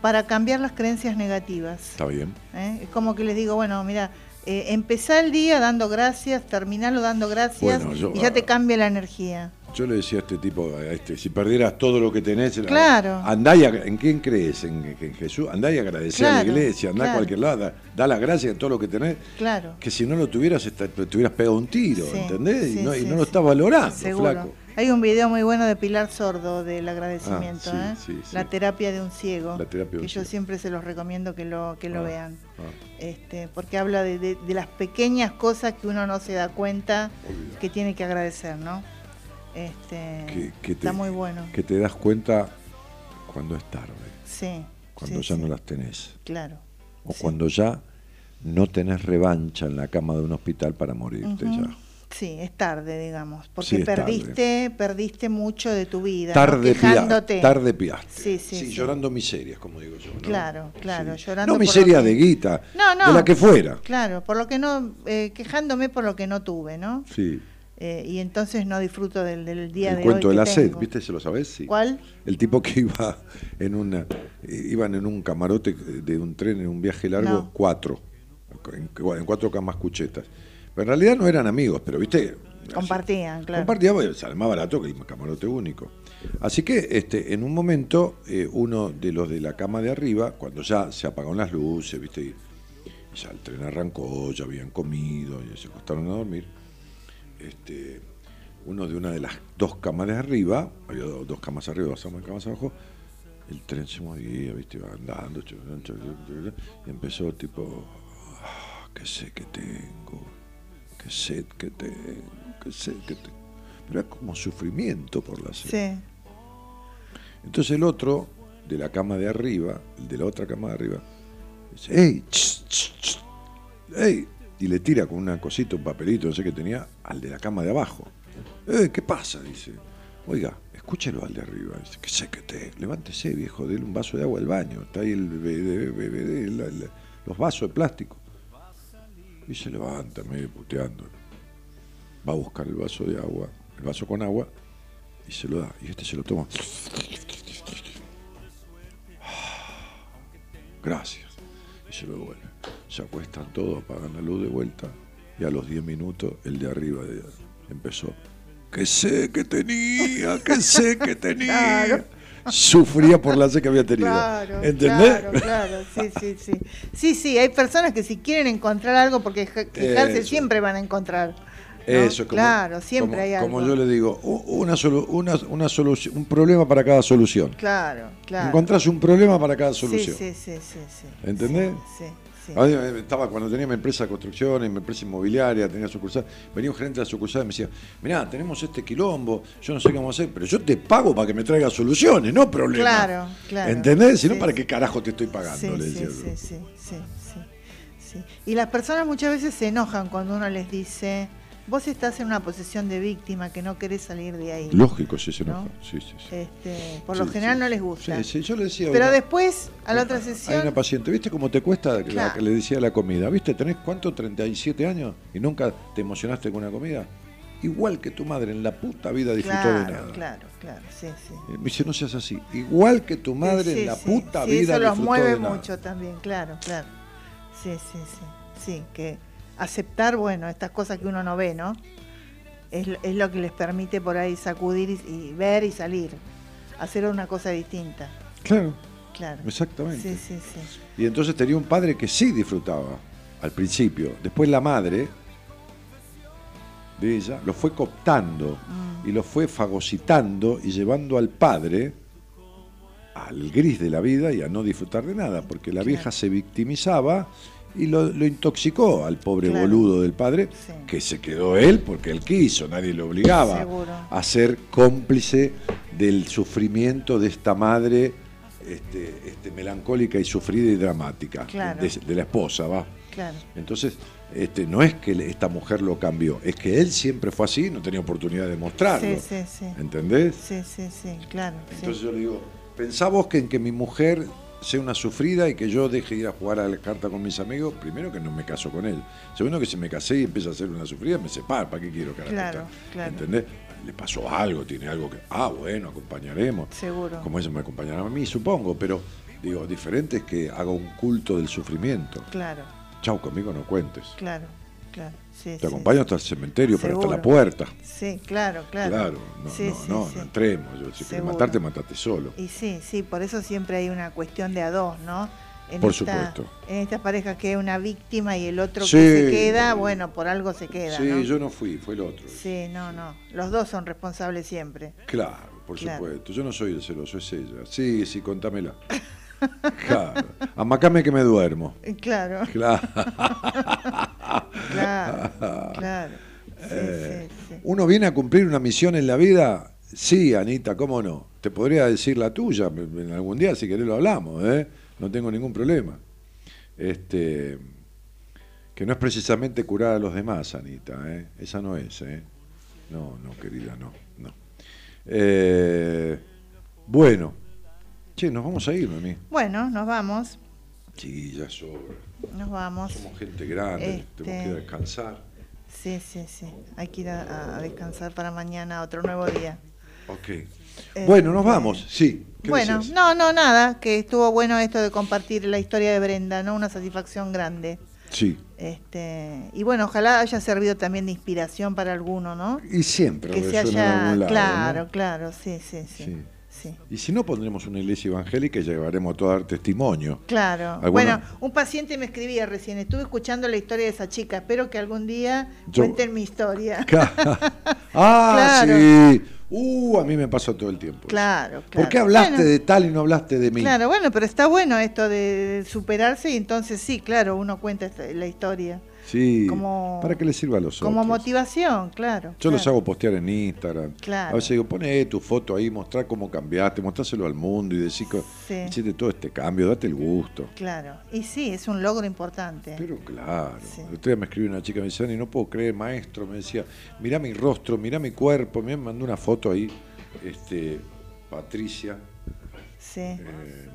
para cambiar las creencias negativas. Está bien. ¿eh? Es como que les digo, bueno, mira, eh, empezá el día dando gracias, terminalo dando gracias Bueno, yo- y ya te cambia la energía. yo le decía a este tipo, a este, si perdieras todo lo que tenés, Claro. andá y ¿en quién crees? ¿En, en Jesús? Andá y agradecer a la iglesia, andá a cualquier lado, da, da las gracias de todo lo que tenés, Claro. que si no lo tuvieras, te hubieras pegado un tiro, Sí, ¿entendés? sí, y no, y no lo estás valorando, Seguro. flaco. Hay un video muy bueno de Pilar Sordo del agradecimiento, Ah, ¿eh? sí, sí, sí. La terapia de un ciego. La terapia de un que yo ciego. siempre se los recomiendo que lo, que lo Ah, vean. ah. Este, porque habla de, de- de las pequeñas cosas que uno no se da cuenta que tiene que agradecer, ¿no? Este, Que- que te- está muy bueno. Que te das cuenta cuando es tarde, Sí. cuando ya no las tenés, Claro. o cuando ya no tenés revancha en la cama de un hospital para morirte ya. Sí, es tarde, digamos, porque Sí, es tarde. perdiste, perdiste mucho de tu vida. Tarde, tarde piaste. Sí, sí, sí. llorando miserias, como digo yo. ¿no? Claro, claro, Sí. llorando No por miseria lo que- de guita, No, no. de la que fuera. Claro, por lo que no, eh, quejándome por lo que no tuve, ¿no? Sí. Eh, y entonces no disfruto del, del día el de cuento hoy de que la sed. ¿viste? ¿Se lo sabés? Sí. ¿Cuál? El tipo que iba en una, eh, iban en un camarote de un tren en un viaje largo, No. cuatro, en, en cuatro camas cuchetas. En realidad no eran amigos, pero viste. Compartían, claro. Compartían, sale más barato que el camarote único. Así que este, en un momento, eh, uno de los de la cama de arriba, cuando ya se apagaron las luces, viste, y ya el tren arrancó, ya habían comido, y se acostaron a dormir, este, uno de una de las dos camas de arriba, había do- dos camas arriba, dos camas abajo, el tren se movía, viste, iba andando, y empezó tipo, "Ah, qué sé que tengo, qué sed que tengo, qué sed que tengo. Pero era como sufrimiento por la sed. Sí, Entonces el otro, de la cama de arriba, el de la otra cama de arriba, dice, ¡Ey! ch, ch, ch, ¡Ey! Y le tira con una cosita, un papelito, no sé qué tenía, al de la cama de abajo. ¡Eh! ¿Qué pasa? Dice. Oiga, escúchelo al de arriba. Dice, ¿qué sé que te? Levántese, viejo, dele un vaso de agua al baño. Está ahí el la- la- los vasos de plástico. Y se levanta, medio puteando. Va a buscar el vaso de agua, el vaso con agua, y se lo da. Y este se lo toma. Gracias. Y se lo devuelve. Se acuestan todos, apagan la luz de vuelta. Y a los 10 minutos, el de arriba empezó. Que sé que tenía, que sé que tenía. Sufría por la sed que había tenido. claro, ¿Entendés? claro, claro, sí, sí, sí. Sí, sí, hay personas que si quieren encontrar algo, porque quejarse Eso. siempre van a encontrar. ¿no? Eso es como, Claro, siempre como- hay algo. Como yo le digo, una, solu- una, una solución, un problema para cada solución. Claro, claro. Encontrás un problema para cada Sí, solución. sí, sí, sí, sí. ¿Entendés? Sí, sí. A mí, eh, Estaba cuando tenía mi empresa de construcciones, mi empresa inmobiliaria, tenía sucursal, venía un gerente de la sucursal y me decía, mirá, tenemos este quilombo, yo no sé cómo hacer, pero yo te pago para que me traigas soluciones, no problemas. Claro, claro. ¿Entendés? Si no, Sí, ¿para qué carajo te estoy pagando? Sí, le decía sí, yo. sí, sí, sí, sí. Y las personas muchas veces se enojan cuando uno les dice, vos estás en una posición de víctima que no querés salir de ahí. Lógico, sí se ¿No? enoja. Sí, sí, sí. Este, por lo general no les gusta. Sí, sí, yo le decía. Pero una- después, a la otra Hay sesión, una paciente, ¿viste cómo te cuesta la que le decía la comida? ¿Viste? ¿Tenés cuánto? 37 años y nunca te emocionaste con una comida. Igual que tu madre en la puta vida disfrutó claro, de nada. claro, claro, sí, sí. Me dice, no seas así. Igual que tu madre en la puta vida Eso los disfrutó mueve de nada. mucho también, claro, claro. Sí, sí, sí. Sí, que aceptar, bueno, estas cosas que uno no ve, ¿no? Es, es lo que les permite por ahí sacudir y, y ver y salir. Hacer una cosa distinta, Claro, claro. exactamente. Sí, sí, sí. Y entonces tenía un padre que sí disfrutaba al principio. Después la madre de ella lo fue cooptando Mm. y lo fue fagocitando y llevando al padre al gris de la vida y a no disfrutar de nada, porque la Claro. vieja se victimizaba y lo, lo intoxicó al pobre Claro. boludo del padre, Sí. que se quedó él porque él quiso, nadie lo obligaba Seguro. a ser cómplice del sufrimiento de esta madre este, este, melancólica y sufrida y dramática, Claro. de, de la esposa, va. Claro. Entonces, este, no es que esta mujer lo cambió, es que él siempre fue así, no tenía oportunidad de mostrarlo. Sí, sí, sí. ¿Entendés? Sí, sí, sí, claro. Entonces yo le digo, pensá vos que en que mi mujer sea una sufrida y que yo deje ir a jugar a la carta con mis amigos, primero que no me caso con él. Segundo que si me casé y empieza a ser una sufrida, me separo, ¿para qué quiero que Claro, claro. ¿Entendés? Le pasó algo, tiene algo que. Ah, bueno, acompañaremos. Seguro. Como ella me acompañará a mí, supongo, pero digo, diferente es que haga un culto del sufrimiento. Claro, Chau, conmigo no cuentes. claro, claro. Sí, Te sí, acompaño hasta el cementerio, pero hasta la Seguro. puerta. Sí, claro, claro. Claro, no, Sí, no, entremos. Yo, si quieres Seguro. matarte, matate solo. Y sí, sí, por eso siempre hay una cuestión de a dos, ¿no? En Por esta- supuesto. En estas parejas que hay una víctima y el otro que se queda, bueno, por algo se queda, Sí, ¿no? yo no fui, fue el otro. Sí, no, no. Los dos son responsables siempre. Claro, por Claro. supuesto. Yo no soy el celoso, es ella. Sí, sí, contámela. Claro. Amacame que me duermo. Eh, Claro, Claro. claro, claro. Sí, Eh, sí, sí. ¿Uno viene a cumplir una misión en la vida? Sí, Anita, ¿cómo no? Te podría decir la tuya, en algún día si querés lo hablamos, ¿eh? No tengo ningún problema. Este, que no es precisamente curar a los demás, Anita, ¿eh? Esa no es, ¿eh? No, no, querida, no, no. Eh, bueno, che, nos vamos a ir, mami. Bueno, nos vamos, Sí, ya sobra. nos vamos. Somos gente grande, Este- tenemos que descansar. Sí, sí, sí. Hay que ir a, a descansar para mañana, otro nuevo día. Ok. Bueno, nos vamos, sí. ¿Qué Eh, Bueno, decías? no, no, nada, que estuvo bueno esto de compartir la historia de Brenda, ¿no? Una satisfacción grande. Sí. Este, y bueno, ojalá haya servido también de inspiración para alguno, ¿no? Y siempre Que se haya, lado, claro, ¿no? claro, sí, sí, sí, Sí. Sí. Y si no, pondremos una iglesia evangélica y llevaremos a todo a dar testimonio. Claro. ¿Alguna? Bueno, un paciente me escribía recién, estuve escuchando la historia de esa chica, espero que algún día Yo- cuenten mi historia. ah, Claro. sí. Uh, a mí me pasa todo el tiempo. Claro, claro. ¿Por qué hablaste Bueno, de tal y no hablaste de mí? Claro, bueno, pero está bueno esto de superarse y entonces sí, claro, uno cuenta la historia. Sí. como- Para que le sirva a los Como otros. motivación, claro. Yo los hago postear en Instagram. Claro. A veces digo, poné tu foto ahí, mostrá cómo cambiaste, mostráselo al mundo y que Sí. hiciste todo este cambio, date el gusto. Claro. Y sí, es un logro importante. Pero claro, Sí. el otro día me escribió una chica, me decía, y no puedo creer, maestro, me decía, mirá mi rostro, mirá mi cuerpo, me mandó una foto ahí, este, Patricia, Sí. eh,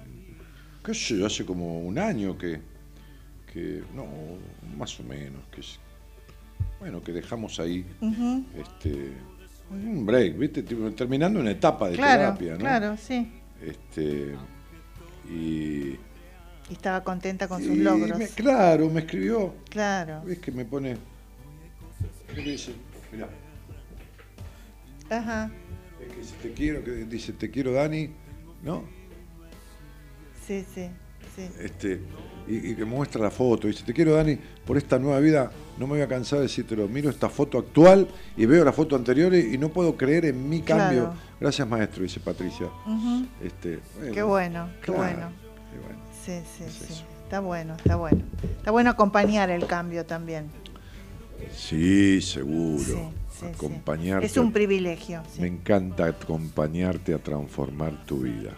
qué sé yo, hace como un año que, que no, más o menos, que bueno, que dejamos ahí, este, un break, ¿viste? Terminando una etapa de Claro, terapia, ¿no? claro, sí. Este, y, Y estaba contenta con sus logros. me- claro, me escribió, Claro. ¿Ves que me pone? ¿Qué dice? Mirá, Ajá. es que dice, te quiero, que dice, te quiero Dani, ¿no? Sí, sí, sí. Este, y, y que muestra la foto, dice, te quiero Dani, por esta nueva vida, no me voy a cansar de decírtelo, miro esta foto actual y veo la foto anterior y, y no puedo creer en mi cambio. Claro. Gracias maestro, dice Patricia. Este, Qué bueno, qué claro, bueno. qué bueno. Sí, sí, Es sí. eso. Está bueno, está bueno. Está bueno acompañar el cambio también. Sí, seguro. Sí, sí, sí. Acompañarte. Es un privilegio. Me encanta acompañarte a transformar tu vida.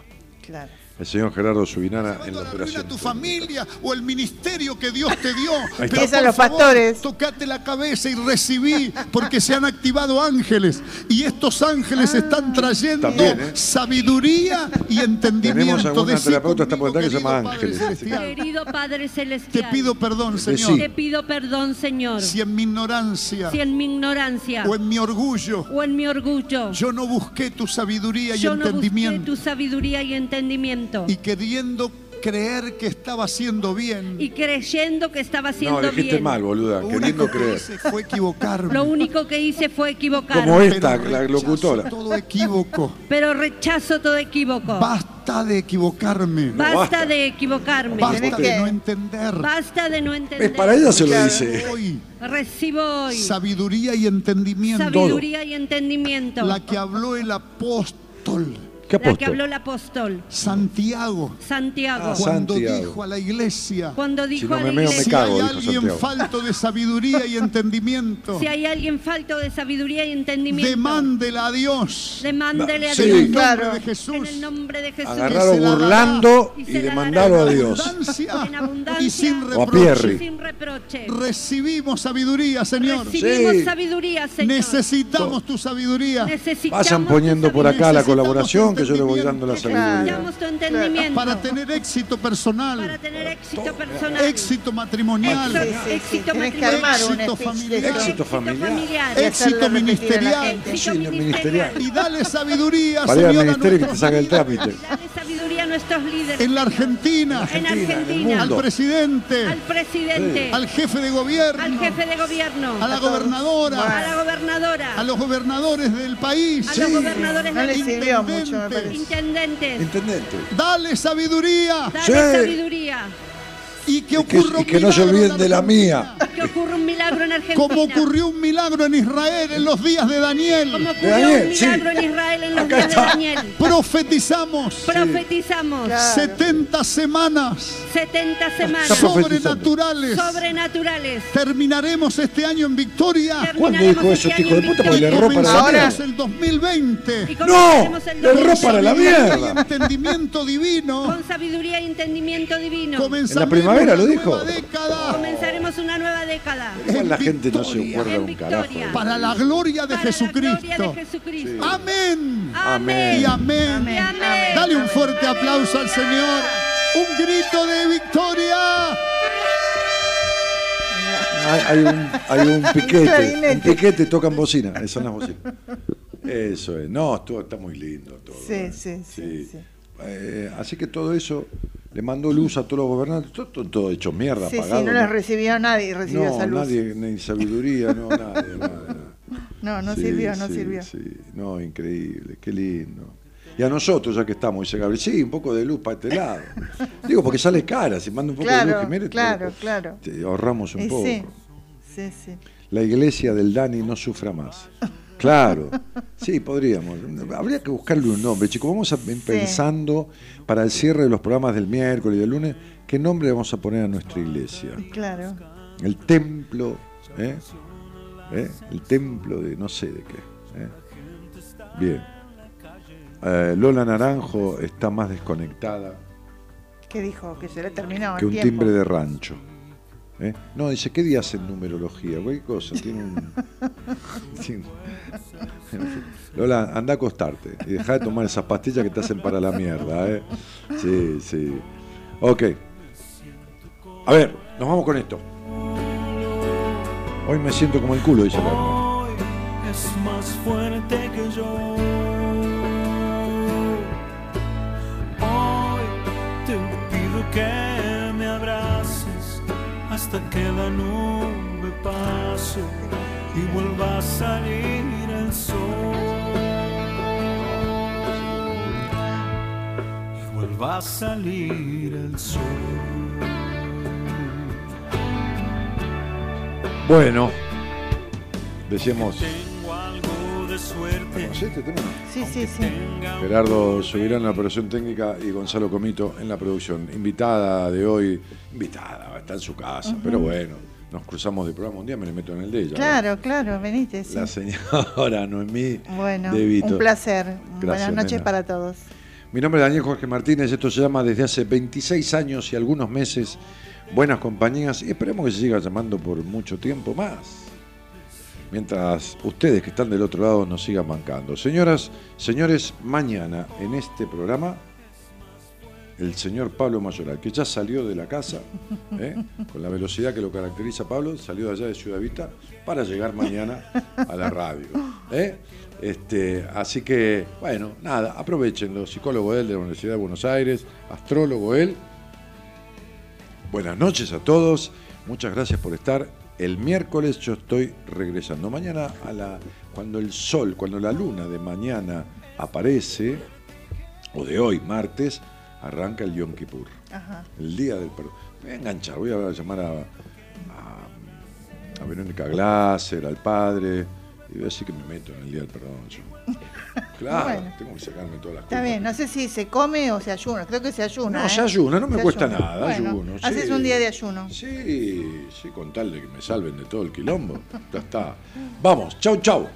claro. El señor Gerardo Subinana en la operación. a tu familia o el ministerio que Dios te dio. Pero por los favor, pastores. Tocate la cabeza y recibí, porque se han activado ángeles. Y estos ángeles están trayendo También, ¿eh? sabiduría y entendimiento. Tenemos alguna Decí terapeuta está por que se llama querido Padre Ángeles. Celestial, Querido Padre Te Celestial, pido perdón. Señor, te pido perdón, Señor, si en mi ignorancia si en mi ignorancia o en mi orgullo o en mi orgullo yo no busqué tu sabiduría y yo no busqué entendimiento. tu sabiduría y entendimiento Y queriendo creer que estaba haciendo bien, y creyendo que estaba haciendo No, dijiste bien. mal, boluda, lo queriendo único que creer. hice fue equivocarme. Lo único que hice fue equivocarme. Como Pero esta, la rechazo locutora. Todo equívoco. Pero rechazo todo equívoco. Basta de equivocarme. Basta, basta. de equivocarme. Basta de que- no entender. Basta de no entender. Es para ella se lo dice. Hoy, Recibo hoy sabiduría y entendimiento. sabiduría y entendimiento. La que habló el apóstol ¿Qué La que apóstol? habló el apóstol Santiago. Santiago. Ah, Cuando Santiago. dijo a la iglesia. cuando dijo no a la me meo, me iglesia, Si cago, hay alguien Santiago. falto de sabiduría y entendimiento, si hay alguien falto de sabiduría y entendimiento, demándela a Dios. demándele a Sí. En Dios. el nombre de En Jesús. el nombre de Jesús. Dará. burlando Y y demandarlo a Dios. Abundancia En abundancia. y sin O a reproche. Pierri. Sin reproche. Recibimos sabiduría, Señor. Recibimos Sí. sabiduría, Señor. Necesitamos tu sabiduría Necesitamos Vayan poniendo por acá la colaboración tu que yo le voy dando la sabiduría. Para tener éxito personal, para tener éxito personal. éxito matrimonial, Sí, sí, sí. Éxito familiar. Éxito familiar. Ministerial. y dale sabiduría, Para ir al Señor, a ministerio que te el trámite. Dale sabiduría a nuestros líderes. en la. Argentina, En al presidente, Al presidente. al jefe de gobierno, Al jefe de gobierno. a la gobernadora, A la gobernadora. a los gobernadores del país. a los gobernadores No le del sirvió Intendentes. intendentes. Intendente. Dale sabiduría Dale Sí. sabiduría. Y que Y que, ocurra y un que no se milagro en olviden de la Argentina. mía. Que ocurra un milagro en Argentina. Como ocurrió un milagro en Israel en los días de Como Daniel. ocurrió Daniel, un sí. milagro en Israel en los Acá días de está. Daniel. Profetizamos Profetizamos Claro. 70 semanas 70 semanas sobrenaturales. sobrenaturales. Terminaremos este año en victoria. ¿Cuándo Terminaremos dijo eso este este hijo de puta? Porque le erró para la Ahora- mierda. El 2020 Y ¡No! comenzaremos el Le erró 2020 para la Sabiduría y mierda. entendimiento divino. Con sabiduría y entendimiento divino. Comenzaremos En la primavera lo dijo. Comenzaremos una nueva década. La En gente no se acuerda un carajo. para la gloria de Para la gloria de Jesucristo. Amén. Amén. Y amén. Amén. Amén. Dale un fuerte aplauso al Señor. Un grito de victoria. Hay, hay un, hay un piquete. Un piquete tocan bocina. Esas son las bocinas. Eso es. No, todo está muy lindo. Todo, Sí, ¿eh? sí, sí, sí. Eh, así que todo eso le mandó luz a todos los gobernantes. Todo, todo, hecho mierda, Sí, sí, apagado. no les recibió nadie, recibió no, esa luz. nadie, ni sabiduría, no, nadie, nada. No, no Sí, sirvió, no sí, sirvió. sí. No, increíble, qué lindo. Y a nosotros, ya que estamos, dice Gabriel, sí, un poco de luz para este lado. Digo, porque sale cara, si manda un poco de luz, Claro, Jiménez, te- claro, claro. te ahorramos un Y poco. sí, sí, sí. La iglesia del Dani no sufra más. Claro, sí, podríamos. Habría que buscarle un nombre, chicos. Vamos a pensando para el cierre de los programas del miércoles y del lunes, ¿qué nombre vamos a poner a nuestra iglesia? Claro. El templo, ¿eh? ¿Eh? El templo de no sé de qué. ¿eh? Bien. Eh, Lola Naranjo está más desconectada ¿Qué dijo? Que se le terminó que el un tiempo. timbre de rancho. ¿Eh? No, dice, ¿qué día hace numerología? Cualquier cosa. Tiene un... Lola, anda a acostarte y deja de tomar esas pastillas que te hacen para la mierda. ¿eh? Sí, sí. Ok. A ver, nos vamos con esto. Hoy me siento como el culo, dice la Hoy es más fuerte que yo. Hoy te pido que hasta que la nube pase y vuelva a salir el sol. Y vuelva a salir el sol. Bueno, decíamos. Tengo algo de suerte. ¿Conocés este tema? Sí, sí, sí. Gerardo Subirán en la operación técnica y Gonzalo Comito en la producción. Invitada de hoy, invitada, está en su casa, pero bueno, nos cruzamos de programa un día, me le meto en el de ella. Claro, claro, venite. sí. La señora Noemí Bueno, de Vito. un placer. Gracias, Buenas noches nena. para todos. Mi nombre es Daniel Jorge Martínez, esto se llama desde hace 26 años y algunos meses Buenas Compañías y esperemos que se siga llamando por mucho tiempo más. Mientras ustedes que están del otro lado nos sigan bancando. Señoras, señores, mañana en este programa el señor Pablo Mayoral, que ya salió de la casa, ¿eh? con la velocidad que lo caracteriza Pablo, salió de allá de Ciudad Vista para llegar mañana a la radio. ¿eh? Este, así que, bueno, nada, aprovechenlo. Psicólogo él de la Universidad de Buenos Aires, astrólogo él. Buenas noches a todos, muchas gracias por estar. El miércoles yo estoy regresando. Mañana, a la, cuando el sol, cuando la luna de mañana aparece, o de hoy, martes, arranca el Yom Kippur. Ajá. El día del perdón. Me voy a enganchar, voy a llamar a, a, a Verónica Glasser, al padre, y voy a decir que me meto en el día del perdón. yo. Claro, Bueno. tengo que sacarme todas las Está culpas. bien, no sé si se come o se ayuna. Creo que se ayuna. No, ¿eh? se ayuna, no me Se cuesta ayuna. nada, Bueno, ayuno. Haces sí. un día de ayuno. Sí, sí, con tal de que me salven de todo el quilombo. Ya está. Vamos, chau, chau.